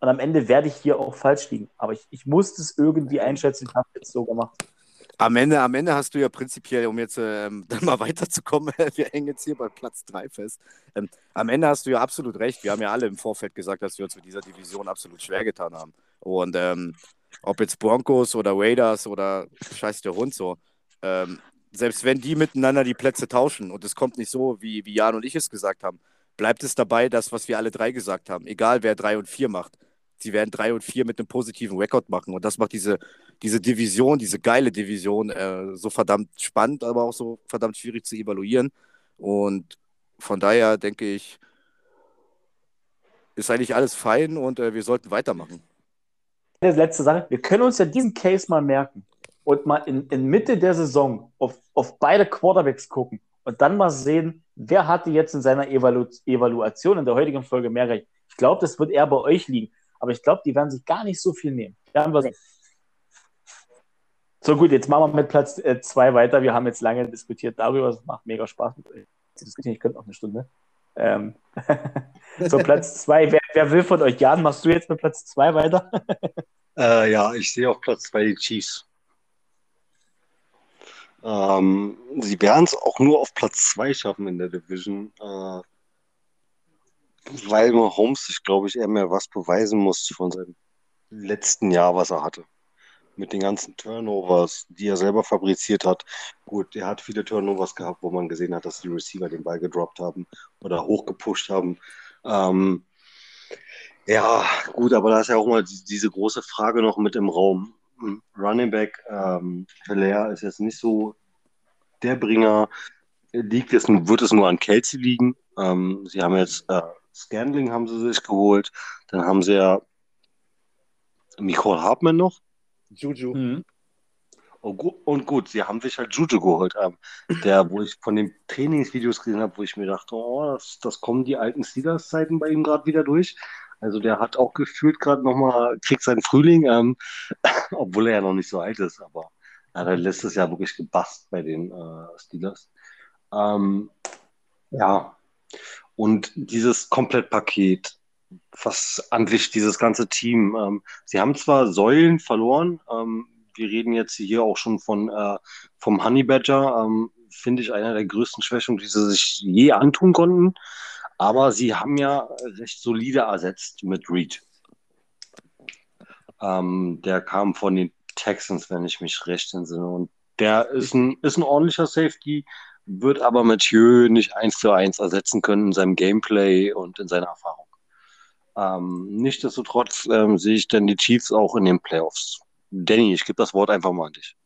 Und am Ende werde ich hier auch falsch liegen. Aber ich, ich muss es irgendwie einschätzen. Ich habe es jetzt so gemacht. Am Ende, am Ende hast du ja prinzipiell, um jetzt ähm, dann mal weiterzukommen, wir hängen jetzt hier bei Platz 3 fest. Ähm, am Ende hast du ja absolut recht. Wir haben ja alle im Vorfeld gesagt, dass wir uns mit dieser Division absolut schwer getan haben. Und ähm, ob jetzt Broncos oder Raiders oder scheiß der Hund so, ähm, selbst wenn die miteinander die Plätze tauschen und es kommt nicht so, wie, wie Jan und ich es gesagt haben, bleibt es dabei, das, was wir alle drei gesagt haben. Egal wer 3 und 4 macht. Sie werden 3 und 4 mit einem positiven Rekord machen. Und das macht diese, diese Division, diese geile Division, äh, so verdammt spannend, aber auch so verdammt schwierig zu evaluieren. Und von daher denke ich, ist eigentlich alles fein und äh, wir sollten weitermachen. Eine letzte Sache. Wir können uns ja diesen Case mal merken und mal in, in Mitte der Saison auf, auf beide Quarterbacks gucken und dann mal sehen, wer hatte jetzt in seiner Evalu Evaluation in der heutigen Folge mehr recht. Ich glaube, das wird eher bei euch liegen. Aber ich glaube, die werden sich gar nicht so viel nehmen. So gut, jetzt machen wir mit Platz 2 äh, weiter. Wir haben jetzt lange diskutiert darüber. Es macht mega Spaß mit euch zu diskutieren. Ich könnte noch eine Stunde. Ähm, so, Platz 2. Wer, wer, will von euch? Jan, machst du jetzt mit Platz 2 weiter? äh, ja, ich sehe auf Platz 2 die Chiefs. Ähm, sie werden es auch nur auf Platz 2 schaffen in der Division, äh, weil Mahomes sich, glaube ich, eher mehr was beweisen muss von seinem letzten Jahr, was er hatte. Mit den ganzen Turnovers, die er selber fabriziert hat. Gut, er hat viele Turnovers gehabt, wo man gesehen hat, dass die Receiver den Ball gedroppt haben oder hochgepusht haben. Ähm, ja, gut, aber da ist ja auch mal die, diese große Frage noch mit im Raum. Running Back ähm, Hilaire ist jetzt nicht so der Bringer. Liegt es, wird es nur an Kelsey liegen? Ähm, sie haben jetzt äh, Scandling haben sie sich geholt. Dann haben sie ja Nicole Hartman noch. Juju. Mhm. Oh, gu und gut, sie haben sich halt Juju geholt. Ähm, der, wo ich von den Trainingsvideos gesehen habe, wo ich mir dachte, oh, das, das kommen die alten Steelers-Zeiten bei ihm gerade wieder durch. Also der hat auch gefühlt gerade nochmal, kriegt seinen Frühling, ähm, obwohl er ja noch nicht so alt ist, aber er hat letztes Jahr wirklich gebast bei den äh, Steelers. Ähm, ja, und dieses Komplettpaket, was an sich dieses ganze Team, ähm, sie haben zwar Säulen verloren, ähm, wir reden jetzt hier auch schon von äh, vom Honey Badger, ähm, finde ich einer der größten Schwächen, die sie sich je antun konnten. Aber sie haben ja recht solide ersetzt mit Reed. Ähm, der kam von den Texans, wenn ich mich recht entsinne. Und der ist ein, ist ein ordentlicher Safety, wird aber Mathieu nicht eins zu eins ersetzen können in seinem Gameplay und in seiner Erfahrung. Ähm, nichtsdestotrotz ähm, sehe ich dann die Chiefs auch in den Playoffs. Danny, ich gebe das Wort einfach mal an dich.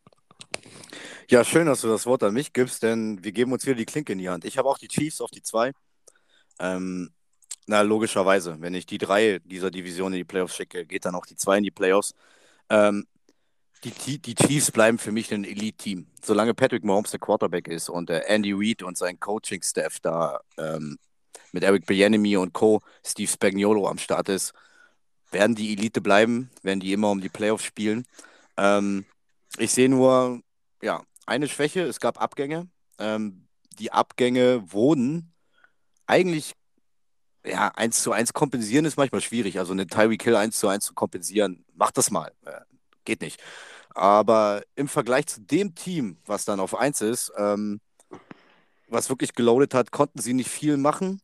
Ja, schön, dass du das Wort an mich gibst, denn wir geben uns wieder die Klinke in die Hand. Ich habe auch die Chiefs auf die zwei. Ähm, na, logischerweise, wenn ich die drei dieser Division in die Playoffs schicke, geht dann auch die zwei in die Playoffs. Ähm, die, die Chiefs bleiben für mich ein Elite-Team. Solange Patrick Mahomes der Quarterback ist und äh, Andy Reid und sein Coaching-Staff da ähm, mit Eric Bieniemy und Co., Steve Spagnuolo am Start ist, werden die Elite bleiben, werden die immer um die Playoffs spielen. Ähm, ich sehe nur, ja, eine Schwäche, es gab Abgänge. Ähm, die Abgänge wurden eigentlich, ja, eins zu eins kompensieren ist manchmal schwierig. Also eine Tyreek Hill eins zu eins zu kompensieren, macht das mal. Äh, geht nicht. Aber im Vergleich zu dem Team, was dann auf eins ist, ähm, was wirklich geloadet hat, konnten sie nicht viel machen.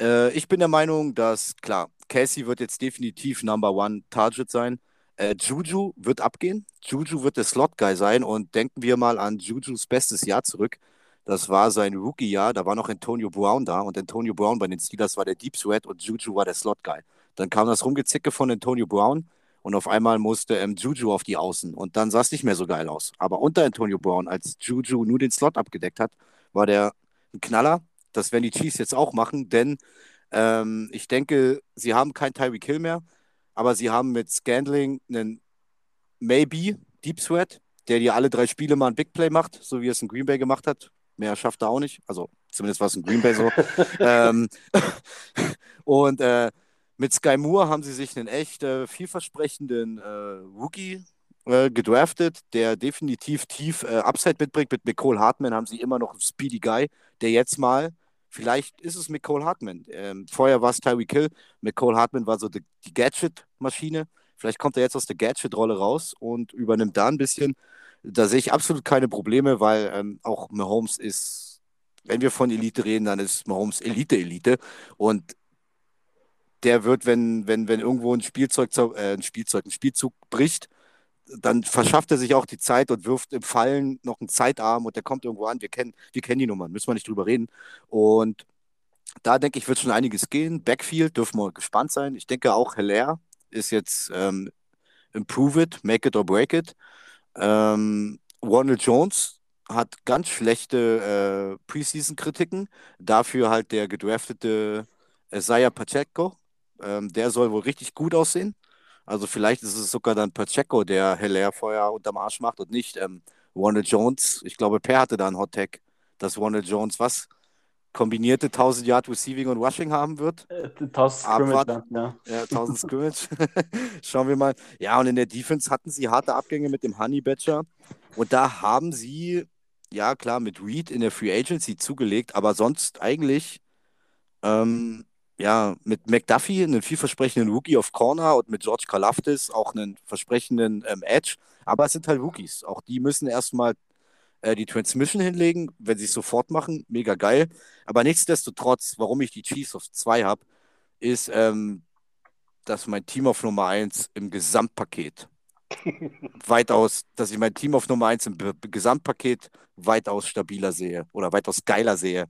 Äh, ich bin der Meinung, dass, klar, Casey wird jetzt definitiv Number One Target sein. Äh, Juju wird abgehen. Juju wird der Slot-Guy sein. Und denken wir mal an Jujus bestes Jahr zurück. Das war sein Rookie-Jahr. Da war noch Antonio Brown da. Und Antonio Brown bei den Steelers war der Deep Sweat und Juju war der Slot-Guy. Dann kam das Rumgezicke von Antonio Brown. Und auf einmal musste ähm, Juju auf die Außen. Und dann sah es nicht mehr so geil aus. Aber unter Antonio Brown, als Juju nur den Slot abgedeckt hat, war der ein Knaller. Das werden die Chiefs jetzt auch machen, denn ähm, ich denke, sie haben kein Tyreek Hill mehr, aber sie haben mit Scandling einen Maybe Deep Sweat, der dir alle drei Spiele mal ein Big Play macht, so wie er es in Green Bay gemacht hat. Mehr schafft er auch nicht. Also zumindest war es in Green Bay so. ähm, und äh, mit Sky Moore haben sie sich einen echt äh, vielversprechenden äh, Rookie äh, gedraftet, der definitiv tief äh, Upside mitbringt. Mit Nicole Hartman haben sie immer noch einen Speedy Guy, der jetzt mal, vielleicht ist es Nicole Hartman. Ähm, vorher war es Tyreek Hill. Nicole Hartman war so die, die Gadget-Maschine. Vielleicht kommt er jetzt aus der Gadget-Rolle raus und übernimmt da ein bisschen. Da sehe ich absolut keine Probleme, weil ähm, auch Mahomes ist, wenn wir von Elite reden, dann ist Mahomes Elite-Elite. Und der wird, wenn, wenn, wenn irgendwo ein Spielzeug, äh, ein Spielzeug, ein Spielzug bricht, dann verschafft er sich auch die Zeit und wirft im Fallen noch einen Zeitarm und der kommt irgendwo an. Wir kennen, wir kennen die Nummern, müssen wir nicht drüber reden. Und da denke ich, wird schon einiges gehen. Backfield dürfen wir gespannt sein. Ich denke auch Heller ist jetzt ähm, Improve it, make it or break it. Ähm, Warner Jones hat ganz schlechte äh, Preseason-Kritiken. Dafür halt der gedraftete Isaiah Pacheco. Ähm, der soll wohl richtig gut aussehen. Also vielleicht ist es sogar dann Pacheco, der Heller vorher unterm Arsch macht und nicht ähm, Warner Jones. Ich glaube, Per hatte da einen Hot Tag, dass Warner Jones was kombinierte 1000 Yard Receiving und Rushing haben wird. Äh, 1000 Scrimmage, ja. ja. 1000 Scrimmage. Schauen wir mal. Ja, und in der Defense hatten sie harte Abgänge mit dem Honey Badger. Und da haben sie, ja klar, mit Reed in der Free Agency zugelegt, aber sonst eigentlich ähm, ja, mit McDuffie einen vielversprechenden Rookie auf Corner und mit George Kalafdis auch einen versprechenden ähm, Edge. Aber es sind halt Rookies. Auch die müssen erstmal äh, die Transmission hinlegen, wenn sie es sofort machen. Mega geil. Aber nichtsdestotrotz, warum ich die Chiefs auf 2 habe, ist, ähm, dass mein Team auf Nummer 1 im Gesamtpaket weitaus, dass ich mein Team auf Nummer 1 im B Gesamtpaket weitaus stabiler sehe oder weitaus geiler sehe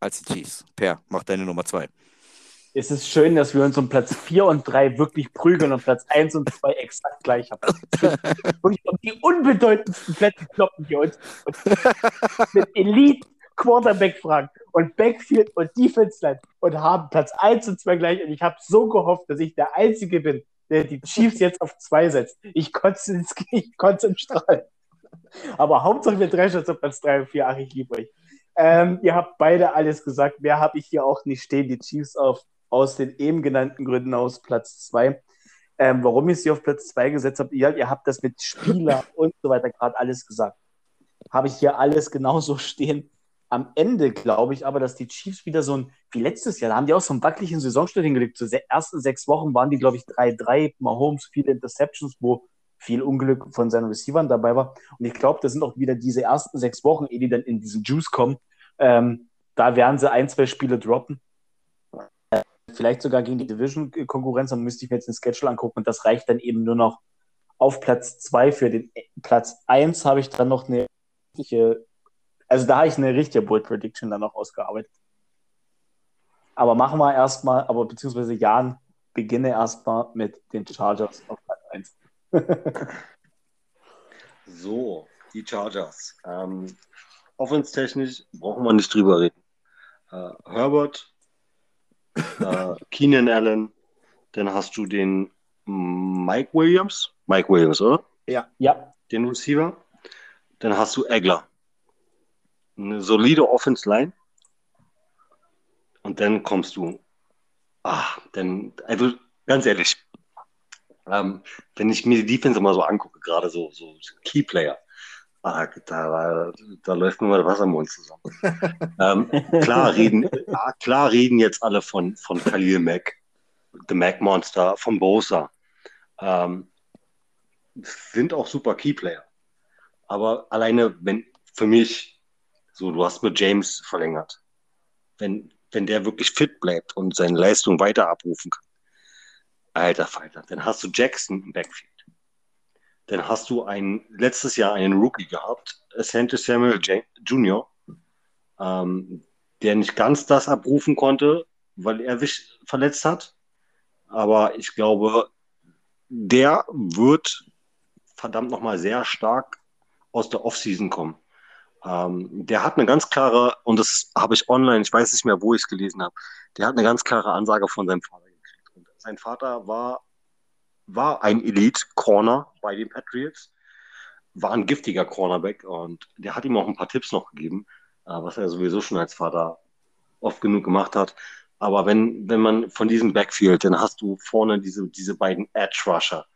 als die Chiefs. Per, mach deine Nummer 2 es ist schön, dass wir uns um Platz 4 und 3 wirklich prügeln und Platz 1 und 2 exakt gleich haben. Wirklich um die unbedeutendsten Plätze kloppen wir uns mit Elite Quarterback fragen und Backfield und Defense Line und haben Platz 1 und 2 gleich. Und ich habe so gehofft, dass ich der Einzige bin, der die Chiefs jetzt auf 2 setzt. Ich konnte es im Strahlen. Aber Hauptsache wir drei jetzt auf Platz 3 und 4. Ach, ich liebe euch. Ähm, ihr habt beide alles gesagt. Mehr habe ich hier auch nicht stehen. Die Chiefs auf aus den eben genannten Gründen aus Platz 2. Ähm, warum ich sie auf Platz 2 gesetzt habe, ihr, ihr habt das mit Spieler und so weiter gerade alles gesagt. Habe ich hier alles genauso stehen. Am Ende glaube ich aber, dass die Chiefs wieder so ein, wie letztes Jahr, da haben die auch so einen wackeligen Saisonstart hingelegt. Zu den ersten sechs Wochen waren die, glaube ich, 3-3, Mahomes, viele Interceptions, wo viel Unglück von seinen Receivern dabei war. Und ich glaube, das sind auch wieder diese ersten sechs Wochen, ehe die dann in diesen Juice kommen. Ähm, da werden sie ein, zwei Spiele droppen vielleicht sogar gegen die Division-Konkurrenz, dann müsste ich mir jetzt den Schedule angucken und das reicht dann eben nur noch auf Platz 2 für den Platz 1 habe ich dann noch eine richtige, also da habe ich eine richtige Bold Prediction dann noch ausgearbeitet. Aber machen wir erstmal, aber beziehungsweise Jan, beginne erstmal mit den Chargers auf Platz 1. so, die Chargers. Ähm, Offense-technisch brauchen wir nicht drüber reden. Uh, Herbert äh, Keenan Allen, dann hast du den Mike Williams. Mike Williams, oder? Ja. Ja. Den Receiver. Dann hast du Egler. Eine solide Offense Line. Und dann kommst du. Ah, dann, also ganz ehrlich, Ähm, wenn ich mir die Defense immer so angucke, gerade so, so Keyplayer, ah, da, da, läuft mir mal im Mund zusammen. ähm, klar, reden, klar reden jetzt alle von, von Khalil Mack, The Mac Monster, von Bosa. Ähm, sind auch super Keyplayer. Aber alleine, wenn für mich, so, du hast mit James verlängert. Wenn, wenn der wirklich fit bleibt und seine Leistung weiter abrufen kann, alter Falter, dann hast du Jackson im Backfield. Dann hast du ein, letztes Jahr einen Rookie gehabt, Santa Samuel Jr., ähm, der nicht ganz das abrufen konnte, weil er sich verletzt hat. Aber ich glaube, der wird verdammt nochmal sehr stark aus der Offseason kommen. Ähm, der hat eine ganz klare, und das habe ich online, ich weiß nicht mehr, wo ich es gelesen habe, der hat eine ganz klare Ansage von seinem Vater gekriegt. Und sein Vater war, war ein Elite-Corner bei den Patriots, war ein giftiger Cornerback und der hat ihm auch ein paar Tipps noch gegeben, äh, was er sowieso schon als Vater oft genug gemacht hat. Aber wenn, wenn man von diesem Backfield, dann hast du vorne diese, diese beiden Edge-Rusher.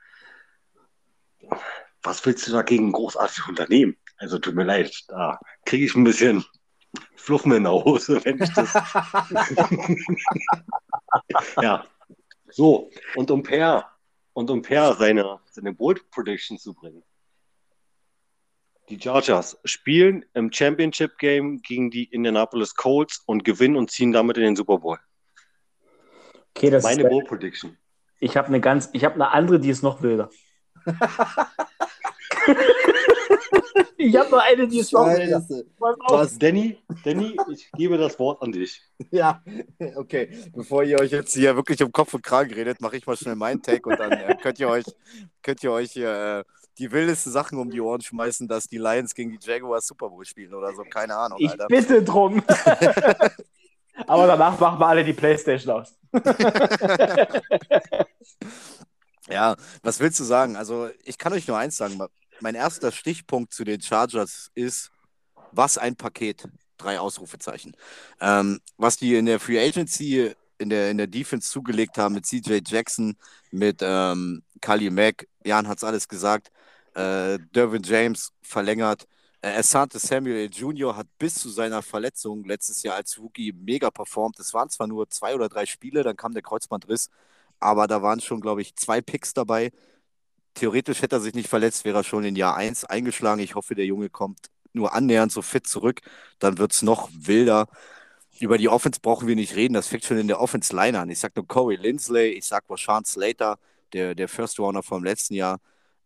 Was willst du dagegen großartig unternehmen? Also tut mir leid, da kriege ich ein bisschen Fluffen in der Hose, wenn ich das. ja. So, und um Per, und um Per seine, seine Bold Prediction zu bringen. Die Chargers spielen im Championship Game gegen die Indianapolis Colts und gewinnen und ziehen damit in den Super Bowl. Okay, das Meine ist, Bold Prediction. Ich habe eine ganz, ich habe eine andere, die ist noch wilder. ich habe noch eine, die ist noch. Was, Danny, Danny, ich gebe das Wort an dich. Ja, okay. Bevor ihr euch jetzt hier wirklich um Kopf und Kragen redet, mache ich mal schnell meinen Take und dann äh, könnt ihr euch, könnt ihr euch hier äh, die wildesten Sachen um die Ohren schmeißen, dass die Lions gegen die Jaguars Super Bowl spielen oder so. Keine Ahnung, ich Alter. bitte drum. Aber danach machen wir alle die Playstation aus. ja, was willst du sagen? Also, ich kann euch nur eins sagen. Mein erster Stichpunkt zu den Chargers ist, was ein Paket. Drei Ausrufezeichen. Ähm, was die in der Free Agency, in der, in der Defense zugelegt haben mit CJ Jackson, mit ähm, Kali Mack, Jan hat es alles gesagt, äh, Dervin James verlängert, äh, Asante Samuel Jr. hat bis zu seiner Verletzung letztes Jahr als Rookie mega performt. Es waren zwar nur zwei oder drei Spiele, dann kam der Kreuzbandriss, aber da waren schon, glaube ich, zwei Picks dabei. Theoretisch hätte er sich nicht verletzt, wäre er schon in Jahr 1 eingeschlagen. Ich hoffe, der Junge kommt nur annähernd so fit zurück. Dann wird es noch wilder. Über die Offense brauchen wir nicht reden. Das fängt schon in der Offense-Line an. Ich sage nur Corey Lindsley, ich sage Rashawn Slater, der, der First Runner vom letzten Jahr.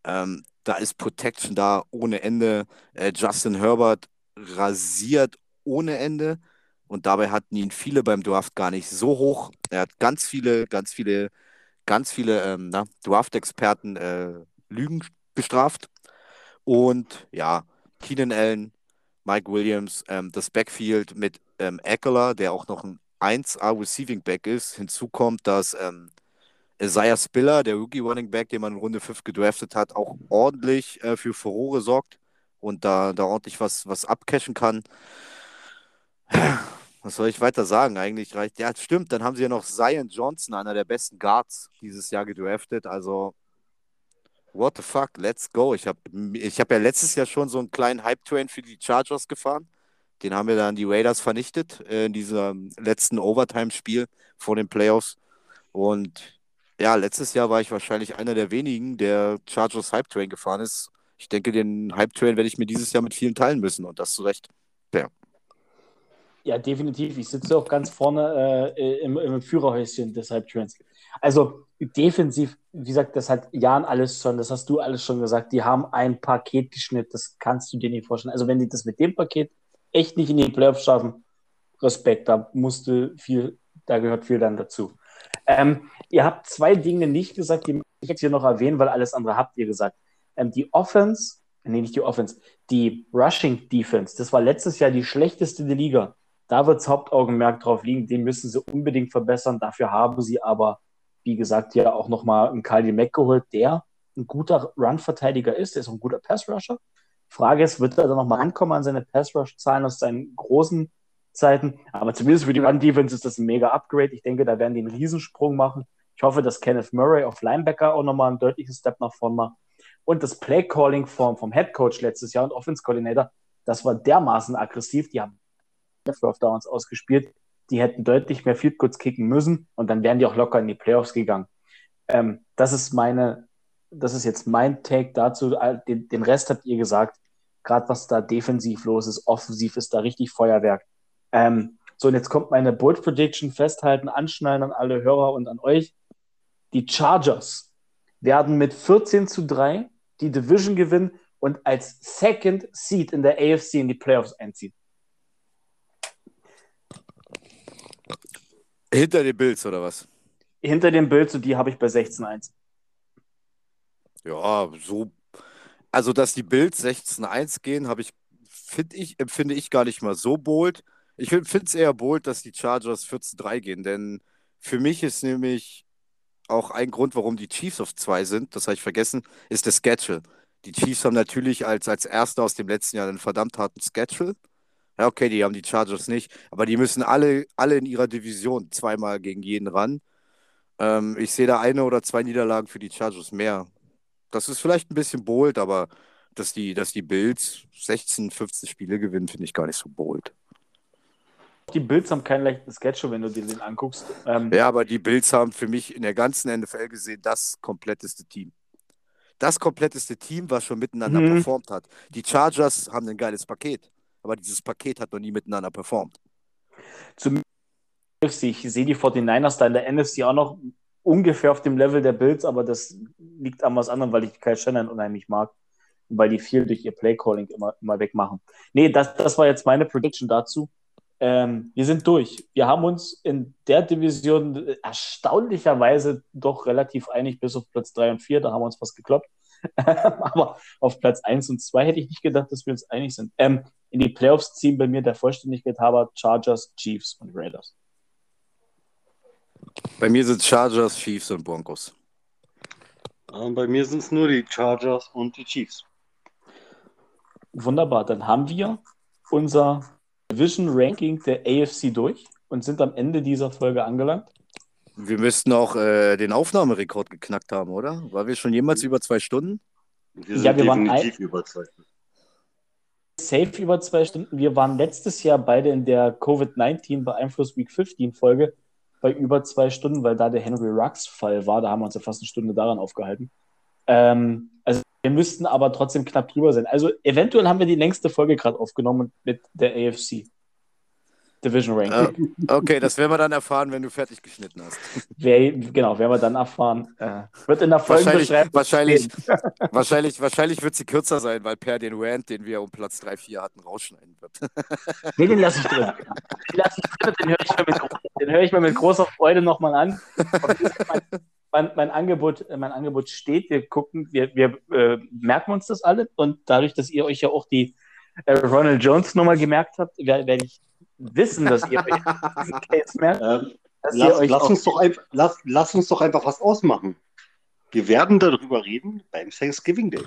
Ähm, da ist Protection da ohne Ende. Äh, Justin Herbert rasiert ohne Ende. Und dabei hatten ihn viele beim Draft gar nicht so hoch. Er hat ganz viele, ganz viele, ganz viele ähm, Draft-Experten äh, Lügen bestraft. Und ja, Keenan Allen, Mike Williams, ähm, das Backfield mit ähm, Eckler, der auch noch ein 1A Receiving Back ist. Hinzu kommt, dass ähm, Isaiah Spiller, der Rookie Running Back, den man in Runde 5 gedraftet hat, auch ordentlich äh, für Furore sorgt und da, da ordentlich was, was abcashen kann. Was soll ich weiter sagen? Eigentlich reicht. Ja, stimmt. Dann haben sie ja noch Zion Johnson, einer der besten Guards dieses Jahr gedraftet. Also, what the fuck? Let's go. Ich habe ich hab ja letztes Jahr schon so einen kleinen Hype-Train für die Chargers gefahren. Den haben wir dann die Raiders vernichtet äh, in diesem letzten Overtime-Spiel vor den Playoffs. Und ja, letztes Jahr war ich wahrscheinlich einer der wenigen, der Chargers Hype Train gefahren ist. Ich denke, den Hype Train werde ich mir dieses Jahr mit vielen teilen müssen und das zu Recht. Ja. Ja, definitiv. Ich sitze auch ganz vorne äh, im, im, Führerhäuschen des Hype Trains. Also defensiv, wie gesagt, das hat Jan alles schon, das hast du alles schon gesagt. Die haben ein Paket geschnitten, das kannst du dir nicht vorstellen. Also wenn die das mit dem Paket echt nicht in die Playoffs schaffen, Respekt, da musste viel, da gehört viel dann dazu. Ähm, ihr habt zwei Dinge nicht gesagt, die ich jetzt hier noch erwähnen, weil alles andere habt ihr gesagt. Ähm, die Offense, nee, nicht die Offense, die Rushing Defense, das war letztes Jahr die schlechteste der Liga. Da wird das Hauptaugenmerk drauf liegen, den müssen sie unbedingt verbessern. Dafür haben sie aber, wie gesagt, ja auch nochmal einen Kali Mack geholt, der ein guter Run-Verteidiger ist, der ist auch ein guter Pass-Rusher. Frage ist, wird er da nochmal ankommen an seine Pass-Rush-Zahlen aus seinen großen Zeiten. Aber zumindest für die Run-Defense ist das ein mega Upgrade. Ich denke, da werden die einen Riesensprung machen. Ich hoffe, dass Kenneth Murray auf Linebacker auch nochmal einen deutlichen Step nach vorne macht. Und das Play-Calling vom, vom Head Coach letztes Jahr und Offense Coordinator, das war dermaßen aggressiv. Die haben First Downs ausgespielt. Die hätten deutlich mehr Field Goals kicken müssen und dann wären die auch locker in die Playoffs gegangen. Ähm, das ist meine, das ist jetzt mein Take dazu. Den, den Rest habt ihr gesagt. Gerade was da defensiv los ist, offensiv ist da richtig Feuerwerk. Ähm, so, und jetzt kommt meine Bold Prediction festhalten, anschneiden an alle Hörer und an euch. Die Chargers werden mit 14 zu 3 die Division gewinnen und als Second Seed in der AFC in die Playoffs einziehen. Hinter den Bills oder was? Hinter den Bills und die habe ich bei 16-1. Ja, so. Also, dass die Bills 16-1 gehen, habe ich, finde ich, empfinde ich gar nicht mal so bold. Ich finde es eher bold, dass die Chargers 14-3 gehen, denn für mich ist nämlich auch ein Grund, warum die Chiefs auf 2 sind, das habe ich vergessen, ist der Schedule. Die Chiefs haben natürlich als, als Erster aus dem letzten Jahr einen verdammt harten Schedule. Ja, okay, die haben die Chargers nicht, aber die müssen alle, alle in ihrer Division zweimal gegen jeden ran. Ähm, ich sehe da eine oder zwei Niederlagen für die Chargers mehr. Das ist vielleicht ein bisschen bold, aber dass die, dass die Bills 16, 15 Spiele gewinnen, finde ich gar nicht so bold. Die Bills haben keinen leichten Schedule, wenn du dir den anguckst. Ähm, ja, aber die Bills haben für mich in der ganzen NFL gesehen das kompletteste Team. Das kompletteste Team, was schon miteinander mhm. performt hat. Die Chargers haben ein geiles Paket aber dieses Paket hat noch nie miteinander performt. Zum ich sehe die 49ers da in der NFC auch noch ungefähr auf dem Level der Bills, aber das liegt an was anderem, weil ich Kyle Shannon unheimlich mag und weil die viel durch ihr Playcalling immer, immer wegmachen. Nee, das, das war jetzt meine Prediction dazu. Ähm, wir sind durch. Wir haben uns in der Division erstaunlicherweise doch relativ einig bis auf Platz 3 und 4. Da haben wir uns was gekloppt. Aber auf Platz 1 und 2 hätte ich nicht gedacht, dass wir uns einig sind. Ähm, in die Playoffs ziehen bei mir der Vollständigkeit halber Chargers, Chiefs und Raiders. Bei mir sind Chargers, Chiefs und Broncos. Und bei mir sind es nur die Chargers und die Chiefs. Wunderbar, dann haben wir unser Division Ranking der AFC durch und sind am Ende dieser Folge angelangt. Wir müssten auch äh, den Aufnahmerekord geknackt haben, oder? War wir schon jemals über zwei Stunden? Wir sind ja, wir definitiv waren über zwei Stunden. Safe über zwei Stunden. Wir waren letztes Jahr beide in der Covid-19 beeinflusst Week 15 Folge bei über zwei Stunden, weil da der Henry Rux-Fall war. Da haben wir uns ja fast eine Stunde daran aufgehalten. Ähm, also wir müssten aber trotzdem knapp drüber sein. Also eventuell haben wir die längste Folge gerade aufgenommen mit der AFC. Division Ranking. Uh, okay, das werden wir dann erfahren, wenn du fertig geschnitten hast. Wer, genau, werden wir dann erfahren. Äh, wird in der Folge wahrscheinlich, wahrscheinlich, wahrscheinlich, wahrscheinlich wird sie kürzer sein, weil Per den Rant, den wir um Platz 3, 4 hatten, rausschneiden wird. nee, den lasse ich drin. Den lasse ich drin, den höre ich, mir mit, hör ich mir mit großer Freude nochmal an. Mein, mein, mein, Angebot, mein Angebot steht. Wir gucken, wir, wir äh, merken uns das alle und dadurch, dass ihr euch ja auch die äh, Ronald Jones Nummer gemerkt habt, werde ich wissen, dass ihr euch diesen Case merkt. Ähm, lass, lass, uns doch einfach, lass, lass uns doch einfach was ausmachen. Wir werden darüber reden beim Thanksgiving Day.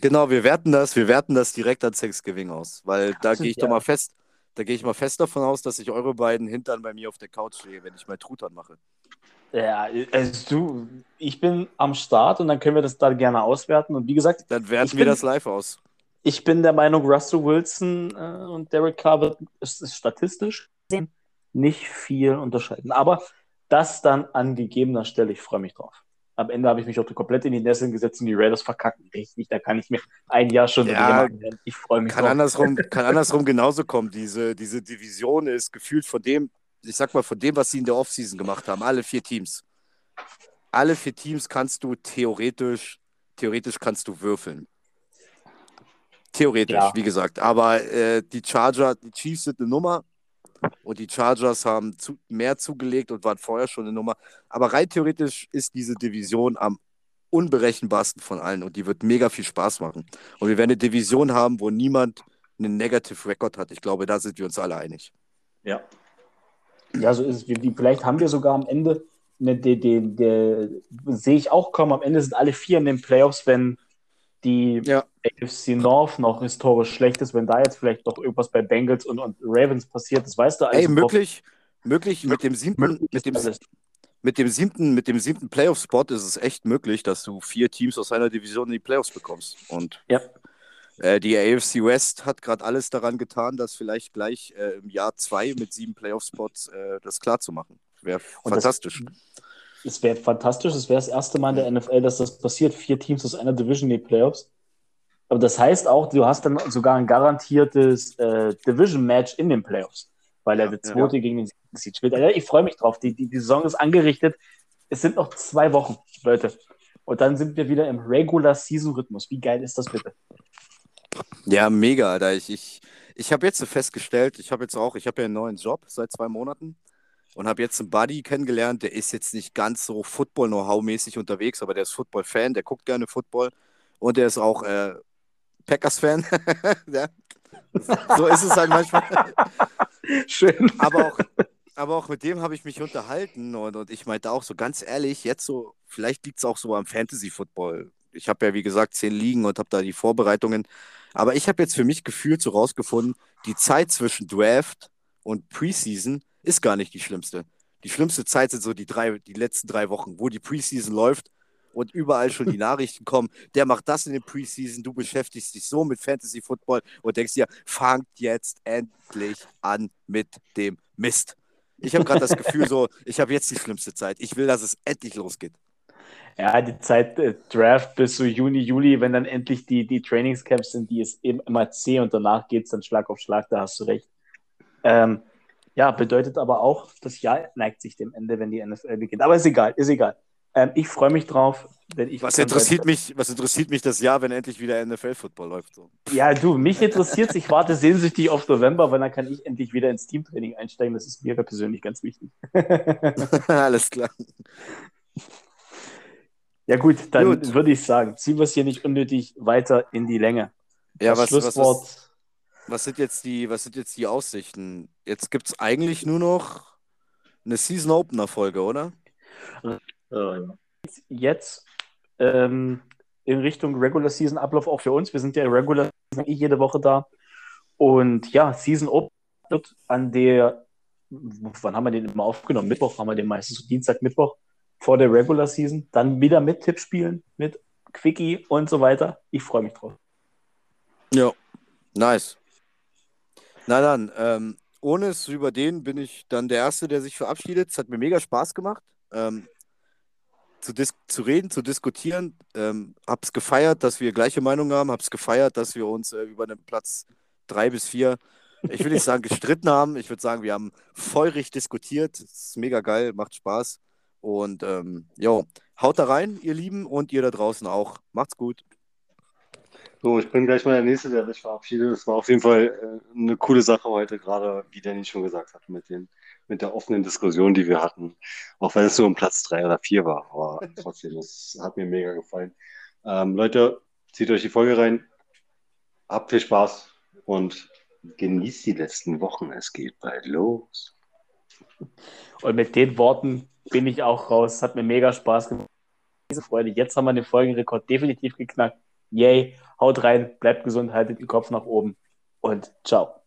Genau, wir werten das, wir werten das direkt an Thanksgiving aus, weil da gehe ich ja. doch mal fest, da gehe ich mal fest davon aus, dass ich eure beiden Hintern bei mir auf der Couch stehe, wenn ich mal Truthahn mache. Ja, also du, ich bin am Start und dann können wir das da gerne auswerten. Und wie gesagt, dann werten wir bin, das live aus ich bin der Meinung, Russell Wilson äh, und Derek Carr wird ist, ist statistisch nicht viel unterscheiden. Aber das dann an gegebener Stelle, ich freue mich drauf. Am Ende habe ich mich auch komplett in die Nesseln gesetzt und die Raiders verkacken richtig. Da kann ich mir ein Jahr schon ja, Ich freue mich kann drauf. Andersrum, kann andersrum genauso kommen. Diese, diese Division ist gefühlt von dem, ich sag mal, von dem, was sie in der Offseason gemacht haben, alle vier Teams. Alle vier Teams kannst du theoretisch, theoretisch kannst du würfeln. Theoretisch, ja. wie gesagt. Aber äh, die Charger, die Chiefs sind eine Nummer und die Chargers haben zu, mehr zugelegt und waren vorher schon eine Nummer. Aber rein theoretisch ist diese Division am unberechenbarsten von allen und die wird mega viel Spaß machen. Und wir werden eine Division haben, wo niemand einen Negative Record hat. Ich glaube, da sind wir uns alle einig. Ja. Ja, so ist es. Vielleicht haben wir sogar am Ende, ne, den, den, den, sehe ich auch kommen, am Ende sind alle vier in den Playoffs, wenn die ja. AFC North noch historisch schlecht ist, wenn da jetzt vielleicht doch irgendwas bei Bengals und, und Ravens passiert, das weißt du alles. Ey, möglich, möglich mit dem siebten, mit dem, mit dem siebten, mit dem siebten Playoff-Spot ist es echt möglich, dass du vier Teams aus einer Division in die Playoffs bekommst. Und Ja. äh, die AFC West hat gerade alles daran getan, das vielleicht gleich äh, im Jahr zwei mit sieben Playoff-Spots äh, das klar zu machen. Wäre Und das- fantastisch. Es wäre fantastisch, es wäre das erste Mal in der NFL, dass das passiert. Vier Teams aus einer Division in die Playoffs. Aber das heißt auch, du hast dann sogar ein garantiertes äh, Division-Match in den Playoffs, weil er der Ja. zweite gegen den Seed spielt. Also ich freue mich drauf. Die, die, die Saison ist angerichtet. Es sind noch zwei Wochen, Leute. Und dann sind wir wieder im Regular-Season-Rhythmus. Wie geil ist das bitte? Ja, mega, Alter. Ich, ich, ich habe jetzt festgestellt, ich habe jetzt auch, ich habe ja einen neuen Job seit zwei Monaten und habe jetzt einen Buddy kennengelernt, der ist jetzt nicht ganz so Football-Know-how-mäßig unterwegs, aber der ist Football-Fan, der guckt gerne Football und der ist auch äh, Packers-Fan. ja. So ist es halt manchmal. Schön. aber auch, aber auch mit dem habe ich mich unterhalten und, und ich meinte auch so ganz ehrlich, jetzt so, vielleicht liegt es auch so am Fantasy-Football. Ich habe ja, wie gesagt, zehn Ligen und habe da die Vorbereitungen. Aber ich habe jetzt für mich gefühlt so rausgefunden, die Zeit zwischen Draft und Preseason ist gar nicht die schlimmste. Die schlimmste Zeit sind so die drei, die letzten drei Wochen, wo die Preseason läuft und überall schon die Nachrichten kommen, der macht das in der Preseason, du beschäftigst dich so mit Fantasy Football und denkst dir, fangt jetzt endlich an mit dem Mist. Ich habe gerade das Gefühl so, ich habe jetzt die schlimmste Zeit. Ich will, dass es endlich losgeht. Ja, die Zeit äh, Draft bis so Juni, Juli, wenn dann endlich die, die Trainingscamps sind, die ist eben immer zäh und danach geht es dann Schlag auf Schlag, da hast du recht. Ähm, ja, bedeutet aber auch, das Jahr neigt sich dem Ende, wenn die NFL beginnt. Aber ist egal, ist egal. Ähm, ich freue mich drauf, wenn ich. Was interessiert mich, was interessiert mich das Jahr, wenn endlich wieder NFL-Football läuft? So. Ja, du, mich interessiert Ich warte sehnsüchtig auf November, weil dann kann ich endlich wieder ins Teamtraining einsteigen. Das ist mir persönlich ganz wichtig. Alles klar. ja, gut, dann Gut. würde ich sagen, ziehen wir es hier nicht unnötig weiter in die Länge. Ja, das was, Schlusswort. was, was, sind jetzt die, was sind jetzt die Aussichten? Jetzt gibt es eigentlich nur noch eine Season-Opener-Folge, oder? jetzt ähm, in Richtung Regular Season Ablauf auch für uns. Wir sind ja Regular Season eh jede Woche da. Und ja, Season Open wird an der, wann haben wir den immer aufgenommen? Mittwoch haben wir den meistens, so Dienstag, Mittwoch vor der Regular Season. Dann wieder mit Tippspielen, mit Quickie und so weiter. Ich freue mich drauf. Ja. Nice. Na dann, ähm, ohne es zu überdehnen, bin ich dann der Erste, der sich verabschiedet. Es hat mir mega Spaß gemacht, ähm, zu, zu reden, zu diskutieren. Ähm, hab's gefeiert, dass wir gleiche Meinung haben. Hab's gefeiert, dass wir uns äh, über den Platz drei bis vier, ich will nicht sagen gestritten haben. Ich würde sagen, wir haben feurig diskutiert. Es ist mega geil, macht Spaß. Und ähm, jo, haut da rein, ihr Lieben, und ihr da draußen auch. Macht's gut. So, ich bin gleich mal der Nächste, der sich verabschiedet. Es war auf jeden Fall äh, eine coole Sache heute, gerade wie Danny schon gesagt hat, mit, den, mit der offenen Diskussion, die wir hatten. Auch wenn es nur um Platz drei oder vier war. Aber trotzdem, das hat mir mega gefallen. Ähm, Leute, zieht euch die Folge rein. Habt viel Spaß und genießt die letzten Wochen. Es geht bald los. Und mit den Worten bin ich auch raus. Es hat mir mega Spaß gemacht. Diese Freude. Jetzt haben wir den Folgenrekord definitiv geknackt. Yay. Haut rein, bleibt gesund, haltet den Kopf nach oben und ciao.